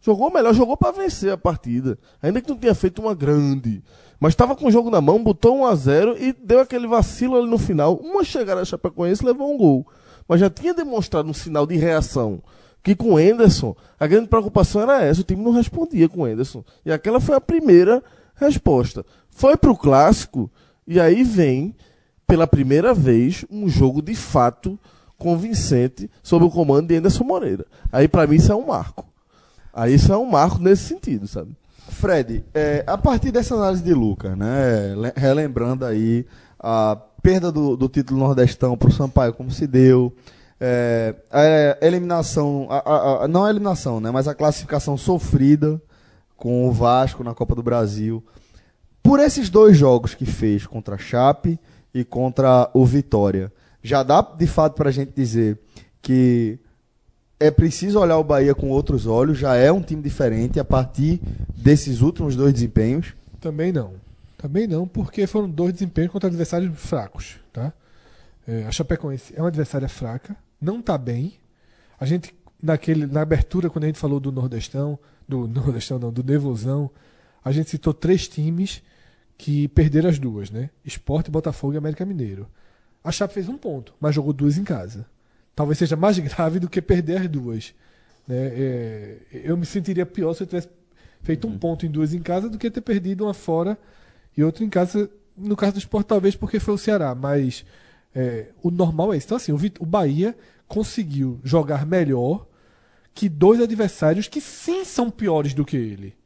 Jogou melhor, jogou para vencer a partida. Ainda que não tenha feito uma grande. Mas estava com o jogo na mão, botou 1 a 0 e deu aquele vacilo ali no final. Uma chegada a Chapecoense levou um gol. Mas já tinha demonstrado um sinal de reação. Que com o Enderson, a grande preocupação era essa. O time não respondia com o Enderson. E aquela foi a primeira resposta. Foi para o clássico e aí vem pela primeira vez, um jogo de fato convincente sob o comando de Anderson Moreira. Aí, para mim, isso é um marco. Aí, isso é um marco nesse sentido, sabe? Fred, é, a partir dessa análise de Lucas, né, relembrando aí a perda do, do título nordestão para o Sampaio, como se deu, é, a eliminação, a, a, a, não a eliminação, né, mas a classificação sofrida com o Vasco na Copa do Brasil. Por esses dois jogos que fez contra a Chape e contra o Vitória. Já dá de fato para a gente dizer que é preciso olhar o Bahia com outros olhos, já é um time diferente a partir desses últimos dois desempenhos? Também não. Também não, porque foram dois desempenhos contra adversários fracos. Tá? É, a Chapecoense é uma adversária fraca, não está bem. A gente, naquele, na abertura, quando a gente falou do Nordestão, do Nordestão não, do Nevozão, a gente citou três times que perderam as duas, né? Esporte, Botafogo e América Mineiro. A Chape fez um ponto, mas jogou duas em casa. Talvez seja mais grave do que perder as duas. Né? É, eu me sentiria pior se eu tivesse feito um uhum. ponto em duas em casa do que ter perdido uma fora e outra em casa. No caso do esporte, talvez porque foi o Ceará, mas é, o normal é isso. Então, assim, o, o Bahia conseguiu jogar melhor que dois adversários que sim são piores do que ele.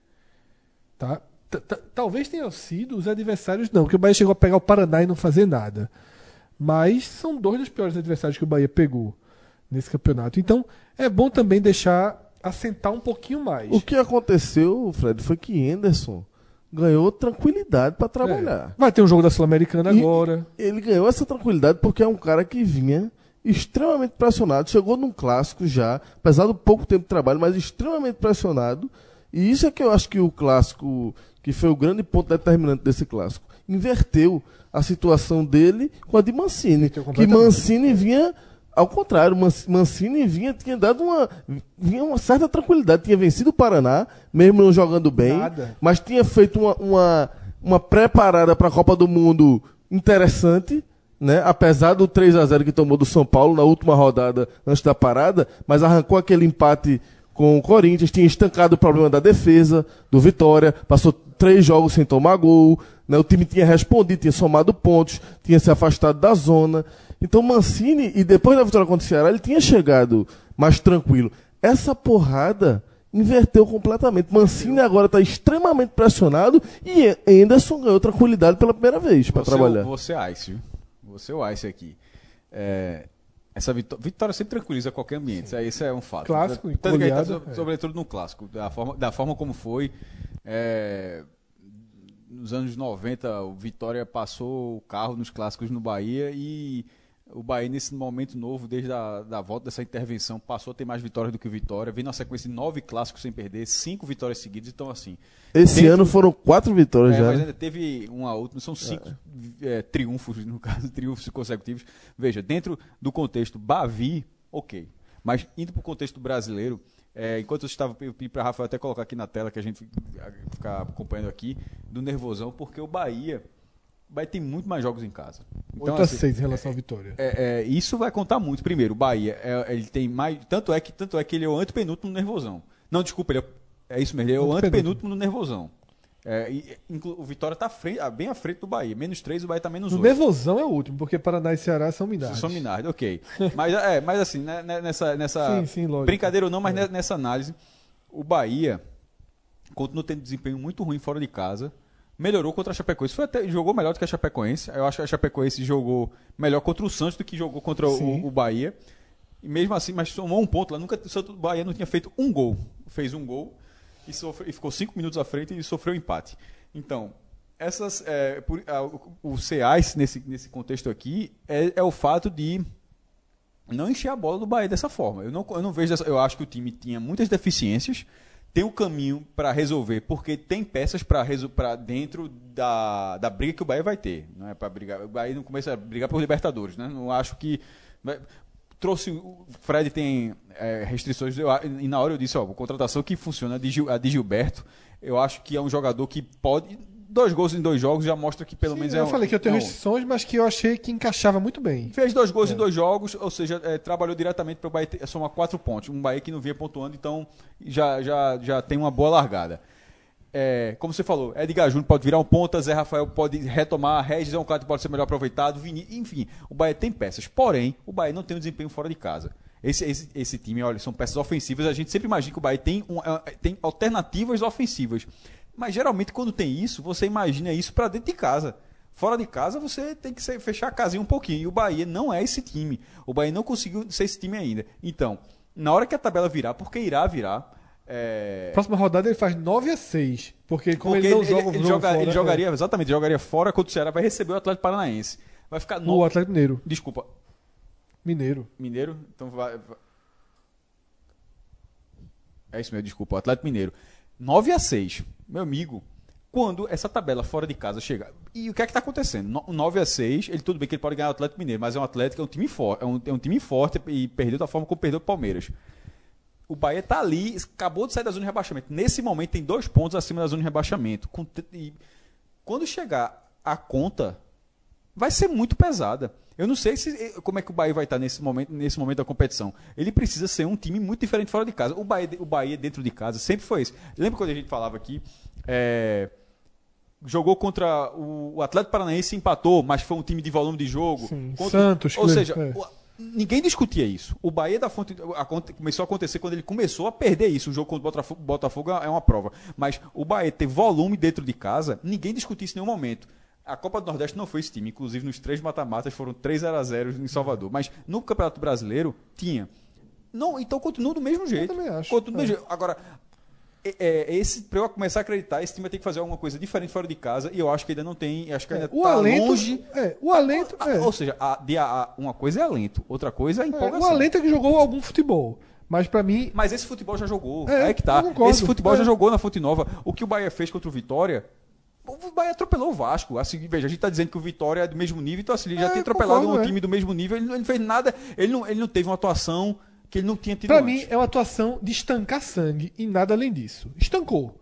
Tá? Talvez tenham sido os adversários, não, porque o Bahia chegou a pegar o Paraná e não fazer nada. Mas são dois dos piores adversários que o Bahia pegou nesse campeonato. Então é bom também deixar assentar um pouquinho mais. O que aconteceu, Fred, foi que Henderson ganhou tranquilidade para trabalhar. É. Vai ter um jogo da Sul-Americana agora. Ele ganhou essa tranquilidade porque é um cara que vinha extremamente pressionado, chegou num clássico já, apesar do pouco tempo de trabalho, mas extremamente pressionado. E isso é que eu acho que o clássico que foi o grande ponto determinante desse clássico. Inverteu a situação dele com a de Mancini. Que Mancini vinha ao contrário, Mancini vinha, tinha dado uma, vinha uma certa tranquilidade, tinha vencido o Paraná, mesmo não jogando bem, Nada. mas tinha feito uma, uma, uma preparada para a Copa do Mundo interessante, né? apesar do 3 a 0 que tomou do São Paulo na última rodada antes da parada, mas arrancou aquele empate com o Corinthians, tinha estancado o problema da defesa, do Vitória, passou três jogos sem tomar gol, né? o time tinha respondido, tinha somado pontos, tinha se afastado da zona. Então Mancini, e depois da vitória contra o Ceará, ele tinha chegado mais tranquilo. Essa porrada inverteu completamente. Mancini agora está extremamente pressionado e Anderson ganhou tranquilidade pela primeira vez para trabalhar. Você é Ice, viu? Você é o Ice aqui. É, essa vitória, vitória sempre tranquiliza qualquer ambiente, isso, isso é um fato. Clássico, Tanto goleada, é. sobretudo no clássico, da forma, da forma como foi. É, nos anos 90, o Vitória passou o carro nos clássicos no Bahia e o Bahia, nesse momento novo, desde a da volta dessa intervenção, passou a ter mais vitórias do que Vitória. Vem na sequência de nove clássicos sem perder, cinco vitórias seguidas. Então, assim. Esse dentro, ano foram quatro vitórias é, já. Mas né? ainda teve uma outra, são cinco é. É, triunfos, no caso, triunfos consecutivos. Veja, dentro do contexto Bavi, ok. Mas indo para o contexto brasileiro, é, enquanto eu estava, eu pedi para Rafael até colocar aqui na tela, que a gente ficar acompanhando aqui, do nervosão, porque o Bahia, Bahia tem muito mais jogos em casa. 8 a 6 em relação à vitória. É, é, isso vai contar muito. Primeiro, o Bahia, é, ele tem mais. Tanto é, que, tanto é que ele é o antepenúltimo no nervosão. Não, desculpa, ele é, é isso mesmo, ele é o antepenúltimo no nervosão. É, e, o Vitória está bem à frente do Bahia. Menos 3, o Bahia está menos O 8. nervosão é o último, porque Paraná e Ceará são Minas. São Minardi, ok. Mas, é, mas assim, né, né, nessa, nessa Sim, sim, lógico. brincadeira ou não, mas É. ne- nessa análise, o Bahia continua tendo desempenho muito ruim fora de casa. Melhorou contra a Chapecoense. Foi até, jogou melhor do que a Chapecoense. Eu acho que a Chapecoense jogou melhor contra o Santos do que jogou contra o, o Bahia. E mesmo assim, mas somou um ponto lá. Nunca, o Santos- o Bahia não tinha feito um gol. Fez um gol e, sofre- e ficou cinco minutos à frente e sofreu empate. Então, essas, é, por- ah, o, o CEAS, nesse, nesse contexto aqui, é, é o fato de não encher a bola do Bahia dessa forma. Eu não, eu não vejo. Eu acho que o time tinha muitas deficiências, tem um caminho para resolver, porque tem peças para dentro da, da briga que o Bahia vai ter. Não é para brigar. O Bahia não começa a brigar por Libertadores, né? Não acho que. Trouxe. O Fred tem é, restrições. eu e na hora eu disse, ó, contratação que funciona, a de, Gil- a de Gilberto, eu acho que é um jogador que pode. Dois gols em dois jogos já mostra que pelo Sim, menos eu é um- falei que eu tenho é um- restrições, mas que eu achei que encaixava muito bem. Fez dois gols É. em dois jogos, ou seja, é, trabalhou diretamente para o Bahia somar quatro pontos. Um Bahia que não vinha pontuando, então já, já, já tem uma boa largada. É, como você falou, Edgar Júnior pode virar um ponta, Zé Rafael pode retomar, Regis é um cara que pode ser melhor aproveitado, Vini, enfim, o Bahia tem peças. Porém, o Bahia não tem um desempenho fora de casa. Esse, esse, esse time, olha, são peças ofensivas. A gente sempre imagina que o Bahia tem, um, é, tem alternativas ofensivas. Mas geralmente, quando tem isso, você imagina isso para dentro de casa. Fora de casa, você tem que fechar a casinha um pouquinho. E o Bahia não é esse time. O Bahia não conseguiu ser esse time ainda. Então, na hora que a tabela virar, porque irá virar. É... Próxima rodada ele faz 9 a 6 porque como Porque ele não ele, joga ele- joga- fora, ele jogaria, exatamente, jogaria fora contra o Ceará, vai receber o Atlético Paranaense. Vai ficar é, no... o Atlético Mineiro. Desculpa, Mineiro. Mineiro? Então vai. É isso mesmo, desculpa, o Atlético Mineiro. 9 a 6 meu amigo. Quando essa tabela fora de casa chegar. E o que é que está acontecendo? No- 9 a 6 ele tudo bem que ele pode ganhar o Atlético Mineiro, mas é um Atlético, é um time forte, é um, é um time forte e perdeu da forma como perdeu o Palmeiras. O Bahia está ali, acabou de sair da zona de rebaixamento. Nesse momento tem dois pontos acima da zona de rebaixamento. E quando chegar a conta, vai ser muito pesada. Eu não sei se, como é que o Bahia vai estar nesse momento, nesse momento da competição. Ele precisa ser um time muito diferente fora de casa. O Bahia, o Bahia dentro de casa sempre foi esse. Lembra quando a gente falava aqui? é, jogou contra o, Atlético Paranaense e empatou, mas foi um time de volume de jogo. Sim, Contra- Santos, Ou seja, é. o- ninguém discutia isso. O Bahia da Fonte começou a acontecer quando ele começou a perder isso. O jogo contra o Botafogo, Botafogo é uma prova. Mas o Bahia ter volume dentro de casa, ninguém discutia isso em nenhum momento. A Copa do Nordeste não foi esse time. Inclusive, nos três mata-matas foram 3 a 0 em Salvador. Mas no Campeonato Brasileiro, tinha. Não, então continua do mesmo jeito. também acho. Continua do É. mesmo jeito. Agora, é, é, esse, pra eu começar a acreditar, esse time vai ter que fazer alguma coisa diferente fora de casa. E eu acho que ainda não tem. Acho que ainda O tá alento, longe. é, o alento, Ah, é. Ou seja, a- de a- a- uma coisa é alento, outra coisa é É, empolgação. o alento é que jogou algum futebol. Mas pra mim, Mas esse futebol já jogou. É, É, que tá. Esse futebol É. já jogou na Fonte Nova. O que o Bahia fez contra o Vitória. O Bahia atropelou o Vasco. Assim, veja, a gente tá dizendo que o Vitória é do mesmo nível, então assim, ele já É, tem atropelado concordo, um é. time do mesmo nível. Ele não, ele não fez nada. Ele não, ele não teve uma atuação que ele não tinha tido pra antes. mim é uma atuação de estancar sangue e nada além disso. Estancou.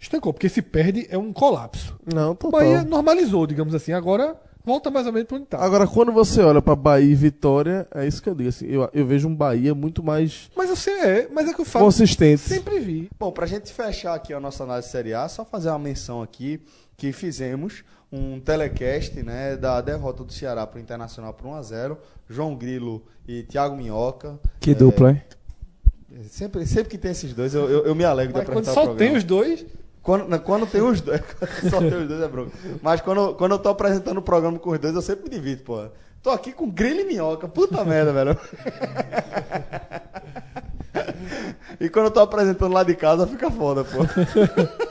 Estancou, porque se perde é um colapso. Não, O total. Bahia normalizou, digamos assim. Agora volta mais ou menos para onde tá. Agora, quando você olha pra Bahia e Vitória, é isso que eu digo. Assim, eu, eu vejo um Bahia muito mais Mas você é, mas é que eu falo. consistente. Sempre vi. Bom, pra gente fechar aqui a nossa análise Série A, só fazer uma menção aqui que fizemos um telecast né, da derrota do Ceará para o Internacional por 1x0. João Grilo e Thiago Minhoca. Que dupla, hein? Sempre, sempre que tem esses dois, eu, eu, eu me alegro de Mas quando apresentar só o programa. tem os dois, Quando, não, quando tem os dois, só tem os dois é bronca. Mas quando, quando eu tô apresentando o programa com os dois, eu sempre me divido, pô. Tô aqui com grilo e minhoca, puta merda, velho. E quando eu tô apresentando lá de casa, fica foda, pô.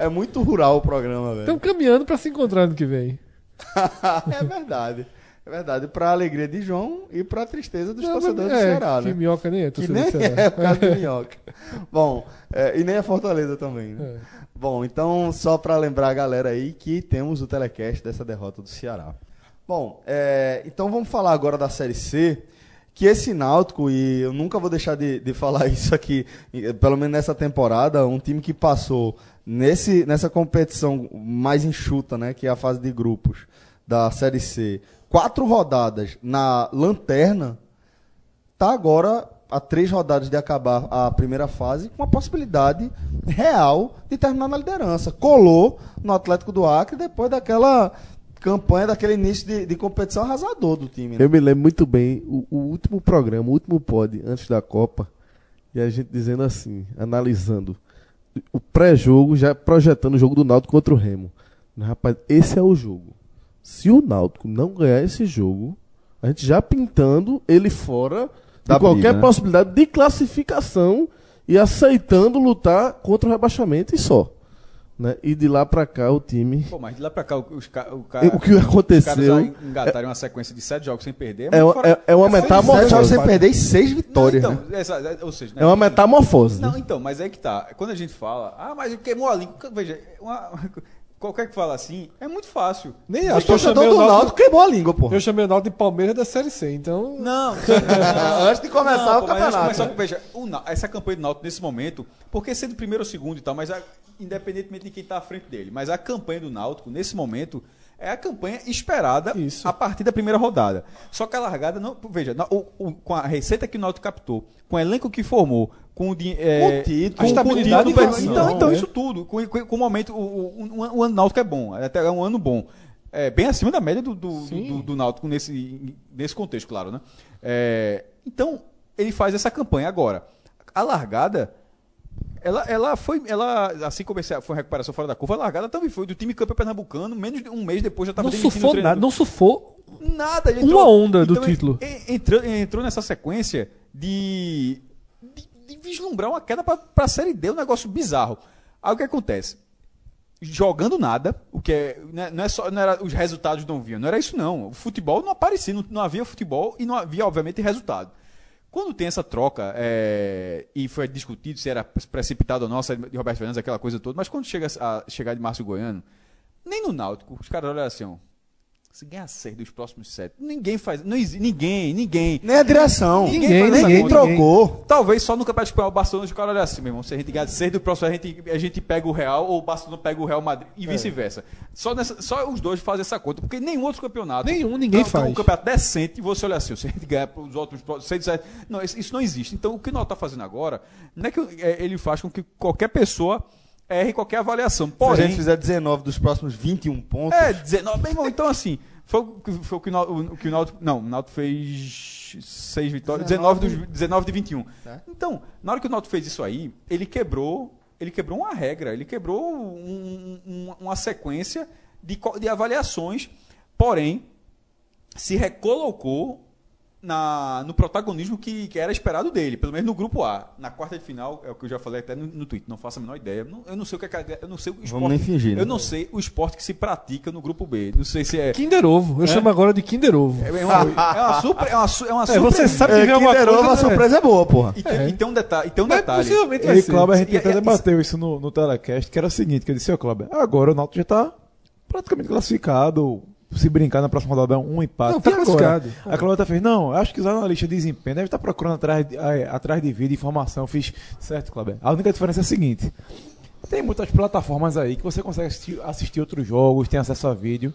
É muito rural o programa, velho. estão caminhando para se encontrar no que vem. é verdade. É verdade. Pra alegria de João e pra tristeza dos Não, torcedores mas- do é, Ceará, que né? minhoca nem é, Que torcedor nem do Ceará. é o caso do Minhoca. Bom, é, e nem a Fortaleza também, né? É. Bom, então, só para lembrar a galera aí que temos o telecast dessa derrota do Ceará. Bom, é, então vamos falar agora da Série C, que esse Náutico, e eu nunca vou deixar de, de falar isso aqui, pelo menos nessa temporada, um time que passou nesse, nessa competição mais enxuta, né, que é a fase de grupos da Série C, quatro rodadas na lanterna, tá agora a três rodadas de acabar a primeira fase com a possibilidade real de terminar na liderança. Colou no Atlético do Acre depois daquela campanha, daquele início de, de competição arrasador do time. Né? Eu me lembro muito bem o, o último programa, o último pod antes da Copa, e a gente dizendo assim, analisando o pré-jogo, já projetando o jogo do Náutico contra o Remo. Rapaz, esse é o jogo. Se o Náutico não ganhar esse jogo, a gente já pintando ele fora Da de qualquer briga, né? possibilidade de classificação e aceitando lutar contra o rebaixamento e só. Né? E de lá pra cá o time. Pô, mas de lá pra cá, os, ca- o, ca- O que os aconteceu caras já engataram uma sequência de sete jogos sem perder. É, uma- é, é uma Sete metamorfose. jogos sem perder e seis Não, vitórias. então, né? essa- é- ou seja, né, É uma metamorfose. Não, né? então, mas aí que tá. Quando a gente fala, ah, mas queimou a língua. Veja, uma- qualquer que fala assim, é muito fácil. Nem acho que eu chamei o Náutico, queimou a língua, porra. eu chamei o Náutico de Palmeiras da Série C, então... Não, Antes de começar o pô, campeonato. começar, veja, o Nau- essa campanha do Náutico nesse momento, porque sendo primeiro ou segundo e tal, mas a- independentemente de quem está à frente dele, mas a campanha do Náutico nesse momento é a campanha esperada Isso. a partir da primeira rodada. Só que a largada não, veja, na- o- o- com a receita que o Náutico captou, com o elenco que formou, com o é, Com o título, a com estabilidade do o título. Então, então né? isso tudo, com, com, com o momento, o, ano Náutico é bom, é até é um ano bom. É, bem acima da média do, do, do, do Náutico nesse, nesse contexto, claro, né? É, então, ele faz essa campanha agora. A largada, ela, ela foi, ela, assim como esse- foi a recuperação fora da curva, a largada também foi do time campeão pernambucano, menos de um mês depois já estava Não sufou nada, não sufou Nada. ele Uma onda do título. en- Entrou, entrou nessa sequência de, de, de vislumbrar uma queda para a Série D, um negócio bizarro. Aí o que acontece? Jogando nada, o que é, não é, não é só, não era, os resultados não vinham, não era isso não. O futebol não aparecia, não, não havia futebol e não havia, obviamente, resultado. Quando tem essa troca, é, e foi discutido se era precipitado ou não, de Roberto Fernandes, aquela coisa toda, mas quando chega a chegar de Márcio Goiano, nem no Náutico, os caras olham assim, ó, se ganhar seis dos próximos sete, ninguém faz, não existe, ninguém, ninguém. Nem a direção. Ninguém, Ninguém conta. trocou. Talvez só no Campeonato Espanhol, o Barcelona, os caras olham assim, meu irmão, se a gente ganhar seis do próximo, a gente, a gente pega o Real, ou o Barcelona pega o Real Madrid, e vice-versa. Só, nessa- só os dois fazem essa conta, porque nenhum outro campeonato... Nenhum, ninguém então, faz. Um campeonato decente, você olha assim, se a gente ganhar os outros próximos seis, sete... Não, isso, não existe. Então, o que nós está fazendo agora, não é que é, ele faz com que qualquer pessoa erre qualquer avaliação. Se a Porém, gente fizer 19 dos próximos 21 pontos. é, 19, meu irmão, então assim, foi, o que- foi o que o que o Náutico, não, o Náutico fez 6 vitórias, 19, dos, 19 de 21. É. Então, na hora que o Náutico fez isso aí, ele quebrou, ele quebrou uma regra, ele quebrou um- um- uma sequência de, de avaliações, porém, se recolocou na, no protagonismo que, que era esperado dele, pelo menos no grupo A. Na quarta de final, é o que eu já falei até no, no Twitter, não faço a menor ideia. Não- eu não sei o que é, que- eu não sei o esporte, nem fingir, né? Eu não sei o esporte que se pratica no grupo B. Não sei se é Kinder Ovo. Eu chamo agora de Kinder Ovo. é uma, é uma surpre, é uma, su- é uma É, você surpresa. sabe que É, alguma Kinder coisa... Ovo, a né? surpresa é boa, porra. E, tem, e tem um detalhe, e tem um Mas detalhe. possivelmente E vai aí, ser. Cláudio, a gente E- até e- debateu isso no, no telecast, que era o seguinte, que eu disse, ó, Cláudio, agora o Náutico já tá praticamente classificado, se brincar na próxima rodada um empate. Não, tá agora? classificado. A Cláudia até fez, não, acho que os analistas de desempenho devem estar procurando atrás de, atrás de vídeo, informação. Fiz, certo, Cláudio. A única diferença é a seguinte, tem muitas plataformas aí que você consegue assistir, assistir outros jogos, tem acesso a vídeo,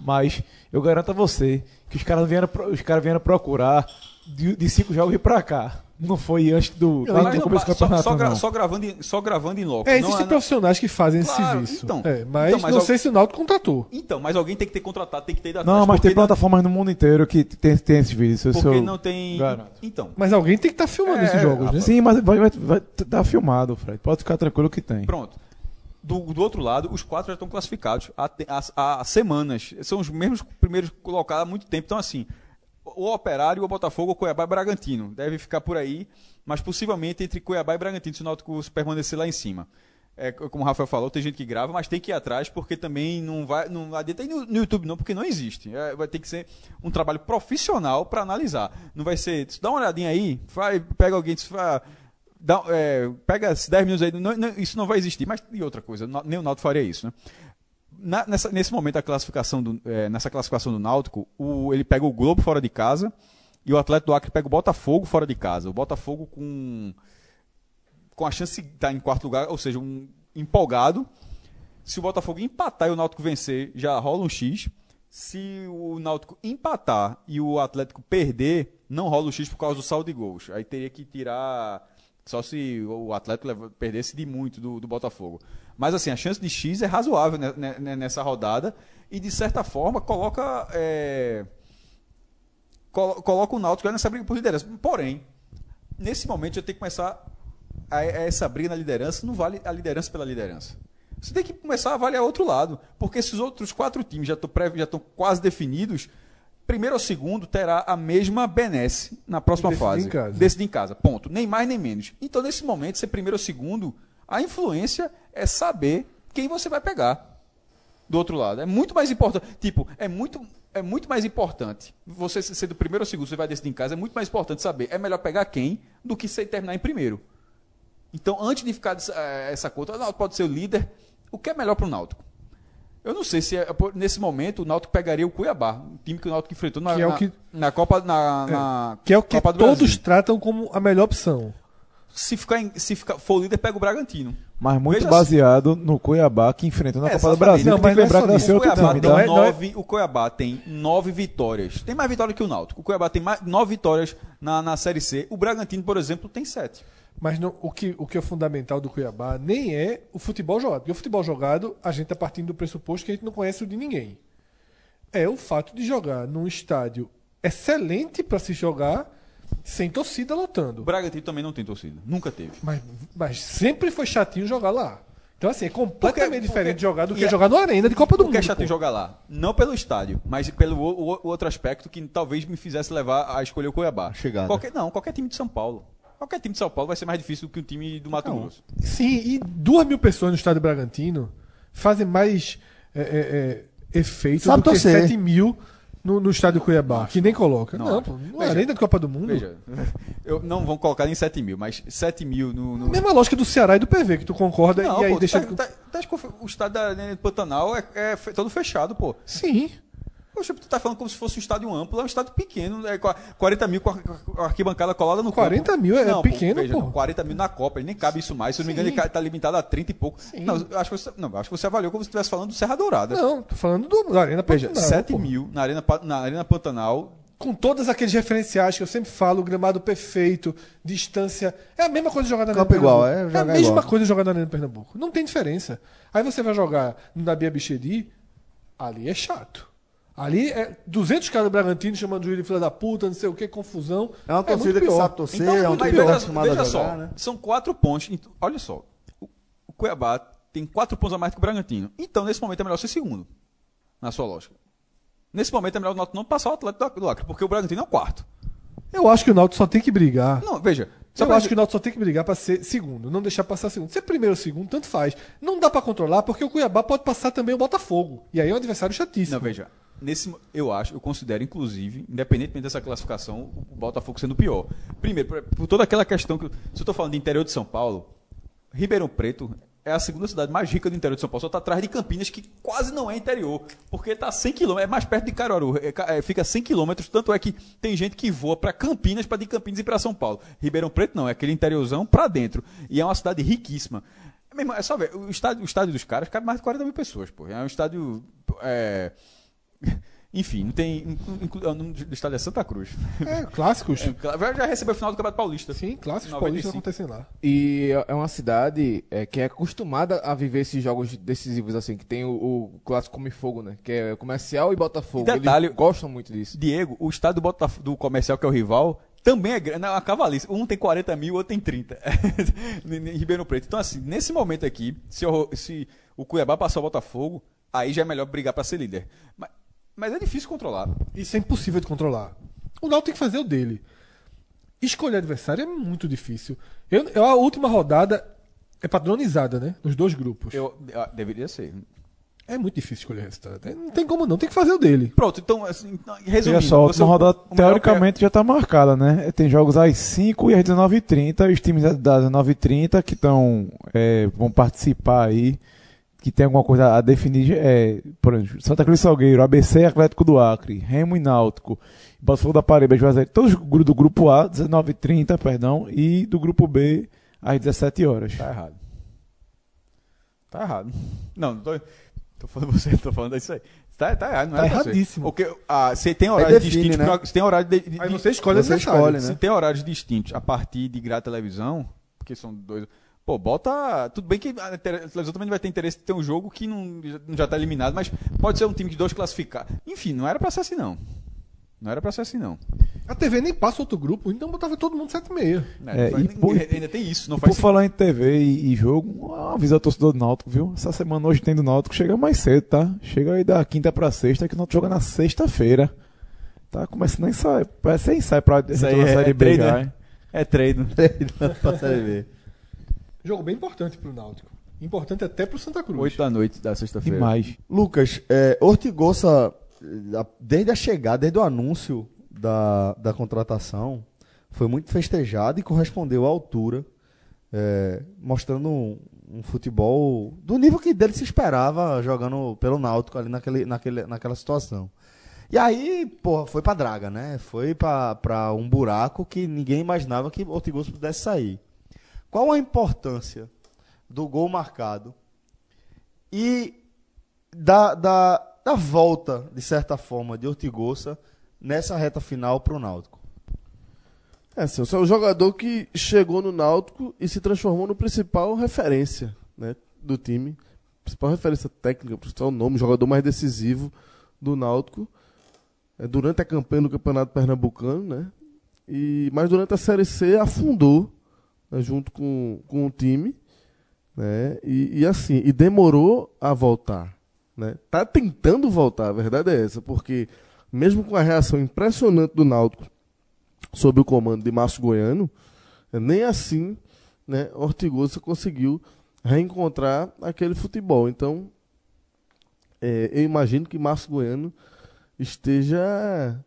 mas eu garanto a você que os caras vieram, os caras vieram procurar de, de cinco jogos e pra cá. Não foi antes do, Mas antes do não, começo do só, campeonato, só, gra- não. só gravando, em- só gravando em loco. É, Não existem não- profissionais que fazem esse Claro, serviço. então. É, mas Então, mas não al- sei se o Náutico contratou. Então, mas alguém tem que ter contratado, tem que ter ido Não, mas tem não- plataformas no mundo inteiro que tem, tem esses vídeos. Porque eu não tem. garanto. Então, Mas alguém tem que estar filmando É, esses jogos, né? Sim, mas vai, vai, vai tá filmado, Fred. Pode ficar tranquilo que tem. pronto. Do, do outro lado, os quatro já estão classificados há, há- há semanas. São os mesmos primeiros colocados há muito tempo. Então, assim, o Operário, o Botafogo, o Cuiabá e Bragantino. Deve ficar por aí, mas possivelmente entre Cuiabá e Bragantino, se o Náutico permanecer lá em cima. É, como o Rafael falou, tem gente que grava, mas tem que ir atrás, porque também não vai. Não adianta ir no, no YouTube, não, porque não existe. É, vai ter que ser um trabalho profissional para analisar. Não vai ser. Dá uma olhadinha aí, vai, pega alguém, faz, dá, é, pega esses 10 minutos aí. não- não- isso não vai existir. Mas e outra coisa, nem o Náutico faria isso, né? Na- nessa- nesse momento da classificação do, é, nessa classificação do Náutico, o- ele pega o Globo fora de casa e o Atlético do Acre pega o Botafogo fora de casa. O Botafogo com, com a chance de estar em quarto lugar, ou seja, um empolgado. Se o Botafogo empatar e o Náutico vencer, já rola um X. Se o Náutico empatar e o Atlético perder, não rola o X por causa do saldo de gols. Aí teria que tirar. Só se o Atlético perdesse de muito do, do Botafogo. Mas assim, a chance de X é razoável nessa rodada. E de certa forma coloca. é, colo- coloca o Náutico nessa briga por liderança. Porém, nesse momento já tem que começar a, a essa briga na liderança, não vale a liderança pela liderança. Você tem que começar a avaliar outro lado, porque se os outros quatro times já estão quase definidos, primeiro ou segundo terá a mesma benesse na próxima Decidir fase. em casa. Decidir em casa, ponto. Nem mais nem menos. Então, nesse momento, ser primeiro ou segundo, a influência é saber quem você vai pegar do outro lado. É muito mais importante. Tipo, é muito, é muito mais importante. Você ser do primeiro ou segundo, você vai decidir em casa, é muito mais importante saber. É melhor pegar quem do que ser, terminar em primeiro. Então, antes de ficar eh, essa conta, o Náutico pode ser o líder. O que é melhor para o Náutico? Eu não sei se é- nesse momento o Náutico pegaria o Cuiabá, um time que o Náutico enfrentou na, Que é o na- que- na Copa na, na Que é o que Copa do todos Brasil. tratam como a melhor opção. Se ficar em- se ficar for o líder pega o Bragantino. Mas muito Veja baseado no Cuiabá que enfrentou na É, Copa do. Brasil. Não, tem mas que é lembrar que isso. ser O Cuiabá, time, tem tá? é- é- nove, o Cuiabá tem nove vitórias. Tem mais vitórias que o Náutico. O Cuiabá tem mais, nove vitórias na, na Série C. O Bragantino, por exemplo, tem sete. Mas não- o, que, o que é fundamental do Cuiabá nem é o futebol jogado. Porque o futebol jogado, a gente está partindo do pressuposto que a gente não conhece o de ninguém. É o fato de jogar num estádio excelente para se jogar sem torcida O lotando. Bragantino também não tem torcida. Nunca teve. Mas, mas sempre foi chatinho jogar lá. Então, assim, é completamente Porque- diferente porque- de jogar do e que é- jogar no Arena de Copa do que Mundo. é chato pô. jogar lá? Não pelo estádio, mas pelo o, o- o outro aspecto que talvez me fizesse levar a escolher o Cuiabá. Chegada. Qualquer, não, qualquer time de São Paulo. Qualquer time de São Paulo vai ser mais difícil do que um time do Mato Grosso. Sim, e duas mil pessoas no estádio Bragantino fazem mais é, é, é, efeito Sabe do que torcer. 7 mil no, no estádio Cuiabá, que nem coloca. Não Não, pô, Veja, Arena de Copa do Mundo. Veja, eu não vão colocar nem 7 mil, mas 7 mil no. no... Mesma lógica do Ceará e do PV, que tu concorda Não, e aí pô, deixa. tá, tá, tá, o estádio da Arena de Pantanal é, é todo fechado, pô. Sim. Poxa, tu tá falando como se fosse um estádio amplo, é um estádio pequeno, é qua- 40 mil com a arquibancada colada no 40 campo. mil é Não, pequeno, veja, pô. não, 40 mil na Copa, ele nem cabe isso mais. Se eu não me engano, ele tá limitado a 30 e pouco. Não, eu acho que você, não, acho que você avaliou como se estivesse falando do Serra Dourada. Não, tô falando do, da Arena Veja, Pantanal, 7 pô. mil na Arena, na Arena Pantanal. Com todos aqueles referenciais que eu sempre falo, gramado perfeito, distância. É a mesma coisa jogar na Arena Campo igual, Pernambuco. é, É, a jogar mesma igual. coisa jogar na Arena Pernambuco. Não tem diferença. Aí você vai jogar no Nabia Bichedi, ali é chato. Ali é 200 caras do Bragantino chamando o juiz de filha da puta, não sei o que, confusão. É uma torcida muito que pior. sabe torcer, Então, é um time que veja, acostumado veja a só, jogar, né? são quatro pontos. Então, Olha só, o, Cuiabá tem quatro pontos a mais que o Bragantino. Então, nesse momento, é melhor ser segundo, na sua lógica. Nesse momento, é melhor o Náutico não passar o Atlético do- Acre, porque o Bragantino é o quarto. Eu acho que o Náutico só tem que brigar. Não, veja. só Eu acho que o Náutico só tem que brigar pra ser segundo, não deixar passar segundo. Ser primeiro ou segundo, tanto faz. Não dá pra controlar, porque o Cuiabá pode passar também o Botafogo. E aí é um adversário chatíssimo. Não, veja. Nesse, eu acho, eu considero, inclusive, independentemente dessa classificação, o Botafogo sendo pior. Primeiro, por, por toda aquela questão que. Se eu estou falando de interior de São Paulo, Ribeirão Preto é a segunda cidade mais rica do interior de São Paulo. Só está atrás de Campinas, que quase não é interior. Porque está 100 km, é mais perto de Caruaru. é é, fica 100 km. Tanto é que tem gente que voa para Campinas, para de Campinas ir para São Paulo. Ribeirão Preto não, é aquele interiorzão para dentro. E é uma cidade riquíssima. É só ver, o estádio, o estádio dos caras cabe mais de 40 mil pessoas, pô. É um estádio. é, Enfim, não tem. O nome do estádio é Santa Cruz. É, clássicos. É, já recebeu o final do Campeonato Paulista. Sim, clássicos 95. paulistas acontecem lá. E é uma cidade é, que é acostumada a viver esses jogos decisivos, assim, que tem o, o clássico Come Fogo, né? Que é comercial e Botafogo. E detalhe- Eles gostam muito disso. Diego, o estádio do, Botaf- do comercial, que é o rival, também é grande, é uma cavalice. Um tem 40 mil, o outro tem 30. em em Ribeirão Preto. Então, assim, nesse momento aqui, se o, se o Cuiabá passar o Botafogo, aí já é melhor brigar para ser líder. Mas, mas é difícil controlar. Isso é impossível de controlar. O Náutico tem que fazer o dele. Escolher adversário é muito difícil. Eu, eu- a última rodada é padronizada, né? Nos dois grupos. Eu, ah, deveria ser. É muito difícil escolher resultado. É, Não tem como não, tem que fazer o dele. Pronto, então, assim, então, resumindo. Olha só, a você- última rodada teoricamente já está marcada, né? Tem jogos às 5 e às 19h30. Os times das 19h30 que estão, é, vão participar aí, que tem alguma coisa a definir, é, por exemplo, Santa Cruz Salgueiro, ABC Atlético do Acre, Remo e Náutico, Botafogo da Paraíba, Juazeiro, todos do grupo A, 19h30, perdão, e do grupo B, às 17 horas. Tá errado. Tá errado. Não, não tô, tô falando você, tô falando isso aí. Tá, tá errado, não Tá é pra ser. erradíssimo. Porque ah, se tem horários define, distintos, né? pra- se tem horário de, de- Aí você escolhe Você escolhe, né? se tem horários distintos a partir de grade televisão, porque são dois. Pô, bota. Tudo bem que a tele- a televisão também vai ter interesse de ter um jogo que não já está eliminado, mas pode ser um time de dois classificados. Enfim, não era pra ser assim, não. Não era pra ser assim, não. A TV nem passa outro grupo, então botava todo mundo 7 e meia. É, É, faz- e por- ainda tem isso, não faz por falar em TV e, e jogo, avisa o torcedor do Náutico, viu? Essa semana hoje tem do Náutico, chega mais cedo, tá? Chega aí da quinta pra sexta, que o Náutico joga na sexta-feira. Tá começando a ensaio. Parece ser ensaio pra Isso aí é- Série é B treino, já, né? É treino. pra Série B. Jogo bem importante pro Náutico. Importante até pro Santa Cruz. 8 da noite da sexta-feira. Demais. Lucas, é, Ortigosa, desde a chegada, desde o anúncio da, da contratação, foi muito festejado e correspondeu à altura, é, mostrando um, um futebol do nível que dele se esperava jogando pelo Náutico ali naquele, naquele, naquela situação. E aí, porra, foi pra draga, né? Foi pra, pra um buraco que ninguém imaginava que Ortigosa pudesse sair. Qual a importância do gol marcado e da, da, da volta, de certa forma, de Ortigosa nessa reta final pro Náutico. É, assim, é um jogador que chegou no Náutico e se transformou no principal referência né, do time. Principal referência técnica, principal nome, jogador mais decisivo do Náutico. É, durante a campanha do Campeonato Pernambucano, né? E, mas durante a Série C afundou né, junto com, com o time. Né, e, e assim, e demorou a voltar. Né? Tá tentando voltar, a verdade é essa, porque mesmo com a reação impressionante do Náutico sob o comando de Márcio Goiano, nem assim né, Ortigosa conseguiu reencontrar aquele futebol. Então, eh, eu imagino que Márcio Goiano esteja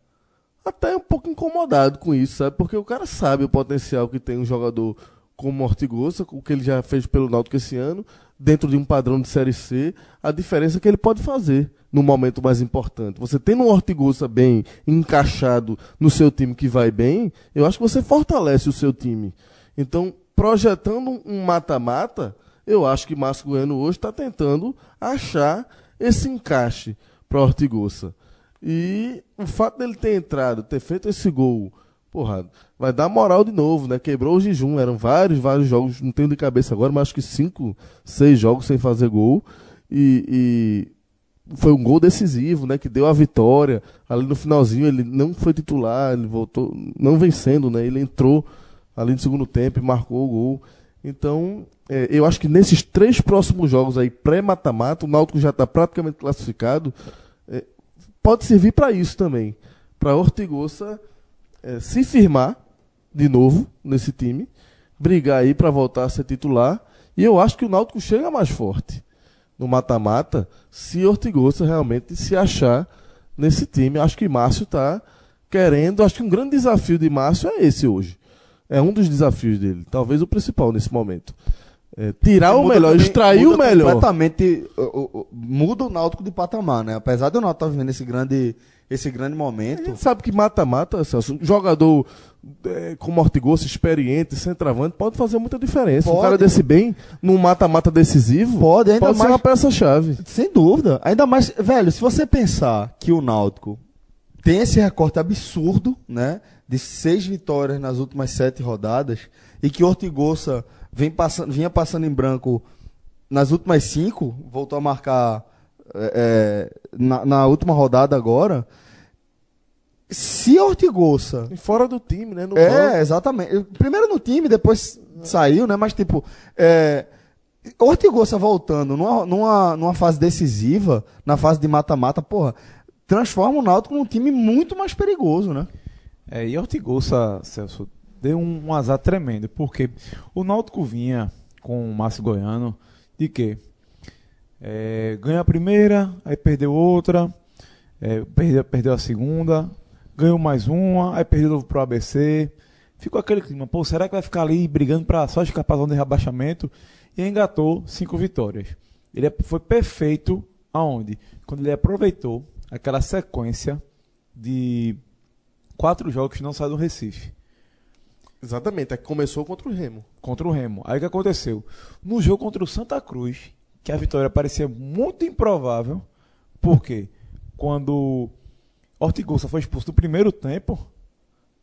até um pouco incomodado com isso, sabe? Porque o cara sabe o potencial que tem um jogador como Ortigosa, o que ele já fez pelo Náutico esse ano, dentro de um padrão de Série C, a diferença que ele pode fazer no momento mais importante. Você tendo um Ortigosa bem encaixado no seu time que vai bem, eu acho que você fortalece o seu time. Então, projetando um mata-mata, eu acho que Márcio Goiano hoje está tentando achar esse encaixe para Ortigosa. E o fato dele ter entrado, ter feito esse gol, porra, vai dar moral de novo, né? Quebrou o jejum, eram vários, vários jogos, não tenho de cabeça agora, mas acho que cinco, seis jogos sem fazer gol. E, e foi um gol decisivo, né? Que deu a vitória. Ali no finalzinho ele não foi titular, ele voltou, não vencendo, né? Ele entrou ali no segundo tempo e marcou o gol. Então, é, eu acho que nesses três próximos jogos aí, pré-mata-mata, o Náutico já está praticamente classificado. é, pode servir para isso também. Para Ortigosa é, se firmar de novo nesse time, brigar aí para voltar a ser titular. E eu acho que o Náutico chega mais forte no mata-mata se Ortigosa realmente se achar nesse time. Acho que Márcio está querendo. Acho que um grande desafio de Márcio é esse hoje. É um dos desafios dele, talvez o principal nesse momento. É, tirar o melhor, também- extrair o melhor. Completamente o- o- muda o Náutico de patamar, né? Apesar do Náutico estar vivendo esse grande, esse grande A momento. gente sabe que mata-mata, Celso, um jogador é, como Ortigosa, experiente, centroavante, pode fazer muita diferença. Um Pode. cara desse bem, num mata-mata decisivo, Pode, ainda pode ser mais- uma peça-chave. Sem dúvida. Ainda mais, velho, se você pensar que o Náutico tem esse recorte absurdo, né? De seis vitórias nas últimas sete rodadas, e que Ortigosa vem passando, vinha passando em branco nas últimas cinco, voltou a marcar é, na, na última rodada agora. Se Ortigosa E fora do time, né? No é, banco. exatamente. Primeiro no time, depois saiu, né? Mas, tipo, é, Ortigosa voltando numa, numa, numa fase decisiva, na fase de mata-mata, porra, transforma o Náutico num time muito mais perigoso, né? É, e Ortigosa, Celso, deu um, um azar tremendo, porque o Náutico vinha com o Márcio Goiano de quê? É, ganha a primeira, aí perdeu outra, é, perdeu, perdeu a segunda, ganhou mais uma, aí perdeu de novo pro ABC. Ficou aquele clima, pô, será que vai ficar ali brigando para só escapar da zona de rebaixamento? E engatou cinco vitórias. Ele foi perfeito aonde? Quando ele aproveitou aquela sequência de quatro jogos que não saiu do Recife. Exatamente, é que começou contra o Remo. contra o Remo. Aí o que aconteceu? No jogo contra o Santa Cruz, que a vitória parecia muito improvável, porque quando Ortigosa foi expulso no primeiro tempo,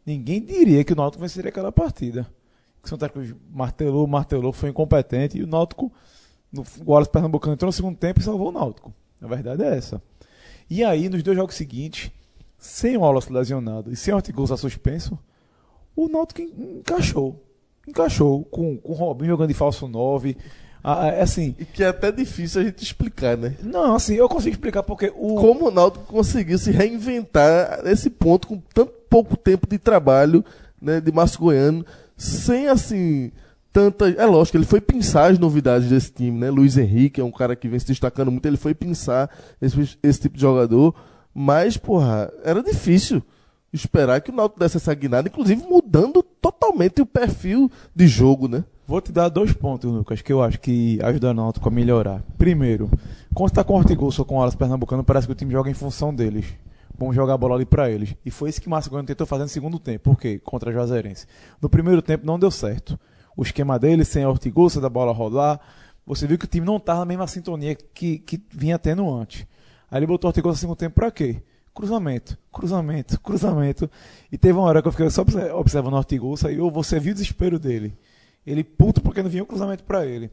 ninguém diria que o Náutico venceria aquela partida. Que o Santa Cruz martelou, martelou, foi incompetente e o Náutico, no Wallace Pernambucano entrou no segundo tempo e salvou o Náutico. A verdade é essa. E aí, nos dois jogos seguintes, sem o Wallace lesionado e sem o Ortigosa suspenso, o Náutico en- encaixou. Encaixou com, com o Robinho jogando de falso 9. Ah, é assim, E que é até difícil a gente explicar, né? não, assim, eu consigo explicar porque o. Como o Náutico conseguiu se reinventar nesse ponto com tão pouco tempo de trabalho né, de Márcio Goiano, sem assim tanta. É lógico, ele foi pensar as novidades desse time, né? Luiz Henrique é um cara que vem se destacando muito, ele foi pensar esse, esse tipo de jogador, mas, porra, era difícil esperar que o Náutico desse essa guinada, inclusive mudando totalmente o perfil de jogo, né? Vou te dar dois pontos, Lucas, que eu acho que ajudam o Náutico a melhorar. Primeiro, quando está com o Ortigoso ou com o Alas Pernambucano, parece que o time joga em função deles. Vamos jogar a bola ali pra eles. E foi isso que o Márcio Goiano tentou fazer no segundo tempo. Por quê? Contra a Juazeirense. No primeiro tempo não deu certo. O esquema dele, sem a Ortigosa, da bola rolar, você viu que o time não estava na mesma sintonia que, que vinha tendo antes. Aí ele botou o Ortigosa no segundo tempo pra quê? Cruzamento, cruzamento, cruzamento. E teve uma hora que eu fiquei só obse- observando o Ortigosa e eu, você viu o desespero dele. Ele puto porque não vinha o cruzamento pra ele.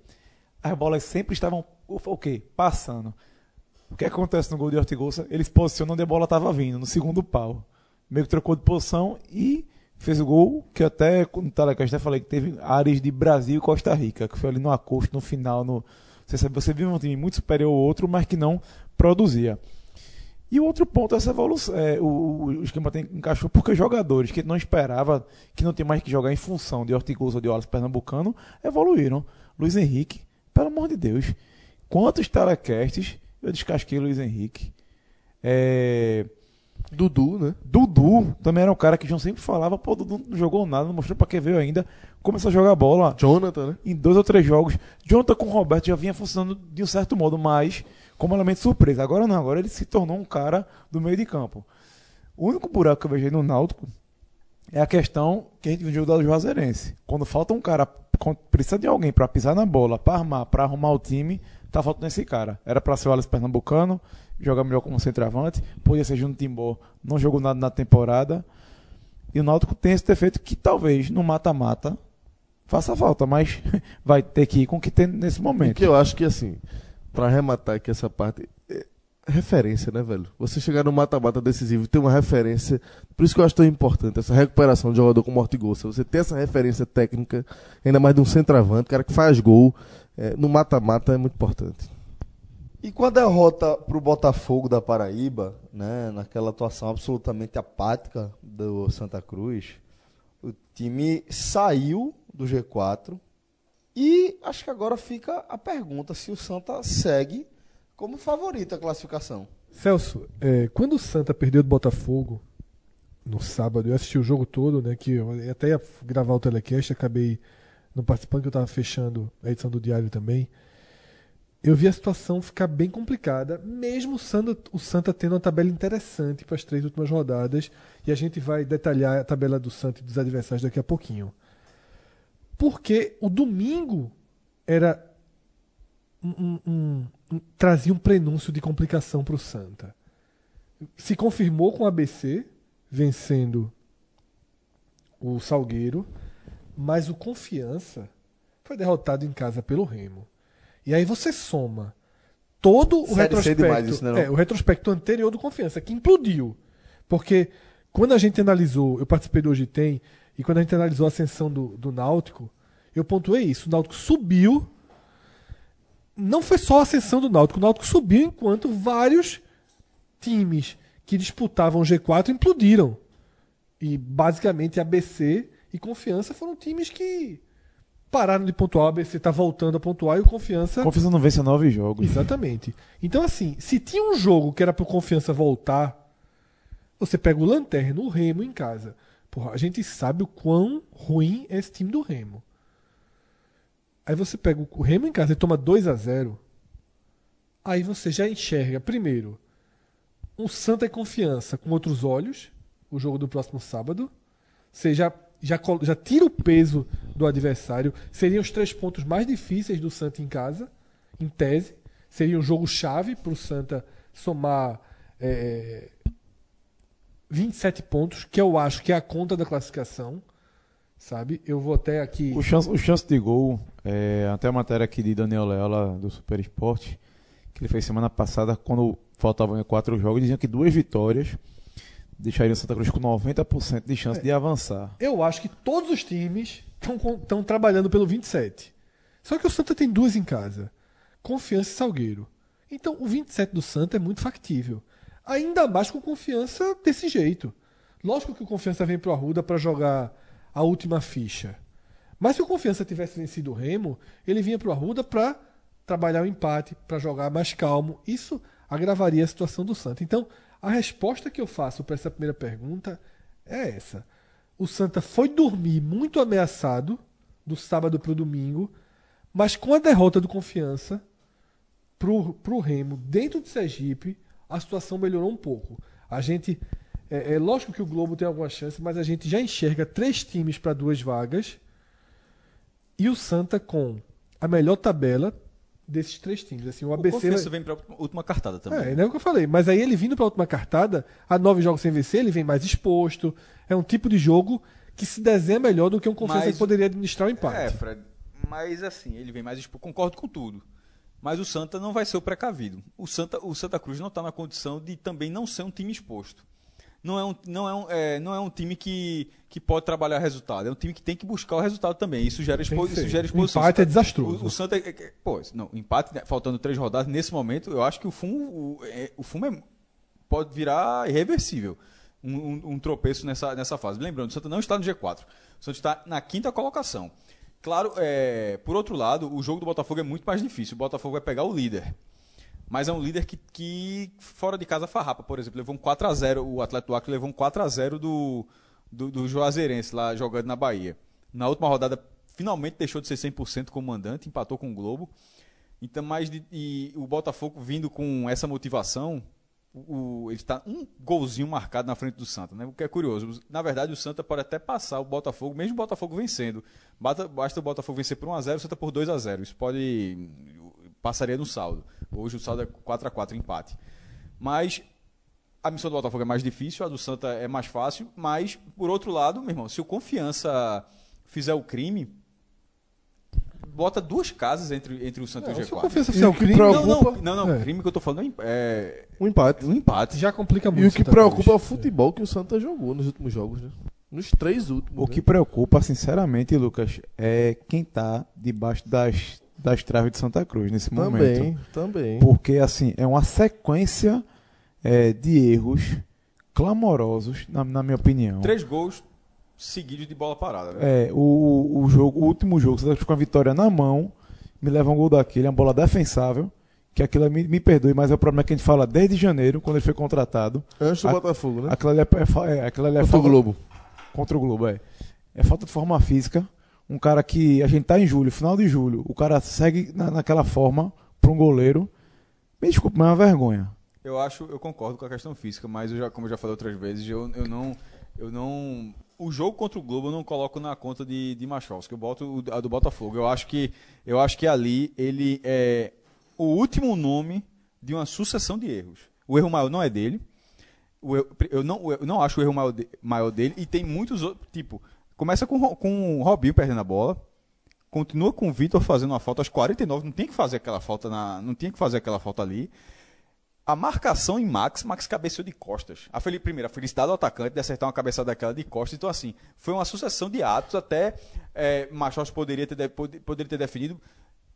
As bolas sempre estavam o quê? Passando. O que acontece no gol de Ortigosa? Ele se posiciona onde a bola estava vindo, no segundo pau. Meio que trocou de posição e fez o gol que até no telecast até falei que teve áreas de Brasil e Costa Rica, que foi ali no acosto, no final. No... Você, sabe, você viu um time muito superior ao outro, mas que não produzia. E o outro ponto essa evolução. É, o, o, esquema tem, encaixou porque jogadores que não esperava, que não tem mais que jogar em função de Ortigosa ou de Wallace Pernambucano, evoluíram. Luiz Henrique, pelo amor de Deus. Quantos telecasts eu descasquei Luiz Henrique? É, Dudu, né? Dudu também era um cara que João sempre falava, pô, Dudu não jogou nada, não mostrou pra que veio ainda. Começou a jogar bola Jonathan, né? em dois ou três jogos. Jonathan com o Roberto já vinha funcionando de um certo modo, mas como elemento surpresa. Agora não, agora ele se tornou um cara do meio de campo. O único buraco que eu vejo no Náutico é a questão que a gente viu da Juazeirense. Quando falta um cara, precisa de alguém pra pisar na bola, pra armar, pra arrumar o time, tá faltando esse cara. Era pra ser o Alex Pernambucano, jogar melhor como centroavante, podia ser Júnior Timbó, não jogou nada na temporada. E o Náutico tem esse defeito que talvez no mata-mata faça falta, mas vai ter que ir com o que tem nesse E momento. que eu acho que assim, pra arrematar aqui essa parte, é referência, né, velho? Você chegar no mata-mata decisivo e ter uma referência, por isso que eu acho tão importante essa recuperação de jogador como Ortigosa. Você ter essa referência técnica, ainda mais de um centroavante, cara que faz gol, é, no mata-mata é muito importante. E com a derrota pro Botafogo da Paraíba, né, naquela atuação absolutamente apática do Santa Cruz, o time saiu do G4 e acho que agora fica a pergunta se o Santa segue como favorito à classificação. Celso, é, quando o Santa perdeu do Botafogo no sábado, eu assisti o jogo todo, né? Que eu até ia gravar o telecast, acabei não participando, que eu estava fechando a edição do Diário também. Eu vi a situação ficar bem complicada, mesmo o Santa, o Santa tendo uma tabela interessante para as três últimas rodadas, e a gente vai detalhar a tabela do Santa e dos adversários daqui a pouquinho. Porque o domingo era um- um- um- trazia um prenúncio de complicação para o Santa. Se confirmou com o ABC vencendo o Salgueiro, mas o Confiança foi derrotado em casa pelo Remo. E aí você soma todo o Série C retrospecto, demais isso, né, não? é, o retrospecto anterior do Confiança, que implodiu. Porque quando a gente analisou, eu participei do Hoje Tem, e quando a gente analisou a ascensão do, do Náutico, eu pontuei isso. O Náutico subiu. Não foi só a ascensão do Náutico, o Náutico subiu enquanto vários times que disputavam o G4 implodiram. E basicamente ABC e Confiança foram times que pararam de pontuar, o ABC está voltando a pontuar e o Confiança Confiança não vence nove jogos. Exatamente. Então, assim, se tinha um jogo que era pro Confiança voltar, você pega o Lanterna, o Remo em casa. Porra, a gente sabe o quão ruim é esse time do Remo. Aí você pega o Remo em casa e toma 2 a 0 aí você já enxerga, primeiro, um Santa Confiança com outros olhos, o jogo do próximo sábado. Você já, já, já tira o peso do adversário. Seriam os três pontos mais difíceis do Santa em casa, em tese. Seria um jogo chave para o Santa somar é, 27 pontos, que eu acho que é a conta da classificação. Sabe? Eu vou até aqui. O chance, o chance de gol, é, até a matéria aqui de Daniel Leola do Super Esporte, que ele fez semana passada, quando faltavam quatro jogos, diziam que duas vitórias deixariam o Santa Cruz com 90% de chance de avançar. Eu acho que todos os times estão trabalhando pelo 27. Só que o Santa tem duas em casa: Confiança e Salgueiro. Então o 27 do Santa é muito factível. Ainda mais com confiança desse jeito. Lógico que o Confiança vem pro Arruda para jogar a última ficha. Mas se o Confiança tivesse vencido o Remo, ele vinha pro Arruda para trabalhar o empate, para jogar mais calmo. Isso agravaria a situação do Santa. Então, a resposta que eu faço para essa primeira pergunta é essa. O Santa foi dormir muito ameaçado do sábado para o domingo, mas com a derrota do Confiança pro, pro Remo dentro de Sergipe, a situação melhorou um pouco. A gente é, é lógico que o Globo tem alguma chance, mas a gente já enxerga três times para duas vagas e o Santa com a melhor tabela desses três times. Assim, o O ABC Confiança vai- vem pra última cartada também. é, não é o que eu falei. Mas aí ele vindo pra última cartada, a nove jogos sem vencer, ele vem mais exposto. É um tipo de jogo que se desenha melhor do que um confiança Mas- que poderia administrar o empate. É, Fred. Mas assim, ele vem mais expo... Concordo com tudo. Mas o Santa não vai ser o precavido. O Santa, o Santa Cruz não está na condição de também não ser um time exposto. Não é um, não é um, é, não é um time que, que pode trabalhar resultado. É um time que tem que buscar o resultado também. Isso gera, expo... isso gera O exposição. empate é O- desastroso. O, Santa. é- é- Pô, não, empate, né, faltando três rodadas, nesse momento, eu acho que o fumo, o, é- o fumo é- pode virar irreversível. Um, um- um tropeço nessa, nessa fase. Lembrando, o Santa não está no G4. O Santa está na quinta colocação. Claro, é, por outro lado, o jogo do Botafogo é muito mais difícil. O Botafogo vai pegar o líder. Mas é um líder que, que fora de casa farrapa, por exemplo, levou um 4x0, o Atlético do Acre levou um 4x0 do, do, do Juazeirense lá jogando na Bahia. Na última rodada, finalmente deixou de ser 100% como mandante, empatou com o Globo. Então, mais de, e o Botafogo vindo com essa motivação, o, ele está um golzinho marcado na frente do Santa, né? O que é curioso. Na verdade, o Santa pode até passar o Botafogo, mesmo o Botafogo vencendo. Basta, basta o Botafogo vencer por 1x0, o Santa por 2x0. Isso pode. passaria no saldo. Hoje o saldo é 4x4 empate. Mas a missão do Botafogo é mais difícil, a do Santa é mais fácil, mas, por outro lado, meu irmão, se o Confiança fizer o crime, bota duas casas entre, entre o Santa e o Não, se o G4. confiança E fizer o que crime, preocupa- Não, não, não, não, É. o crime que eu tô falando é, Um empate. é um empate. já complica muito. E o que Santa preocupa é Cruz. o futebol que o Santa jogou nos últimos jogos, né? Nos três últimos. O né? que preocupa, sinceramente, Lucas, é quem tá debaixo das, das traves de Santa Cruz nesse Também, momento. também. Porque, assim, é uma sequência é, de erros clamorosos, na, na minha opinião. Três gols seguidos de bola parada. Né? É, o, o, jogo, o último jogo, Santa Cruz com a vitória na mão, me leva um gol daquele, é uma bola defensável, que aquilo me, me perdoe, mas é o problema que a gente fala desde janeiro, quando ele foi contratado. Antes do A- Botafogo, né? Aquilo ali é, é, é, aquilo ali é Contra o falta- Globo. Contra o Globo, é. É falta de forma física. Um cara que a gente tá em julho, final de julho, o cara segue na, naquela forma para um goleiro. Me desculpe, mas é uma vergonha. Eu acho, eu concordo com a questão física, mas eu já, como eu já falei outras vezes, eu, eu não. Eu não. O jogo contra o Globo eu não coloco na conta de, de Machowski, eu boto a do Botafogo. Eu acho que, eu acho que ali ele é o último nome de uma sucessão de erros. O erro maior não é dele. Erro- eu, não, eu não acho o erro maior, de- maior dele e tem muitos outros. Tipo, começa com, com o Robinho perdendo a bola. Continua com o Vitor fazendo uma falta aos 49, não tinha que fazer aquela falta na, não tinha que fazer aquela falta ali. A marcação em Max, Max cabeceou de costas. A fel- primeira, a felicidade do atacante de acertar uma cabeçada daquela de costas. Então, assim, foi uma sucessão de atos. Até é, Machos poderia ter, de- pod- poderia ter definido.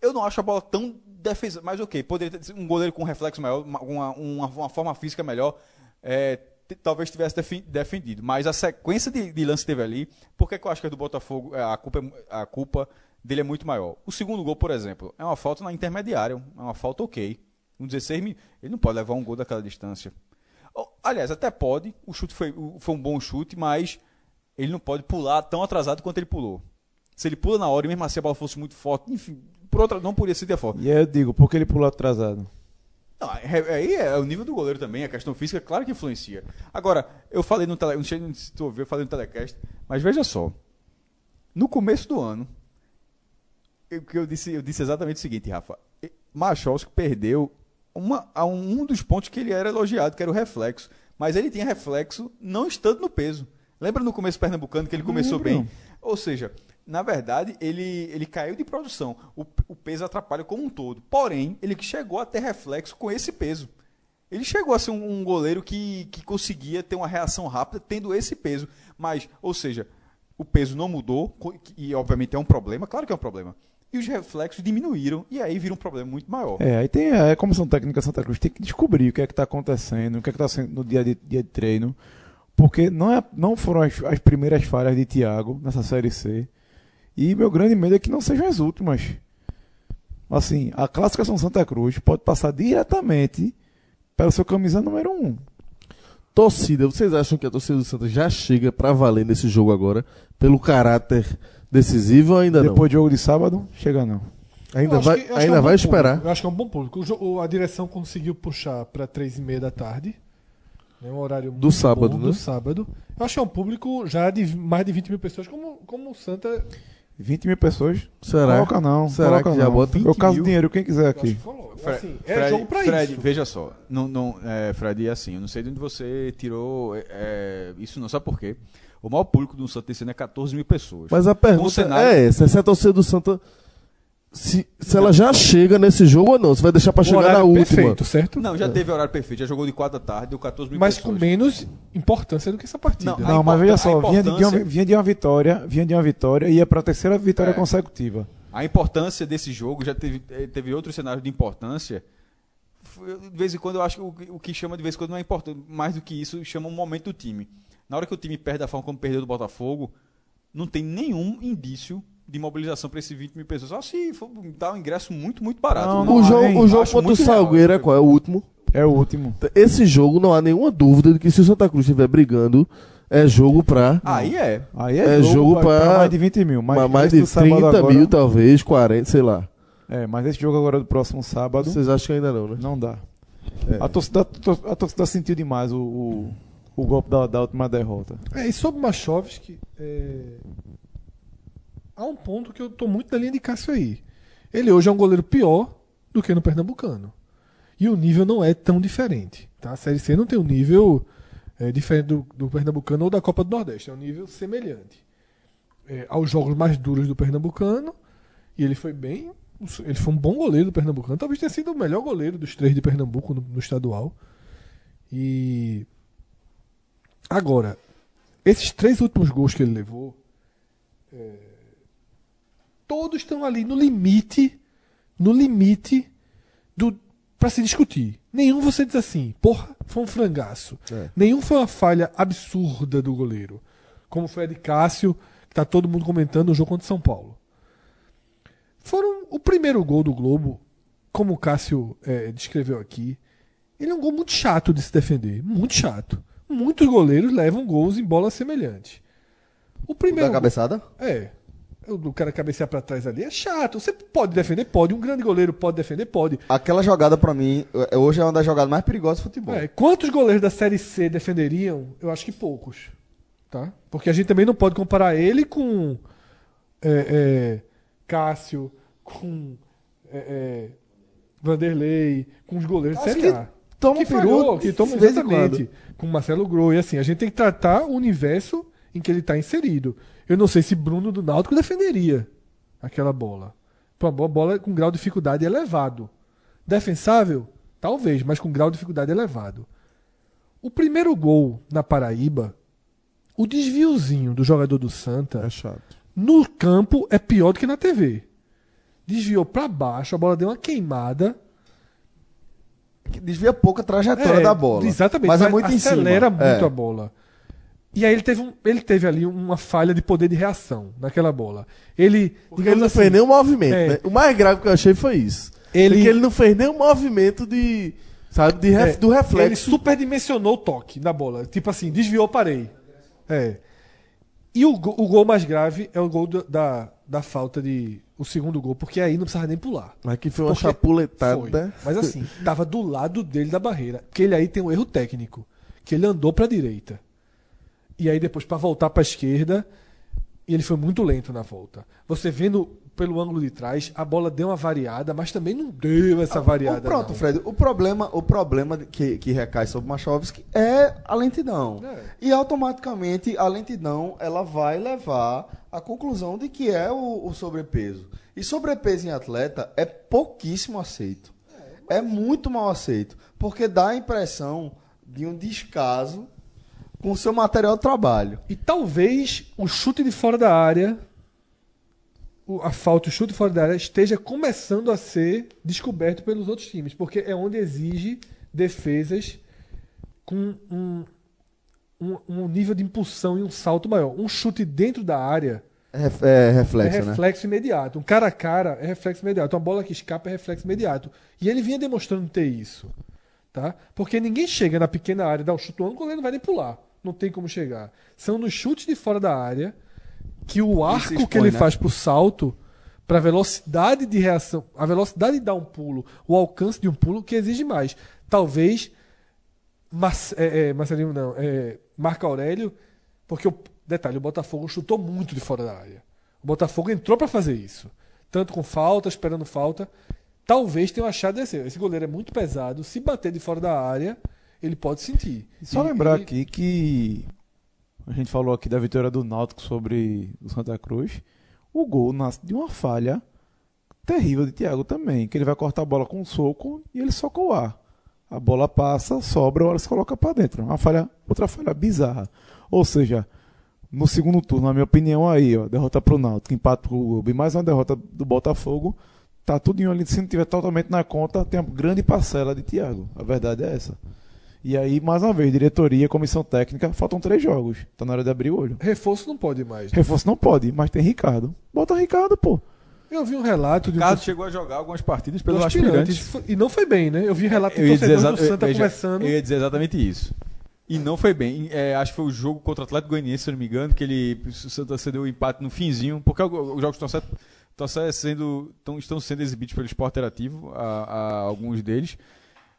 Eu não acho a bola tão defesa, mas ok, poderia ter um goleiro com um reflexo maior, uma, uma, uma- forma física melhor, é, talvez tivesse defendido. Mas a sequência de, de lance que teve ali, por que, eu acho que a do Botafogo, é, a culpa, é a culpa dele é muito maior? O segundo gol, por exemplo, é uma falta na intermediária, é uma falta ok. Um 16 mil, ele não pode levar um gol daquela distância. Aliás, até pode, o chute foi, foi um bom chute, mas ele não pode pular tão atrasado quanto ele pulou. Se ele pula na hora e mesmo assim a bola fosse muito forte, enfim, por outra, não poderia ser de forma. E aí eu digo, por que ele pulou atrasado? Não, aí é, o nível do goleiro também, a questão física, claro que influencia. Agora, eu falei no tele, não sei se tu ouviu, eu falei no telecast, mas veja só. No começo do ano, eu, eu, disse, eu disse exatamente o seguinte, Rafa. Machovski perdeu uma, a um dos pontos que ele era elogiado, que era o reflexo. Mas ele tinha reflexo não estando no peso. Lembra no começo pernambucano que ele começou bem? Ou seja, na verdade, ele, ele caiu de produção. O, o peso atrapalha como um todo. Porém, ele chegou a ter reflexo com esse peso. Ele chegou a ser um, um goleiro que, que conseguia ter uma reação rápida tendo esse peso. Mas, ou seja, o peso não mudou, e obviamente é um problema, claro que é um problema e os reflexos diminuíram e aí vira um problema muito maior. É, aí tem a comissão técnica Santa Cruz tem que descobrir o que é que está acontecendo, o que é que está sendo no dia de, dia de treino, porque não, é, não foram as, as primeiras falhas de Thiago nessa série C. E meu grande medo é que não sejam as últimas. Assim, a classificação Santa Cruz pode passar diretamente pelo seu camisa número 1. Um. Torcida, vocês acham que a torcida do Santa já chega para valer nesse jogo agora, pelo caráter decisivo ou ainda Depois não? Depois do jogo de sábado, chega não. Ainda vai, que, ainda é um vai esperar. Público. Eu acho que é um bom público. O, a direção conseguiu puxar para três e meia da tarde. É um horário do sábado, bom, né? Do sábado. Eu acho que é um público já de mais de 20 mil pessoas, como, como o Santa. 20 mil pessoas? Será? Coloca não. Será coloca que já não. bota Eu caso dinheiro, quem quiser aqui. Fred, assim, é Fred, jogo pra Fred, isso. veja só. Não, não, é, Fred, é assim, eu não sei de onde você tirou é, é isso não, sabe por quê? O maior público do Santa esse ano é 14 mil pessoas. Mas a pergunta cenário... é essa: se a torcida do Santa. Se, se ela já chega nesse jogo ou não? Você vai deixar para chegar na última? perfeito, certo? Não, já é. teve horário perfeito. Já jogou de 4 da tarde, deu 14 mil mas pessoas. Mas com menos importância do que essa partida. Não, não mas veja só, vinha de, uma, vinha de uma vitória, vinha de uma vitória e ia para a terceira vitória é. consecutiva. A importância desse jogo, já teve, eh, teve outros cenários de importância. De vez em quando eu acho que o, o que chama de vez em quando não é importante, mais do que isso, chama um momento do time. Na hora que o time perde da forma como perdeu do Botafogo, não tem nenhum indício de mobilização para esses 20 mil pessoas. Só se for dar um ingresso muito, muito barato. Não, não o, jogo, o jogo contra o Salgueiro é qual? É o último? É o último. Esse jogo não há nenhuma dúvida de que se o Santa Cruz estiver brigando, é jogo pra. Aí é. Aí é, é jogo, jogo pra, pra, mais de 20 mil. Mais, mais de 30 agora... mil, talvez, 40, sei lá. É, mas esse jogo agora do próximo sábado. Vocês acham que ainda não, né? Não dá. É. A, torcida, a torcida sentiu demais o, o, o golpe da, da, última derrota. É, e sobre Machovski, é... há um ponto que eu tô muito na linha de Cássio aí. Ele hoje é um goleiro pior do que no Pernambucano. E o nível não é tão diferente. Tá? A Série C não tem um nível é, diferente do, do Pernambucano ou da Copa do Nordeste. É um nível semelhante é, aos jogos mais duros do Pernambucano. E ele foi bem. Ele foi um bom goleiro do Pernambucano. Talvez tenha sido o melhor goleiro dos três de Pernambuco no, no estadual. E Agora, esses três últimos gols que ele levou, é, todos estão ali no limite, no limite do para se discutir. Nenhum você diz assim, porra, foi um frangaço. É. Nenhum foi uma falha absurda do goleiro, como foi a de Cássio, que tá todo mundo comentando no jogo contra São Paulo. Foram o primeiro gol do Globo, como o Cássio é, descreveu aqui. Ele é um gol muito chato de se defender, muito chato muitos goleiros levam gols em bola semelhante. O primeiro. O da cabeçada? É. O cara cabecear para trás ali é chato. Você pode defender? Pode. Um grande goleiro pode defender? Pode. Aquela jogada, para mim, é, hoje é uma das jogadas mais perigosas do futebol. É. Quantos goleiros da Série C defenderiam? Eu acho que poucos. Tá? Porque a gente também não pode comparar ele com é, é, Cássio, com é, é Vanderlei, com os goleiros da Série A toma que peru, que toma exatamente com Marcelo Grou e assim a gente tem que tratar o universo em que ele está inserido. Eu não sei se Bruno do Náutico defenderia aquela bola. Uma bola com grau de dificuldade elevado. Defensável? Talvez, mas com grau de dificuldade elevado. O primeiro gol na Paraíba, o desviozinho do jogador do Santa é chato. no campo é pior do que na TV. Desviou para baixo, a bola deu uma queimada desvia pouco a trajetória é, da bola. Exatamente. Mas é muito em cima. Acelera muito é. a bola. E aí ele teve, um, ele teve ali uma falha de poder de reação naquela bola. Ele, Porque ele não assim, fez nenhum movimento. É, né? O mais grave que eu achei foi isso. Ele, Porque ele não fez nenhum movimento de. Sabe, de ref, é, do reflexo. Ele superdimensionou o toque na bola. Tipo assim, desviou, parei. É. E o, o gol mais grave é o gol da, da falta de, o segundo gol, porque aí não precisava nem pular. Mas que foi uma Porque- chapuletada. Foi. Mas assim, tava do lado dele da barreira. Porque ele aí tem um erro técnico. Que ele andou pra direita. E aí depois pra voltar pra esquerda, e ele foi muito lento na volta. Você vendo pelo ângulo de trás, a bola deu uma variada, mas também não deu essa variada. O- pronto, não. Fred. O problema, o problema que, que recai sobre o Machovski é a lentidão. É. E automaticamente a lentidão ela vai levar à conclusão de que é o, o sobrepeso. E sobrepeso em atleta é pouquíssimo aceito. É muito mal aceito. Porque dá a impressão de um descaso com o seu material de trabalho. E talvez o chute de fora da área, a falta, o chute de fora da área, esteja começando a ser descoberto pelos outros times, porque é onde exige defesas com um, um, um nível de impulsão e um salto maior. Um chute dentro da área É, é reflexo, é né? reflexo imediato. Um cara a cara é reflexo imediato. Uma bola que escapa é reflexo imediato. E ele vinha demonstrando ter isso. Tá? Porque ninguém chega na pequena área, dá um chute no ângulo, ele não vai nem pular. Não tem como chegar. São nos chutes de fora da área que o arco expõe, que ele né? faz pro salto, pra velocidade de reação, a velocidade de dar um pulo, o alcance de um pulo, que exige mais. Talvez Marce- é, é, Marcelinho não, é, Marco Aurélio, porque o detalhe, o Botafogo chutou muito de fora da área. O Botafogo entrou para fazer isso, tanto com falta, esperando falta. Talvez tenha achado esse. Esse goleiro é muito pesado. Se bater de fora da área, ele pode sentir. Só E- lembrar e- aqui que a gente falou aqui da vitória do Náutico sobre o Santa Cruz. O gol nasce de uma falha terrível de Thiago também, que ele vai cortar a bola com um soco e ele soca o ar. A bola passa, sobra, hora se coloca para dentro. Uma falha, outra falha bizarra. Ou seja, no segundo turno, na minha opinião aí, ó, derrota pro Náutico, empate pro Ubi, mais uma derrota do Botafogo, tá tudo em ali, se não tiver totalmente na conta, tem uma grande parcela de Thiago. A verdade é essa. E aí, mais uma vez, diretoria, comissão técnica, faltam três jogos. Tá na hora de abrir o olho. Reforço não pode mais. né? Reforço não pode, mas tem Ricardo. Bota Ricardo, pô. Eu vi um relato de um Ricardo torce- chegou a jogar algumas partidas do pelos aspirantes, e não foi bem, né? Eu vi relato de Eu ia, dizer torcedores exa- do Santa veja, conversando. eu ia dizer exatamente isso. E não foi bem. É, acho que foi o jogo contra o Atlético Goianiense, se eu não me engano, que ele o Santa cedeu o empate no finzinho, porque os jogos estão sendo, estão sendo, estão sendo exibidos pelo Esporte Interativo, a, a alguns deles.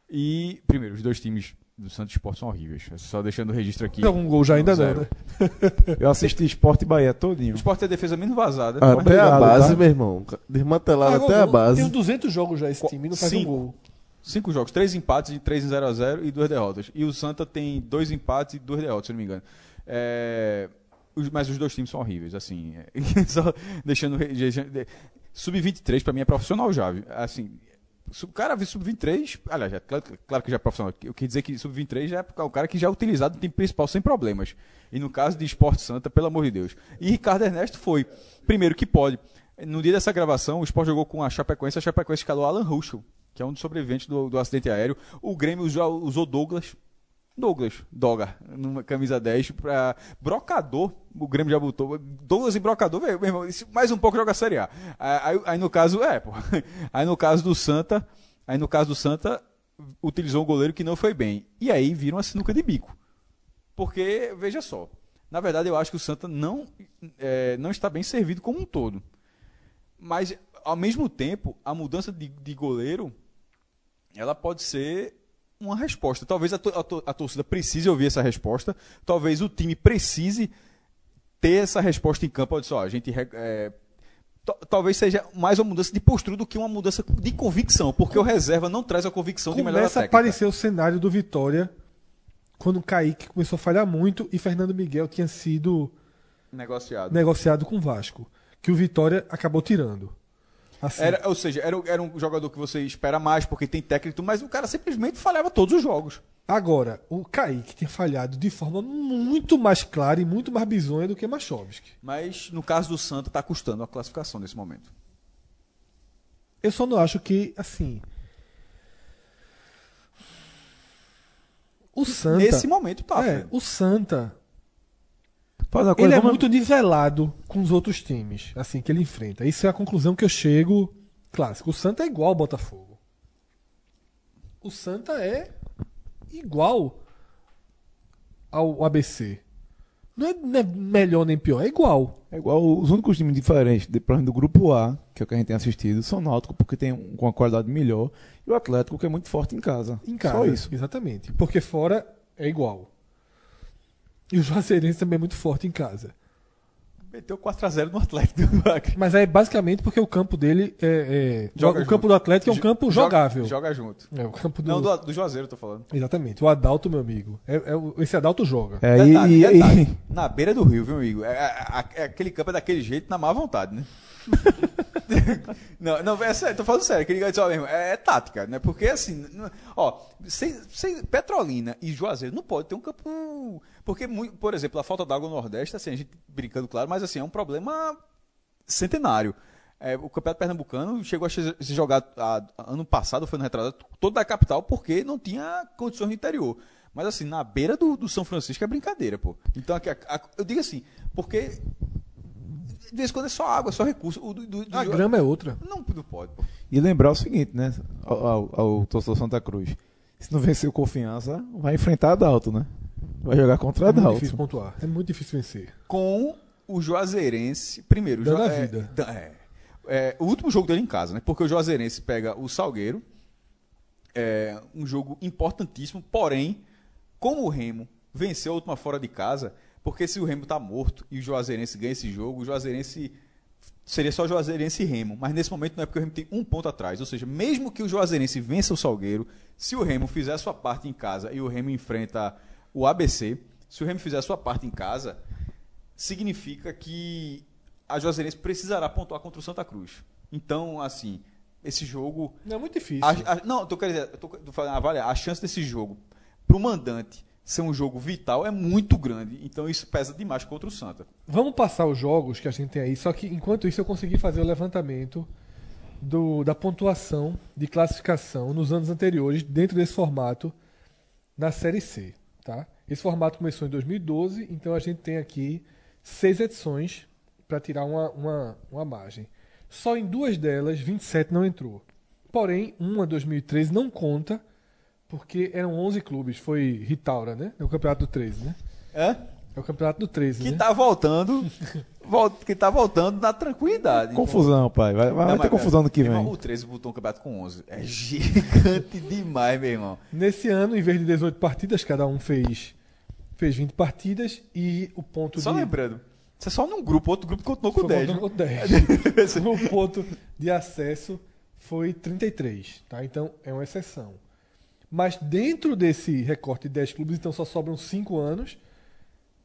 E, primeiro, os dois times do Santos Esporte são horríveis. Só deixando o registro aqui. Algum gol já ainda não, Zero. né? Eu assisti Esporte e Bahia O todinho. Esporte é a defesa menos vazada. Até Obrigado, a base, tá? meu irmão. Desmantelado Ah, até a base. Tem 200 jogos já esse time, não faz Cinco. um gol. Cinco jogos, três empates e três em 0x0 e duas derrotas. E o Santa tem dois empates e duas derrotas, se eu não me engano. É, mas os dois times são horríveis, assim. é, só deixando. re- deixando- de- Sub-23 pra mim é profissional já. Assim, o cara sub-23, aliás, é claro, claro que já é profissional. Eu quis dizer que sub-23 já é o cara que já é utilizado no time principal sem problemas. E no caso de Esporte Santa, pelo amor de Deus. E Ricardo Ernesto foi, primeiro que pode. No dia dessa gravação, o Sport jogou com a Chapecoense, a Chapecoense escalou Alan Ruschel, que é um dos sobreviventes do, do acidente aéreo. O Grêmio usou, usou Douglas, Douglas, Doga, numa camisa 10, pra brocador, o Grêmio já botou, Douglas e brocador, meu irmão, mais um pouco joga a Série A. Aí, aí no caso, é, pô, aí no caso do Santa, aí no caso do Santa, utilizou um goleiro que não foi bem. E aí viram uma sinuca de bico. Porque, veja só, na verdade eu acho que o Santa não, é, não está bem servido como um todo. Mas, ao mesmo tempo, a mudança de, de goleiro, ela pode ser uma resposta. Talvez a, to- a to- a torcida precise ouvir essa resposta. Talvez o time precise ter essa resposta em campo. Olha só, a gente... é, Talvez seja mais uma mudança de postura do que uma mudança de convicção, porque o reserva não traz a convicção de melhor Começa a aparecer o cenário do Vitória quando o Kaique começou a falhar muito e Fernando Miguel tinha sido negociado. negociado com o Vasco. Que o Vitória acabou tirando. Assim, Era, ou seja, era, era um jogador que você espera mais porque tem técnico, mas o cara simplesmente falhava todos os jogos. Agora, o Kaique tinha falhado de forma muito mais clara e muito mais bizonha do que Machovski. Mas no caso do Santa tá custando a classificação nesse momento. Eu só não acho que, assim. O Santa. Nesse momento tá. é, o Santa. Faz uma coisa, Ele é vamos- muito nivelado com os outros times, assim, que ele enfrenta. Isso é a conclusão que eu chego. Clássico. O Santa é igual ao Botafogo. O Santa é igual ao ABC. Não é, não é melhor nem pior, é igual. É igual os únicos times diferentes, de, do grupo A, que é o que a gente tem assistido, são o Náutico, porque tem um, com uma qualidade melhor, e o Atlético, que é muito forte em casa. Em casa. Só isso. Exatamente. Porque fora é igual. E o Juazeirense também é muito forte em casa. Meteu 4x0 no Atlético do Acre. Mas é basicamente porque o campo dele é. é- Joga o campo junto. do Atlético é um campo Joga- jogável. Joga junto. É o campo do. Não, do, do Juazeiro eu tô falando. Exatamente. O Adalto, meu amigo. É, é esse Adalto joga. É, Detalhe, e, e- detalhe. Na beira do rio, viu, amigo? É, é- é- aquele campo é daquele jeito, na má vontade, né? não, não, é sério, tô falando sério. Aquele negócio, ó, mesmo, é, é tática, né? Porque assim, ó, sem, sem Petrolina e Juazeiro não pode ter um campo. Porque, por exemplo, a falta d'água no Nordeste, assim, a gente brincando, claro, mas assim, é um problema centenário. É, o Campeonato Pernambucano chegou a se jogar a- ano passado, foi no retrasado, todo da capital, porque não tinha condições no interior. Mas assim, na beira do, do São Francisco é brincadeira, pô. Então, aqui, a- a- eu digo assim, porque de vez em quando é só água, é só recurso. O do- do- A grama é outra. Não, não pode, pô. e lembrar o seguinte, né? Ao, ao, ao torcedor Santa Cruz. Se não vencer o confiança, vai enfrentar a Dalto, né? Vai jogar contra a É muito difícil pontuar. É muito difícil vencer. Com o Juazeirense, primeiro, o Dando a é, vida. da- é, é, o último jogo dele em casa, né? Porque o Juazeirense pega o Salgueiro, é um jogo importantíssimo, porém, como o Remo venceu a última fora de casa, porque se o Remo tá morto e o Juazeirense ganha esse jogo, o Juazeirense seria só Juazeirense e Remo, mas nesse momento não é porque o Remo tem um ponto atrás, ou seja, mesmo que o Juazeirense vença o Salgueiro, se o Remo fizer a sua parte em casa e o Remo enfrenta o ABC, se o Remo fizer a sua parte em casa, significa que a Juazeirense precisará pontuar contra o Santa Cruz. Então, assim, esse jogo Não, é muito difícil. a- a- não, eu tô querendo dizer, eu tô, tô falando, avaliar, a chance desse jogo pro mandante ser um jogo vital é muito grande. Então isso pesa demais contra o Santa. Vamos passar os jogos que a gente tem aí, só que enquanto isso eu consegui fazer o levantamento do, da pontuação de classificação nos anos anteriores dentro desse formato na Série C. Tá? Esse formato começou em 2012, então a gente tem aqui seis edições para tirar uma, uma, uma margem. Só em duas delas, 27 não entrou. Porém, uma 2013 não conta, porque eram 11 clubes. Foi Ritaura, né? É o campeonato do 13, né? É? É o campeonato do 13, Que né? tá voltando, vol- que tá voltando na tranquilidade. Confusão, pai. Vai, vai Não, ter mas, confusão no que vem. irmão, o 13 botou um campeonato com 11. É gigante demais, meu irmão. Nesse ano, em vez de 18 partidas, cada um fez, fez 20 partidas e o ponto Só de. lembrando, você é só num grupo, outro grupo continuou com foi 10. contando viu? com 10. o ponto de acesso foi 33, tá? Então é uma exceção. Mas dentro desse recorte de 10 clubes, então só sobram 5 anos.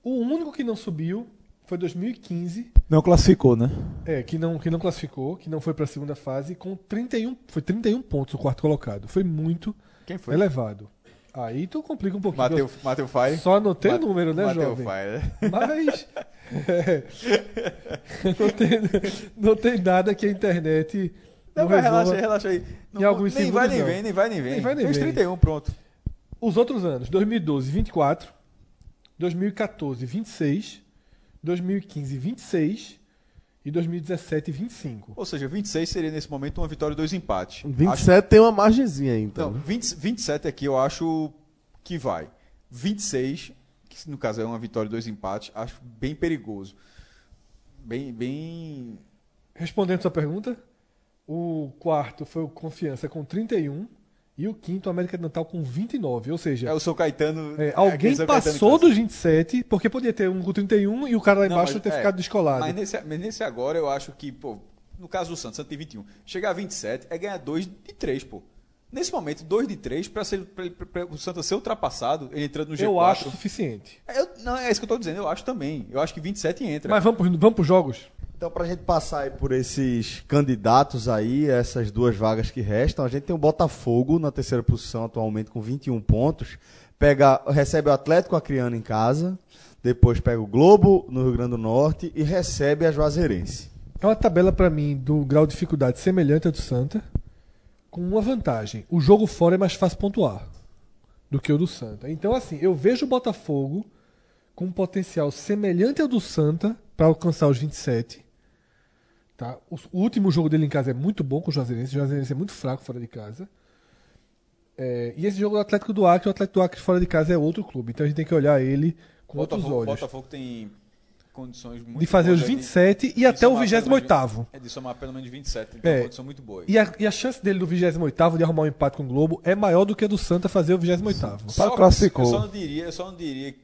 O único que não subiu foi 2015, Não classificou, né? é, que não, que não classificou, que não foi para a segunda fase, com 31, foi 31 pontos o quarto colocado. Foi muito Quem foi? elevado. Aí tu complica um pouquinho. Mateu, Mateu Fai. Só anotei Mate- o número, né, Mateu jovem? Fai, né? Mas é, não, tem, não tem nada que a internet Não, não mas relaxa relaxa aí. Não, Em alguns nem vai segundos, nem não. vem, nem vai nem vem. Nem vai nem Fez vem. 31, pronto. Os outros anos, 2012, 24, 2014, 26, 2015, 26 e 2017, 25. Ou seja, 26 seria nesse momento uma vitória e dois empates. 27 tem uma margenzinha aí, Acho, então. não, 20, 27 aqui eu acho que vai. 26, que no caso é uma vitória e dois empates, acho bem perigoso. Bem, bem. Respondendo sua pergunta, o quarto foi o Confiança com 31 e o quinto, América de Natal, com 29. Ou seja, É o São Caetano. é, é alguém São Caetano passou que tá- dos 27, porque podia ter um com 31 e o cara lá Não, embaixo mas- ter é, ficado descolado. Mas nesse, mas nesse agora eu acho que, pô, no caso do Santos, Santos tem 21. Chegar a 27 é ganhar 2 de 3, pô. Nesse momento, 2 de 3, pra, ser, pra, pra- pra o Santos ser ultrapassado, ele entrando no G4. Eu acho suficiente. Eu- não, é isso que eu tô dizendo, eu acho também. Eu acho que 27 entra. Mas vamos vamos pros jogos? Então, pra gente passar por esses candidatos aí, essas duas vagas que restam, a gente tem o Botafogo na terceira posição atualmente com 21 pontos. Pega, recebe o Atlético Acreano em casa, depois pega o Globo no Rio Grande do Norte e recebe a Juazeirense. É uma tabela pra mim do grau de dificuldade semelhante ao do Santa, com uma vantagem. O jogo fora é mais fácil pontuar do que o do Santa. Então, assim, eu vejo o Botafogo com um potencial semelhante ao do Santa para alcançar os 27. Tá? O, o último jogo dele em casa é muito bom com o Juazeirense. O Juazeirense é muito fraco fora de casa. É, e esse jogo do Atlético do Acre, o Atlético do Acre fora de casa é outro clube. Então a gente tem que olhar ele com outros Botafogo, olhos. Botafogo tem condições muito De fazer os boas 27 e de até o somar pelo 28 menos- É de somar pelo menos 27. Então É. é uma condição muito boa. E a, e a chance dele do 28 de arrumar um empate com o Globo é maior do que a do Santa fazer o 28 Só classificou. Eu só, não diria, eu só não diria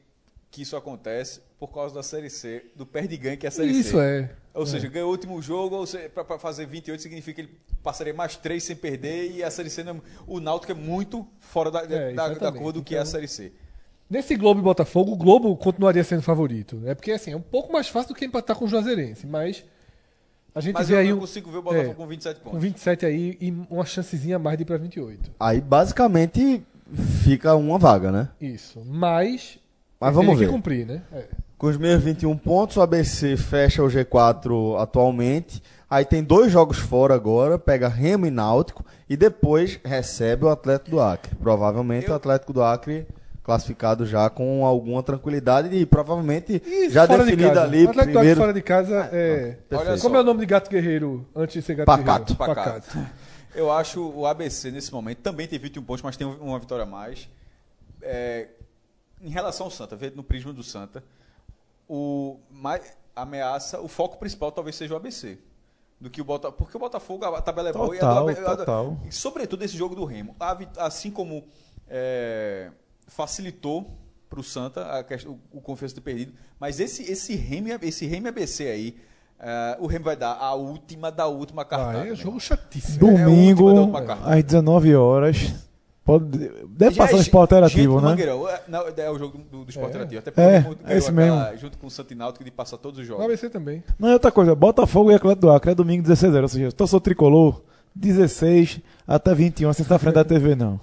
que isso acontece por causa da Série C, do perde-ganho que é a Série C. Isso é. Ou seja, ganhou o último jogo, pra fazer 28 significa que ele passaria mais 3 sem perder e a Série C, não é- o Náutico é muito fora da, É, da, da curva do que é a Então- Série C. Nesse Globo e Botafogo, o Globo continuaria sendo favorito. É porque assim, é um pouco mais fácil do que empatar com o Juazeirense, mas a gente Mas vê eu aí não um, consigo ver o Botafogo é, com 27 um pontos. 27 aí e uma chancezinha a mais de ir pra 28. Aí basicamente fica uma vaga, né? Isso. Mas Mas vamos ver. que cumprir, né? É. Com os meus 21 pontos, o ABC fecha o G4 atualmente. Aí tem dois jogos fora agora, pega Remo e Náutico e depois recebe o Atlético do Acre. Provavelmente Eu- o Atlético do Acre classificado já com alguma tranquilidade e provavelmente E já fora de ali o Atlético do Acre primeiro. fora de casa é. Olha Perfeito. Como é o nome de gato guerreiro antes de ser gato Pacato. guerreiro? Pacato. Eu acho o ABC nesse momento também tem 21 pontos, mas tem uma vitória a mais. É, em relação ao Santa, vendo no prisma do Santa, o mais ameaça, o foco principal talvez seja o ABC. Do que o Bota, porque o Botafogo, a tabela é boa e a do Total, AB a total. e sobretudo esse jogo do Remo. Assim como é, facilitou para o Santa a questão- o, o confiança de ter perdido, mas esse, esse, Remo, esse Remo ABC aí, é, o Remo vai dar a última da última cartada. Ah, é meu jogo chatíssimo. É a última da Domingo, última carta. às 19 horas. Pode, deve Já passar é um esporte no né? Mangueirão. É, não, é o jogo do, do esporte interativo. Até É, porque é esse aquela- mesmo. junto com o Santináutico de passar todos os O jogos. ABC também. Não é outra coisa. Botafogo e Atlético do Acre é domingo 16 horas. Ou seja, torcedor tricolor, 16 até 21, sem estar frente da TV, não.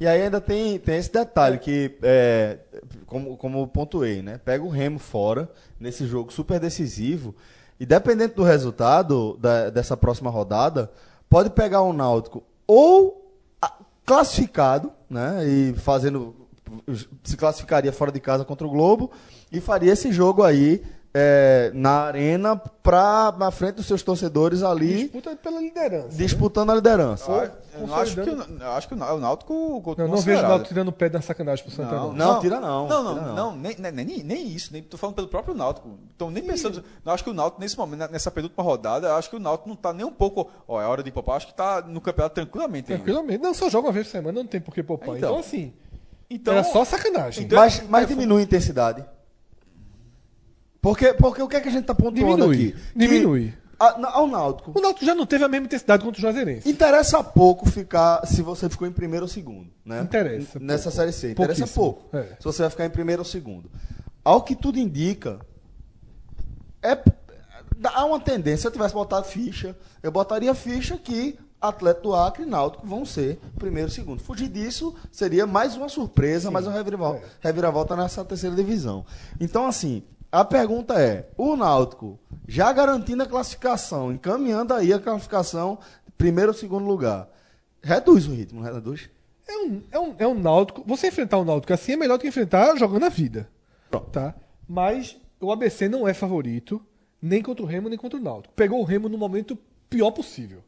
E aí ainda tem, tem esse detalhe que, é, como, como pontuei, né? Pega o Remo fora, nesse jogo super decisivo, e dependendo do resultado da- dessa próxima rodada, pode pegar o Náutico ou classificado, né? E fazendo. Se classificaria fora de casa contra o Globo e faria esse jogo aí é, na arena pra, na frente dos seus torcedores ali, Disputa pela liderança. disputando a liderança. Eu não acho que, o- eu acho que o Ná- o Náutico Não, não vejo o. Náutico tirando o pé da sacanagem pro Santa. Não, Não, tira não, Não, não, tira não, não. nem, nem, nem, isso, nem tô falando pelo próprio Náutico. Então nem pensando, não acho que o Náutico nesse momento, nessa penúltima rodada, eu acho que o Náutico não tá nem um pouco, ó, é hora de poupar, acho que tá no campeonato tranquilamente ainda. Tranquilamente. Não, só joga uma vez por semana, não tem por que poupar. Então, Então. assim, Então, era só sacanagem. Então- Mas, mas diminui a intensidade. Porque, porque o que é que a gente tá pontuando Diminui. aqui? Que Diminui. a- ao Náutico. O Náutico já não teve a mesma intensidade contra o Juazeirense. Interessa pouco ficar se você ficou em primeiro ou segundo. Né? Interessa Nessa pouco. série C. Interessa pouco. É. Se você vai ficar em primeiro ou segundo. Ao que tudo indica, é, há uma tendência. Se eu tivesse botado ficha, eu botaria ficha que Atlético do Acre e Náutico vão ser primeiro e segundo. Fugir disso seria mais uma surpresa, mais uma reviravolta, reviravolta nessa terceira divisão. Então, assim, a pergunta é: o Náutico já garantindo a classificação, encaminhando aí a classificação, primeiro ou segundo lugar, reduz o ritmo, não reduz? É um, é, um, é um Náutico. Você enfrentar o Náutico assim é melhor do que enfrentar jogando a vida. Tá? Mas o ABC não é favorito, nem contra o Remo, nem contra o Náutico. Pegou o Remo no momento pior possível.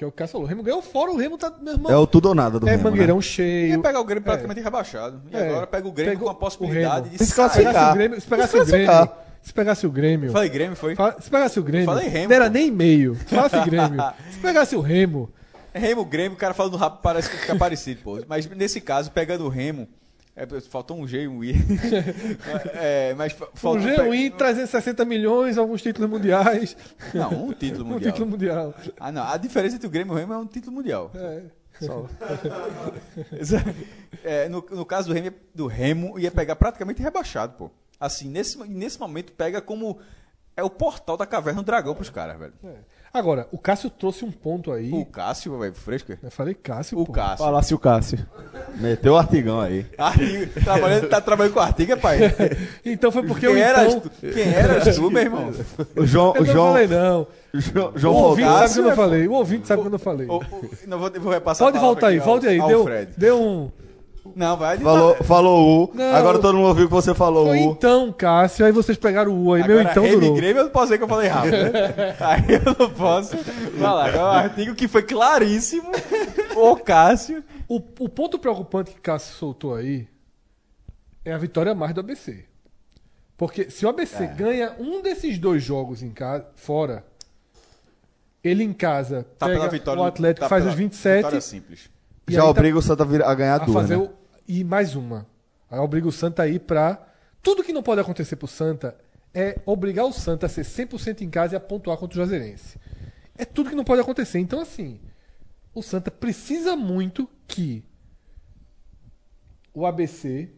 Que é o o Remo ganhou fora, o Remo tá. Meu irmão, É o tudo ou nada do é Remo, mangueirão né? ia cheio. pegar o Grêmio praticamente rebaixado. E É. agora pega o Grêmio Pegou com a possibilidade o Remo. de Se classificar. pegasse o Grêmio, se pegasse o Grêmio, se pegasse o Grêmio, Falei Grêmio, foi? se pegasse o Grêmio, Falei Remo, não era pô. nem meio. Se falasse Grêmio, se pegasse o Remo, Remo, Grêmio, o cara falando rápido parece que fica parecido, pô. Mas nesse caso, pegando o Remo, é, faltou um G e um I. é, mas fa- o faltou- G1 360 milhões, alguns títulos mundiais, Não, um título um mundial. título mundial. Ah, não. A diferença entre o Grêmio e o Remo é um título mundial. É. É, no, no caso do Remo, do Remo, ia pegar praticamente rebaixado, pô. Assim, nesse, nesse momento, pega como. É o portal da caverna do dragão pros caras, velho. É. Agora, o Cássio trouxe um ponto aí. O Cássio, velho, fresco. Eu falei Cássio, O pô. Cássio. Falasse o Cássio. Meteu o artigão aí. Artigo, trabalhando, tá trabalhando com artigo, é pai. Então foi porque Quem, o eras então... tu, quem eras tu, meu irmão? O João, Eu o não João, falei não. João, O ouvinte Fogaça- sabe que eu não falei. O ouvinte sabe que eu não falei. O- o- não vou, vou repassar Pode voltar aí, volte aí. Deu, deu um... Não, vai editar. falou, falou U. Não. Agora todo mundo ouviu que você falou Foi U. então, Cássio, aí vocês pegaram o U aí, meu Agora, então Remo e durou. Grêmio, eu não posso dizer que eu falei rápido. Aí eu não posso falar. Agora, um artigo que foi claríssimo. O Cássio. O, o ponto preocupante que Cássio soltou aí é a vitória a mais do ABC. Porque se o ABC ganha um desses dois jogos em casa, fora, ele em casa Tá pega o do- Atlético tá faz os 27 Vitória simples. E Já aí tá obriga o Santa a ganhar a duas, fazer né? o, e mais uma. Aí obriga o Santa a ir pra. Tudo que não pode acontecer pro Santa é obrigar o Santa a ser 100% em casa e a pontuar contra o Juazeirense. É tudo que não pode acontecer. Então, assim, o Santa precisa muito que o ABC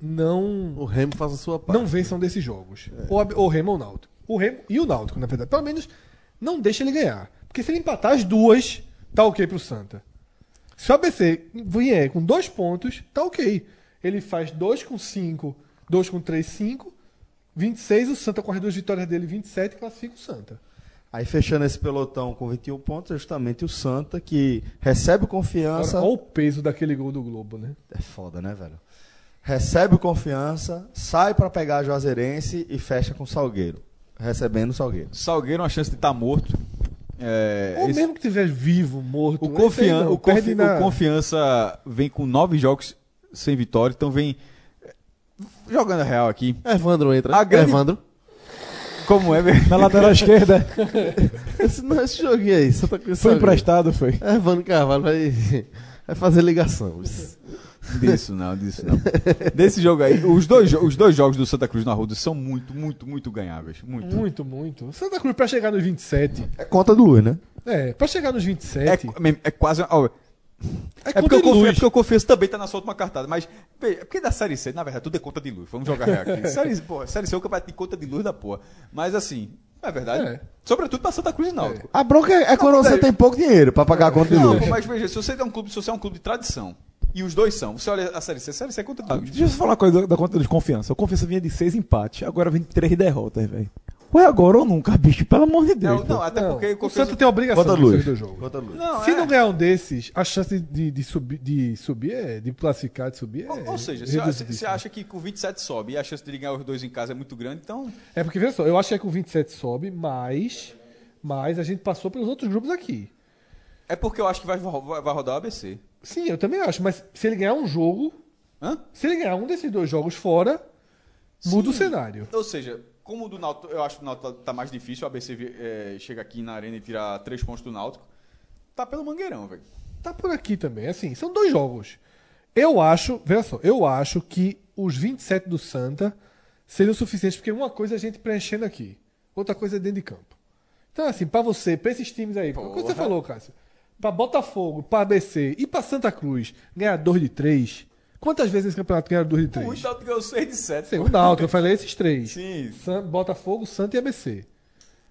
não O Remo faz a sua parte. não vençam desses jogos. Ou, a- ou o Remo ou o Náutico. O Remo e o Náutico, na verdade. Pelo menos não deixa ele ganhar. Porque se ele empatar as duas, tá ok pro Santa. Se o ABC vier com dois pontos, tá ok. Ele faz dois com cinco, dois com três, cinco. 26, o Santa com as duas vitórias dele, 27, classifica o Santa. Aí fechando esse pelotão com 21 pontos, é justamente o Santa que recebe confiança. Olha o peso daquele gol do Globo, né? É foda, né, velho? Recebe confiança, sai pra pegar a Juazeirense e fecha com o Salgueiro. Recebendo o Salgueiro. Salgueiro, uma chance de estar morto. É, Ou esse- mesmo que estiver vivo, morto. o, confian- não, o, confi- na- o Confiança vem com nove jogos sem vitória, então vem. Jogando a real aqui. Evandro entra. A grande- Evandro. Como é, velho? Na lateral esquerda, Esse, não, esse joguinho aí, Santa Cruz. foi emprestado, foi. Evandro Carvalho vai, vai fazer ligação. Disso não, disso não. Desse jogo aí, os dois, os dois jogos do Santa Cruz na Ruda são muito, muito, muito ganháveis. Muito. Muito, muito. Santa Cruz pra chegar nos 27. É conta do Luz, né? É, pra chegar nos É, 27. qu- é quase. ó, É, É porque, eu confio, é porque o Confiança também tá na sua última cartada. Mas, veja, é porque da Série C, na verdade, tudo é conta de luz. Vamos jogar real aqui. série, porra, série C é o campeonato de conta de luz da porra. Mas assim, é verdade. É. Sobretudo pra Santa Cruz e Náutico. A bronca é, é quando você velho. tem pouco dinheiro pra pagar a conta de Não, luz. pô, mas veja, se você é um clube, se você é um clube de tradição, e os dois são, você olha a Série C, a Série C é conta de Ah, deixa eu falar uma coisa da, da conta de confiança. O confiança vinha de seis empates, agora vem de três derrotas, velho. Ou é agora ou nunca, bicho, pelo amor de Deus. Não, não, até Não, porque o Confiança... Santa tem a obrigação Conta de luz. Conta de luz. Não, Se é. não ganhar um desses, a chance de, de, subir, de subir é. de classificar, de subir é. Ou, ou seja, você acha que com 27 sobe e a chance de ele ganhar os dois em casa é muito grande, então. É porque, veja só, eu acho que é com 27 sobe, mas. Mas a gente passou pelos outros grupos aqui. É porque eu acho que vai, vai, vai rodar o ABC. Sim, eu também acho, mas se ele ganhar um jogo. Hã? Se ele ganhar um desses dois jogos fora, muda o Sim. cenário. Ou seja, como o do Náutico, eu acho que o Náutico tá, tá mais difícil, o ABC é, chega aqui na arena e tira três pontos do Náutico. Tá pelo Mangueirão, velho. Tá por aqui também. Assim, são dois jogos. Eu acho, veja só, eu acho que os 27 do Santa seriam suficientes, porque uma coisa é a gente preenchendo aqui, outra coisa é dentro de campo. Então, assim, pra você, pra esses times aí, como você falou, Cássio, pra Botafogo, pra ABC e pra Santa Cruz ganhar 2 de 3, quantas vezes nesse campeonato ganharam 2 de O 3? Náutico ganhou 6 de 7. Sim, o Náutico, eu falei esses três. Sim. San- Botafogo, Santa e ABC.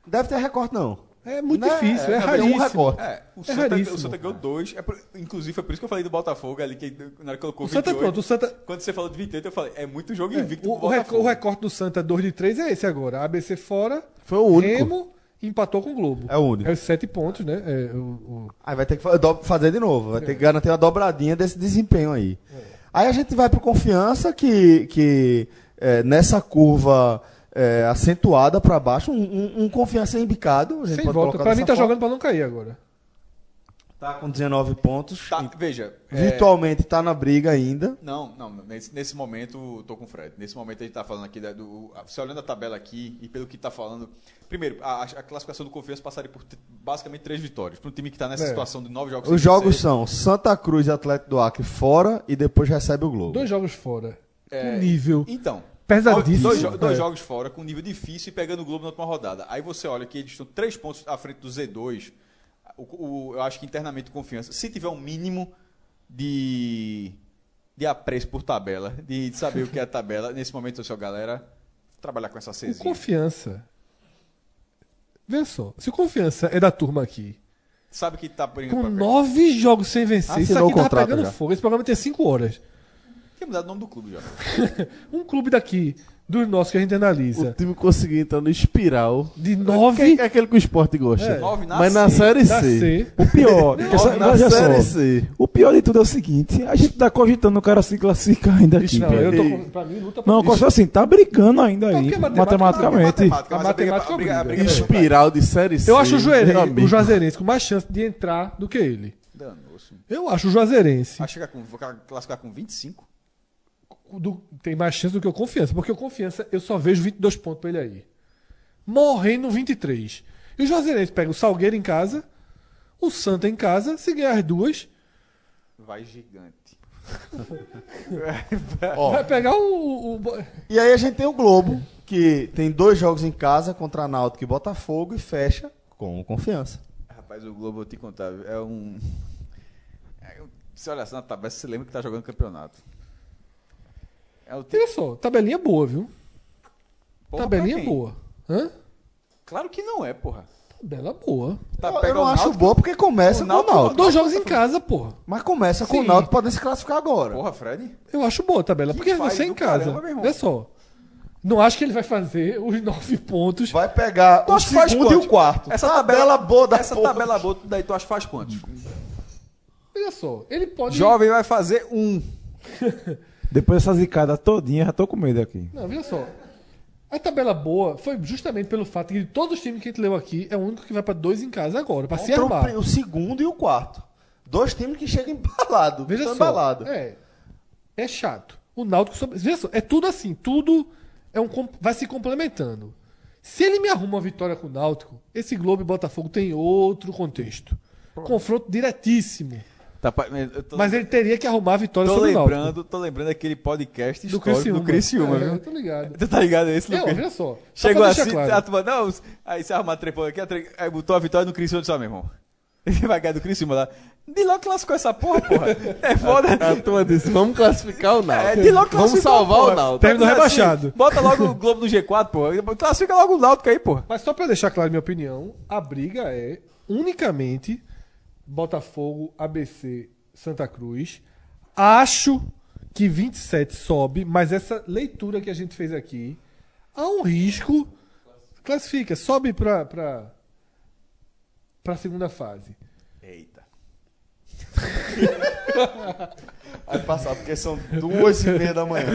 Deve ter recorte, não. É muito Não, difícil, é, é raríssimo. um recorte. É, o, É Santa, raríssimo. o Santa ganhou dois. É por- inclusive, foi por isso que eu falei do Botafogo ali, que na hora que colocou O Santa, 28. pronto, o Santa, Quando você falou de 28, eu falei, é muito jogo invicto O, do o, o recorte do Santa 2 de 3 é esse agora. A ABC fora. Foi o único. Remo empatou com o Globo. É o único. É os 7 pontos, né? É, o, o- Aí vai ter que fazer de novo, vai ter que garantir uma dobradinha desse desempenho aí. Aí a gente vai pro confiança que, que é, nessa curva é, acentuada para baixo, um, um- um confiança embicado. A gente sem volta. Pra mim tá forma. jogando pra não cair agora. Tá com 19 pontos. Tá, veja. é, Virtualmente tá na briga ainda. Não, não, nesse, nesse momento eu tô com o Fred. Nesse momento a gente tá falando aqui da- do. Você olhando a tabela aqui e pelo que tá falando. Primeiro, a, a classificação do Confiança passaria por basicamente três vitórias. Para um time que tá nessa É. situação de nove jogos Os jogos são Santa Cruz e Atlético do Acre fora e depois recebe o Globo. Dois jogos fora. É, nível. Então. Pesadíssimo. Dois, jo- dois É. jogos fora, com nível difícil e pegando o Globo na última rodada. Aí você olha que eles estão três pontos à frente do Z2. O, o- eu acho que internamente confiança. Se tiver um mínimo de, de apreço por tabela, de, de saber o que é a tabela, nesse momento, assim, ó, galera, trabalhar com essa Czinha. confiança. Vê só. Se o confiança é da turma aqui, Sabe que tá com nove jogos sem vencer, isso Assinou aqui o tá contrato pegando já. fogo. Esse programa tem cinco horas. Tem mudado o nome do clube já. Um clube daqui, dos nossos que a gente O analisa, time conseguiu entrar no espiral. de Que nove é aquele que o esporte gosta. É. Nove na Mas na C. Série C. C. O pior, que essa- Na Série só, C. o pior de tudo é o seguinte, a gente tá cogitando o cara se classificar ainda aqui. Não, eu tô com, pra mim, luta pra Não, Costa assim, tá brincando ainda Não, aí, matemática- matematicamente. Matemática, A mas a briga- matemática a briga- a obriga. briga- Espiral de Série C. Eu acho o, meu o. Juazeirense com mais chance de entrar do que ele. Eu acho o Juazeirense Vai chegar com, vou classificar com 25? Do- tem mais chance do que o Confiança. Porque o Confiança, eu só vejo 22 pontos pra ele aí. Morrendo 23. E o Juazeirense pega o Salgueiro em casa, o Santa em casa, se ganhar as duas, Vai gigante. Ó, vai pegar o. o- o- E aí a gente tem o Globo, que tem dois jogos em casa contra Náutico e Botafogo e fecha com confiança. Rapaz, o Globo, vou te contar, é um. é um- Se olha assim na tabela, você lembra que tá jogando campeonato. É o Olha só, tabelinha boa, viu? Porra, tabelinha boa. Hã? Claro que não é, porra. Tabela boa. Tá, eu pega não acho Náutico, boa porque começa o com o Náutico-. Dois jogos em casa, porra. Mas começa com Sim. o Náutico podendo se classificar agora. Porra, Fred. Eu acho boa a tabela, Que porque você é em casa. caramba. Olha só. Não acho que ele vai fazer os nove pontos. Vai pegar Tu o segundo e o quarto. Essa tabela, tabela- boa da Essa porra. tabela boa, daí tu acha que faz quantos? Olha só, ele pode. Jovem vai fazer um. Depois dessa zicada todinha, já tô com medo aqui. Não, veja só. A tabela boa foi justamente pelo fato de todos os times que a gente leu aqui, é o único que vai pra dois em casa agora, pra se o armar. pri- o, segundo e o quarto. Dois times que chegam embalado. Veja só. embalado. É, é chato. O Náutico sobre... Veja só, é tudo assim, tudo é um vai se complementando. Se ele me arruma uma vitória com o Náutico, esse Globo e Botafogo tem outro contexto. Confronto diretíssimo. Tá, eu tô, Mas ele teria que arrumar a vitória tô sobre o Náutico. lembrando, tô lembrando daquele podcast Do Criciúma. do Criciúma, é, viu? tô ligado. Tu tá ligado esse, Não, Lucas? veja só. só Chegou assim, claro. a turma, não, aí você arruma trepou aqui, aí botou a vitória no Criciúma, só meu irmão. Ele vai ganhar do Criciúma lá. De logo classificou essa porra, porra. É foda. A turma disse, vamos classificar o É, Náutico. de logo vamos salvar porra. o Náutico. Terminou assim, rebaixado. Bota logo o Globo no G4, porra. Classifica logo o Náutico aí, porra. Mas só pra deixar claro minha opinião, a briga é unicamente Botafogo, ABC, Santa Cruz. Acho que 27 sobe, mas essa leitura que a gente fez aqui há um risco. Classifica, sobe pra, pra, pra segunda fase. Eita. Vai passar, porque são duas e meia da manhã.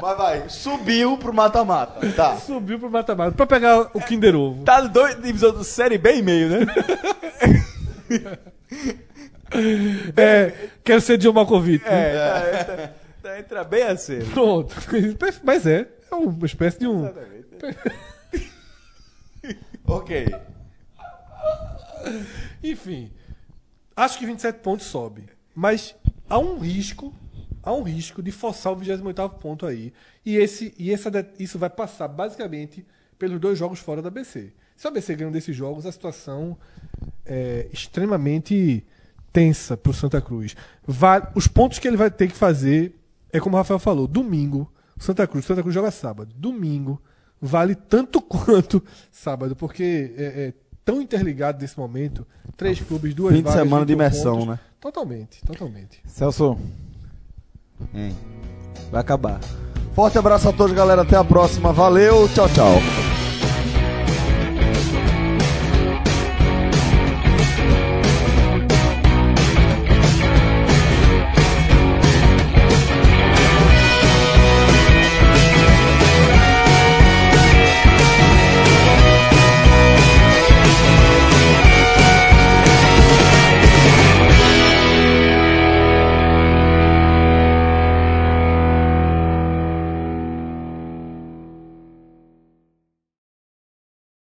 Mas vai, subiu pro mata-mata. Tá. Subiu pro mata-mata pra pegar o Kinder Ovo. Tá dois, divisão do Série B e meio, né? É, quero ser John Malkovich. É, tá, tá, tá, entra bem a ser. Pronto. Mas é, é uma espécie de um. Ok. Enfim, acho que 27 pontos sobe. Mas há um risco, há um risco de forçar o 28 ponto aí. E, esse, e essa, isso vai passar basicamente pelos dois jogos fora da BC. Se a BC ganha um desses jogos, a situação é extremamente tensa para o Santa Cruz. Os pontos que ele vai ter que fazer é como o Rafael falou: domingo, Santa Cruz, Santa Cruz joga sábado. Domingo vale tanto quanto sábado, porque é, é tão interligado nesse momento. Três clubes, duas Fim de vagas, semana de 21 imersão, pontos. né? Totalmente, totalmente. Celso, Hein? vai acabar. Forte abraço a todos, galera. Até a próxima. Valeu. Tchau, tchau.